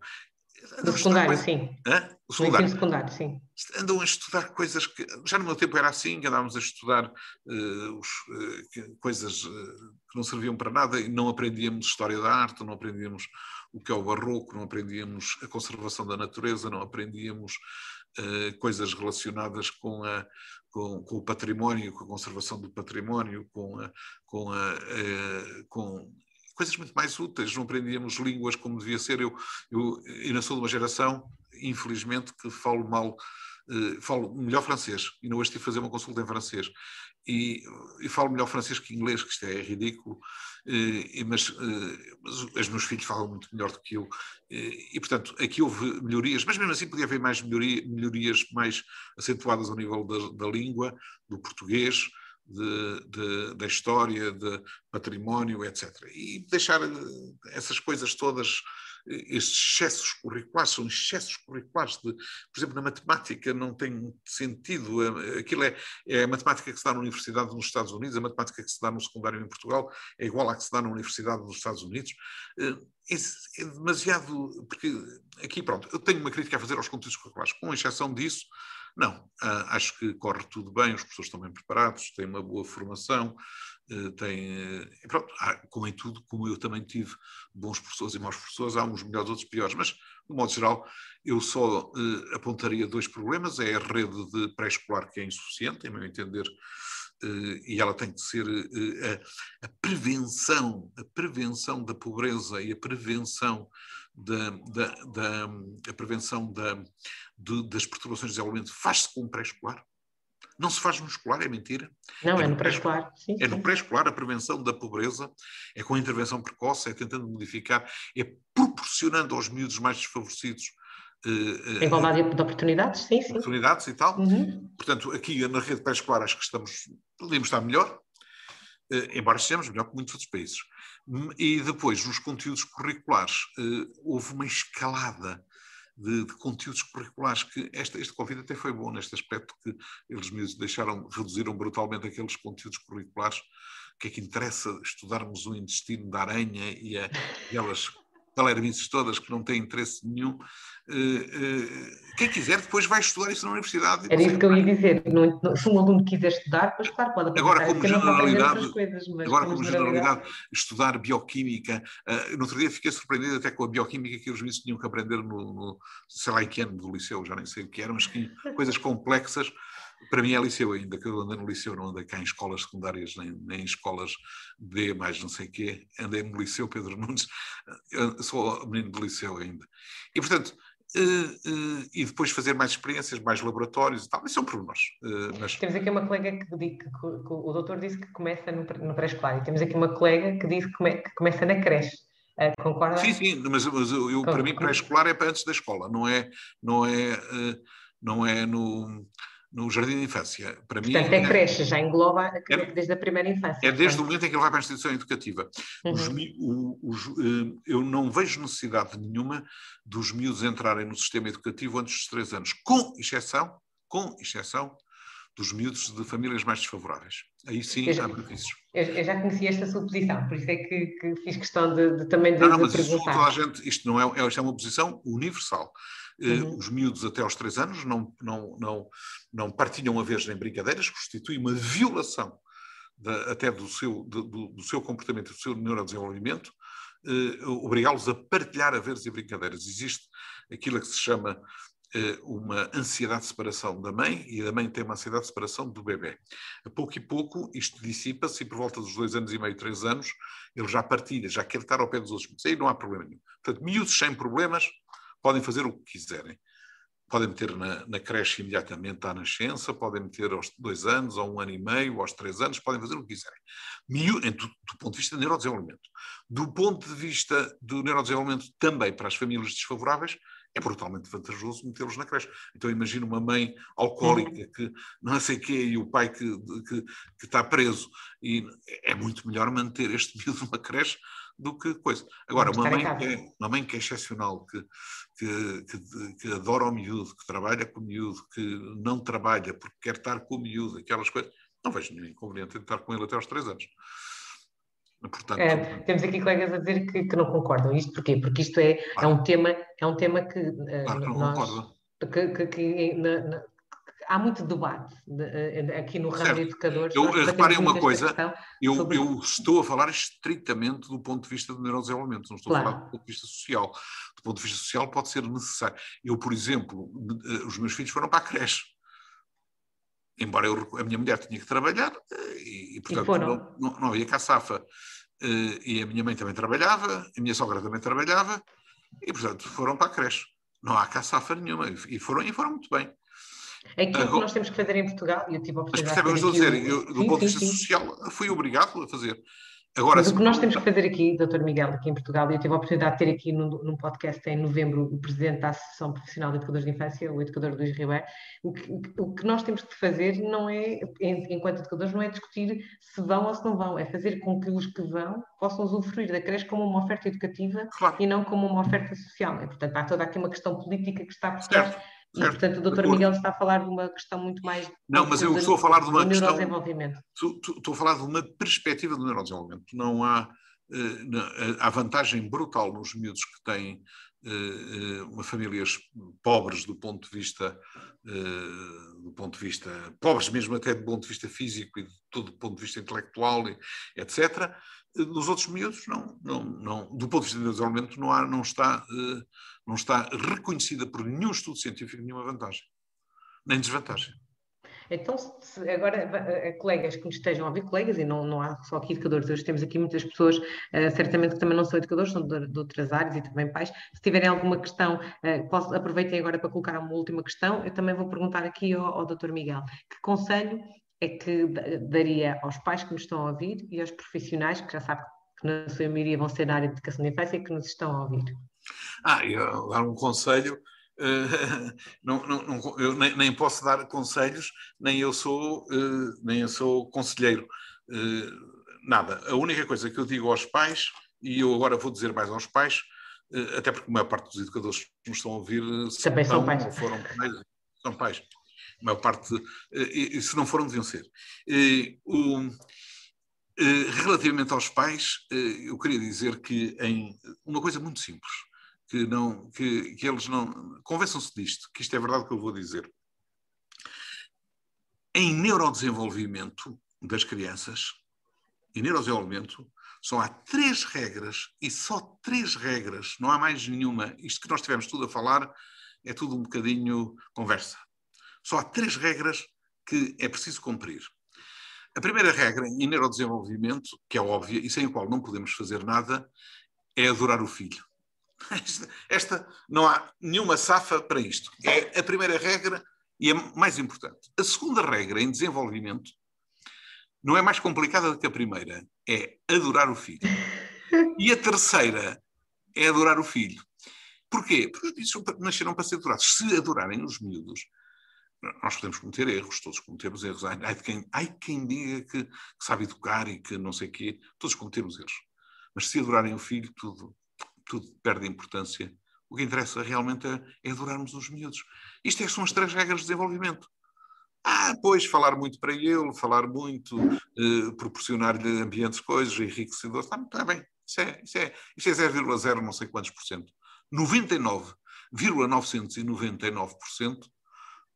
Do secundário, sim. Hã? O secundário. secundário, sim. Andam a estudar coisas que. Já no meu tempo era assim, que andávamos a estudar uh, os, uh, coisas uh, que não serviam para nada e não aprendíamos história da arte, não aprendíamos o que é o barroco, não aprendíamos a conservação da natureza, não aprendíamos coisas relacionadas com, a, com, com, o património, com a conservação do património, com, a, com, a, com coisas muito mais úteis, não aprendíamos línguas como devia ser. Eu, eu ainda sou de uma geração, infelizmente, que falo mal, uh, falo melhor francês, e não hoje tive a fazer uma consulta em francês. E, e falo melhor francês que inglês, que isto é ridículo, uh, mas, uh, mas, os meus filhos falam muito melhor do que eu. e, portanto, aqui houve melhorias, mas mesmo assim podia haver mais melhoria, melhorias mais acentuadas ao nível da, da língua, do português, de, de, da história, de património, etc. E deixar eh, essas coisas todas, eh, estes excessos curriculares, são excessos curriculares. De, por exemplo, na matemática não tem sentido. Eh, aquilo é, é a matemática que se dá na universidade nos Estados Unidos, a matemática que se dá no secundário em Portugal é igual à que se dá na universidade nos Estados Unidos. É, é demasiado. Porque aqui, pronto, eu tenho uma crítica a fazer aos conteúdos curriculares. Com exceção disso, não, ah, acho que corre tudo bem, os professores estão bem preparados, têm uma boa formação, eh, têm. Eh, pronto, como em tudo, como eu também tive bons professores e maus professores, há uns melhores, outros piores, mas, de modo geral, eu só eh, apontaria dois problemas: é a rede de pré-escolar que é insuficiente, em meu entender, e ela tem que ser a, a, prevenção, a prevenção da pobreza e a prevenção da, da, da a prevenção da, de, das perturbações de desenvolvimento faz-se com o pré-escolar. Não se faz no escolar, é mentira. Não, é, é no pré-escolar. Pré é no pré-escolar a prevenção da pobreza, é com a intervenção precoce, é tentando modificar, é proporcionando aos miúdos mais desfavorecidos Uh, Igualdade de oportunidades, sim, sim. Oportunidades e tal. Uhum. Portanto, aqui na rede pré-escolar acho que estamos, podemos estar melhor, uh, embora estejamos melhor que muitos outros países. E depois, nos conteúdos curriculares, houve uma escalada de, de, conteúdos curriculares que esta, este Covid até foi bom neste aspecto que eles mesmos deixaram, reduziram brutalmente aqueles conteúdos curriculares. Que é que interessa estudarmos o intestino da aranha e a, aquelas talermices todas que não têm interesse nenhum. Eh, eh, quem quiser depois vai estudar isso na universidade. Era isso que eu ia dizer. Não, se um aluno quiser estudar, pois claro, pode Agora, como generalidade, coisas, agora, como generalidade, estudar bioquímica. Uh, no outro dia fiquei surpreendido até com a bioquímica que os miúdos tinham que aprender no, no, sei lá em que ano do liceu, já nem sei o que era, mas que, coisas complexas para mim é liceu ainda, que eu andei no liceu, não andei cá em escolas secundárias, nem, nem em escolas B, mais não sei o quê, andei no liceu Pedro Nunes, eu sou menino do liceu ainda. E, portanto, Uh, uh, e depois fazer mais experiências, mais laboratórios e tal. Isso são problemas. Uh, mas... Temos aqui uma colega que, que, que, que, o doutor disse que começa no, no pré-escolar e temos aqui uma colega que diz que, come, começa na creche. concorda? Sim, sim, mas, mas eu, para mim pré-escolar é para antes da escola, não é, não é, não é no no jardim de infância. Para Portanto, mim, é creche, já engloba é, desde a primeira infância. É desde o momento em que ele vai para a instituição educativa. Uhum. Os, os, eh, eu não vejo necessidade nenhuma dos miúdos entrarem no sistema educativo antes dos três anos, com exceção, com exceção dos miúdos de famílias mais desfavoráveis. Aí sim já, há benefícios. Eu, eu, já conhecia esta sua posição, por isso é que, que fiz questão de, de também de, não, não, mas perguntar. Isso, toda a gente, isto não é, é, é uma posição universal. Eh, uhum. Os miúdos até aos três anos não, não, não, não partilham a vez em brincadeiras, constitui uma violação da, até do seu, do, do, seu comportamento, do seu neurodesenvolvimento, eh, obrigá-los a partilhar a veres e brincadeiras. Existe aquilo que se chama eh, uma ansiedade de separação da mãe e a mãe tem uma ansiedade de separação do bebê. A pouco e pouco isto dissipa-se e por volta dos dois anos e meio, três anos, ele já partilha, já quer estar ao pé dos outros. Aí não há problema nenhum. Portanto, miúdos sem problemas, podem fazer o que quiserem. Podem meter na, na, creche imediatamente à nascença, podem meter aos dois anos, ou um ano e meio, aos três anos, podem fazer o que quiserem. Do, do ponto de vista do neurodesenvolvimento. Do ponto de vista do neurodesenvolvimento também para as famílias desfavoráveis, é brutalmente vantajoso metê-los na creche. Então imagina uma mãe alcoólica que não sei o quê e o pai que, que, que, está preso. E é muito melhor manter este miúdo numa creche do que coisa. Agora, uma mãe, que é, uma mãe que é excepcional, que, que, que, que, adora o miúdo, que trabalha com o miúdo, que não trabalha porque quer estar com o miúdo, aquelas coisas, não vejo nenhum inconveniente em estar com ele até aos três anos. Portanto, é, temos aqui colegas a dizer que, que, não concordam. Isto porquê? Porque isto é, é um tema, é um tema que, claro que nós, que, que na, na, há muito debate de, eh, aqui no ramo de educadores. Eu, reparem uma coisa, eu, sobre... eu, estou a falar estritamente do ponto de vista do neurodesenvolvimento, não estou claro. a falar do ponto de vista social. Do ponto de vista social pode ser necessário. Eu, por exemplo, eh, os meus filhos foram para a creche. Embora eu, a minha mulher tinha que trabalhar eh, e, e portanto, e não, não, não, havia caçafa. E a minha mãe também trabalhava, a minha sogra também trabalhava, e portanto foram para a creche. Não há caçafa nenhuma. E foram, e foram muito bem. Aquilo Agora, que nós temos que fazer em Portugal, e eu tive a oportunidade Mas percebem, eu estou a dizer, eu, do sim, ponto de vista social, fui obrigado a fazer. Agora, Mas o que nós temos que fazer aqui, Dr. Miguel, aqui em Portugal, eu tive a oportunidade de ter aqui num, num podcast em novembro o presidente da Associação Profissional de Educadores de Infância, o educador Luís Ribeiro, o que, o que nós temos que fazer não é, enquanto educadores, não é discutir se vão ou se não vão, é fazer com que os que vão possam usufruir da creche como uma oferta educativa claro. e não como uma oferta social. E, portanto, há toda aqui uma questão política que está por trás e, portanto, o doutor Miguel está a falar de uma questão muito mais. Não, mas eu estou a falar de uma questão. Estou a falar de uma perspectiva do neurodesenvolvimento. Não há. Uh, há vantagem brutal nos miúdos que têm uh, uma famílias pobres do ponto de vista do ponto de vista pobres mesmo até do ponto de vista físico e de todo do ponto de vista intelectual etc nos outros miúdos não, não, não do ponto de vista do desenvolvimento não há não está não está reconhecida por nenhum estudo científico nenhuma vantagem, nem desvantagem. Então, se agora, eh, colegas que nos estejam a ouvir, colegas, e não, não há só aqui educadores, hoje temos aqui muitas pessoas, uh, certamente que também não são educadores, são de, de, outras áreas e também pais. Se tiverem alguma questão, uh, posso, aproveitem agora para colocar uma última questão. Eu também vou perguntar aqui ao, ao Dr. Miguel, que conselho é que daria aos pais que nos estão a ouvir e aos profissionais, que já sabem que na sua maioria vão ser na área de educação de infância, que nos estão a ouvir? Ah, eu dar um conselho. Uh, não, não, não, eu nem, nem, posso dar conselhos, nem eu sou, uh, nem eu sou conselheiro. Uh, nada. A única coisa que eu digo aos pais, e eu agora vou dizer mais aos pais, até porque a maior parte dos educadores que nos estão a ouvir também são pais. Foram pais, são pais. A maior parte, e, se não foram, deviam ser. O, relativamente aos pais, eu queria dizer que em uma coisa muito simples, que, não, que, que eles não. Convençam-se disto, que isto é verdade que eu vou dizer. Em neurodesenvolvimento das crianças, em neurodesenvolvimento, só há três regras e só três regras, não há mais nenhuma. Isto que nós tivemos tudo a falar é tudo um bocadinho conversa. Só há três regras que é preciso cumprir. A primeira regra em neurodesenvolvimento, que é óbvia e sem a qual não podemos fazer nada, é adorar o filho. Esta, não há nenhuma safa para isto. É a primeira regra e é mais importante. A segunda regra em desenvolvimento não é mais complicada do que a primeira, é adorar o filho. E a terceira é adorar o filho. Porquê? Porque os bichos nasceram para ser adorados. Se adorarem os miúdos, nós podemos cometer erros, todos cometemos erros. Ai, quem, ai, quem diga que, que, sabe educar e que não sei o quê, todos cometemos erros. Mas se adorarem o filho, tudo, tudo perde importância. O que interessa realmente é, é adorarmos os miúdos. Isto é, são as três regras de desenvolvimento. Ah, pois, falar muito para ele, falar muito, eh, proporcionar-lhe ambientes, coisas, enriquecedores. Está, está bem, isso é, isso é, isso é 0,0 não sei quantos por cento. 99,999%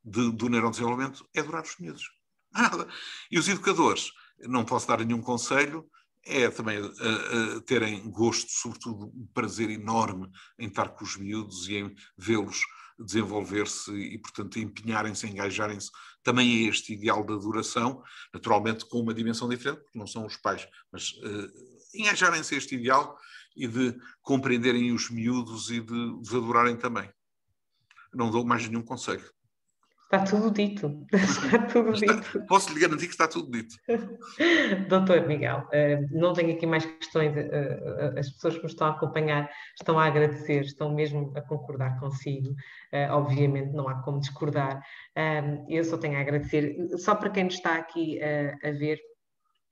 de, do neurodesenvolvimento é adorar os miúdos. Nada. E os educadores, não posso dar nenhum conselho, é também uh, uh, terem gosto, sobretudo um prazer enorme em estar com os miúdos e em vê-los desenvolver-se e, portanto, empenharem-se, engajarem-se também a este ideal da duração, naturalmente com uma dimensão diferente, porque não são os pais, mas uh, engajarem-se a este ideal e de compreenderem os miúdos e de os adorarem também. Não dou mais nenhum conselho. Está tudo dito. Está tudo dito. Posso lhe garantir que está tudo dito. Doutor Miguel, eh, não tenho aqui mais questões. Eh, eh, as pessoas que me estão a acompanhar estão a agradecer, estão mesmo a concordar consigo. Obviamente, não há como discordar. Eu só tenho a agradecer. Só para quem nos está aqui a ver,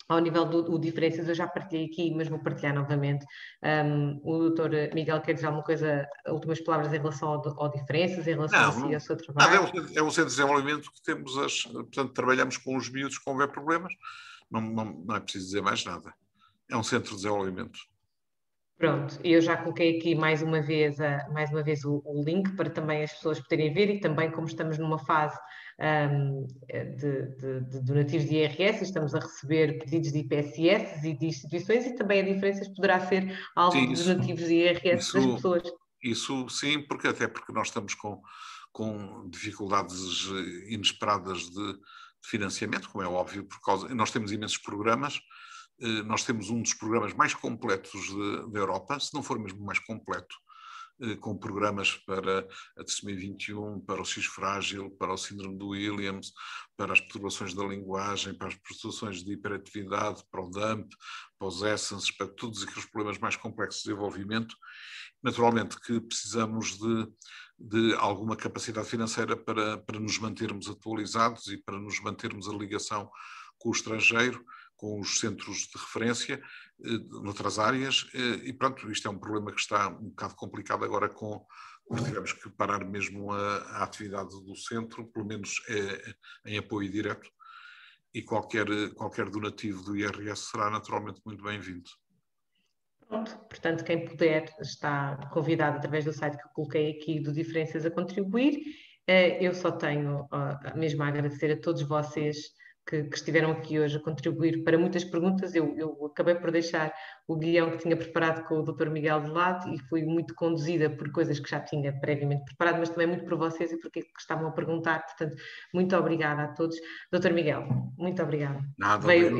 ao nível do, do, diferenças, eu já partilhei aqui, mas vou partilhar novamente. Um, o doutor Miguel quer dizer alguma coisa, últimas palavras em relação ao, ao diferenças, em relação não, a si, ao seu trabalho? Não, é, um, é um centro de desenvolvimento que temos, as, portanto, trabalhamos com os miúdos que houver problemas, não, não, não é preciso dizer mais nada. É um centro de desenvolvimento. Pronto, eu já coloquei aqui mais uma vez, a, mais uma vez o, o, link para também as pessoas poderem ver e também como estamos numa fase um, de, de, de, donativos de IRS, estamos a receber pedidos de IPSS e de instituições e também a diferença poderá ser algo sim, isso, de donativos de IRS isso, das pessoas. Isso sim, porque até porque nós estamos com, com dificuldades inesperadas de, de financiamento, como é óbvio, por causa nós temos imensos programas eh, nós temos um dos programas mais completos da Europa, se não for mesmo mais completo, eh, com programas para a trisomia 21, para o X frágil, para o síndrome do Williams, para as perturbações da linguagem, para as perturbações de hiperatividade, para o DAMP, para os Essence, para todos aqueles problemas mais complexos de desenvolvimento. Naturalmente que precisamos de, de alguma capacidade financeira para, para nos mantermos atualizados e para nos mantermos a ligação com o estrangeiro com os centros de referência eh, noutras áreas eh, e pronto, isto é um problema que está um bocado complicado agora com tivemos que parar mesmo a, a atividade do centro, pelo menos é, em apoio direto e qualquer, qualquer donativo do IRS será naturalmente muito bem-vindo. Pronto, portanto, quem puder está convidado através do site que eu coloquei aqui do Diferenças a contribuir. Eu só tenho mesmo a agradecer a todos vocês que, que, estiveram aqui hoje a contribuir para muitas perguntas. Eu, eu, acabei por deixar o guião que tinha preparado com o Dr. Miguel de lado e fui muito conduzida por coisas que já tinha previamente preparado, mas também muito por vocês e porque estavam a perguntar. Portanto, muito obrigada a todos. Dr. Miguel, muito obrigada. Nada, Veio,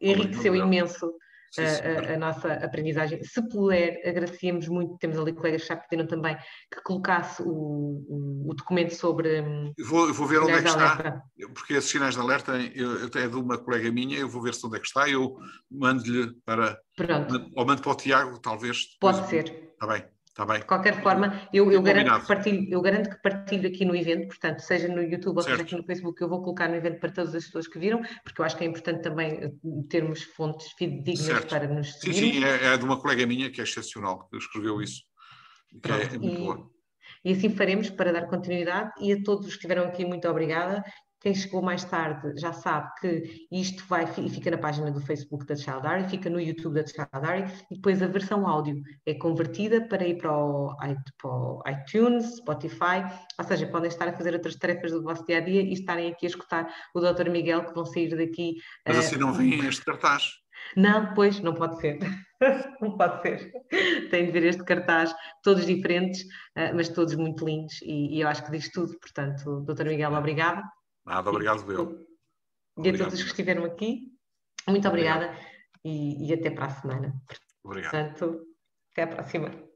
enriqueceu imenso a, a, a, nossa aprendizagem. Se puder, agradecíamos muito, temos ali colegas que já pediram também que colocasse o, o, o documento sobre. Hum, eu vou, eu vou ver onde é que está, porque esses sinais de alerta eu, é de uma colega minha, eu vou ver se onde é que está, eu mando-lhe para. Pronto. Ou mando para o Tiago, talvez. Pode ser. Está bem. Está bem. De qualquer forma, eu, eu, garanto que partilho, eu garanto que partilho aqui no evento, portanto, seja no YouTube ou seja aqui no Facebook, eu vou colocar no evento para todas as pessoas que viram, porque eu acho que é importante também eh, termos fontes fidedignas certo. para nos seguir. Sim, sim, é, é, de uma colega minha que é excepcional, que escreveu isso, que é, é muito e, boa. E assim faremos para dar continuidade e a todos os que estiveram aqui, muito obrigada quem chegou mais tarde já sabe que isto vai e fica na página do Facebook da Childari, fica no YouTube da Childari e depois a versão áudio é convertida para ir para o, para o, iTunes, Spotify, ou seja, podem estar a fazer outras tarefas do vosso dia a dia e estarem aqui a escutar o Dr. Miguel que vão sair daqui. Mas uh, assim não vem este cartaz. Não, pois, não pode ser. não pode ser. Tem de ver este cartaz, todos diferentes, uh, mas todos muito lindos, e, e, eu acho que diz tudo. Portanto, Dr. Miguel, obrigado. Nada, obrigado, eu. E a todos os que estiveram aqui, muito obrigada e, e, até para a semana. Obrigado. Portanto, até à próxima.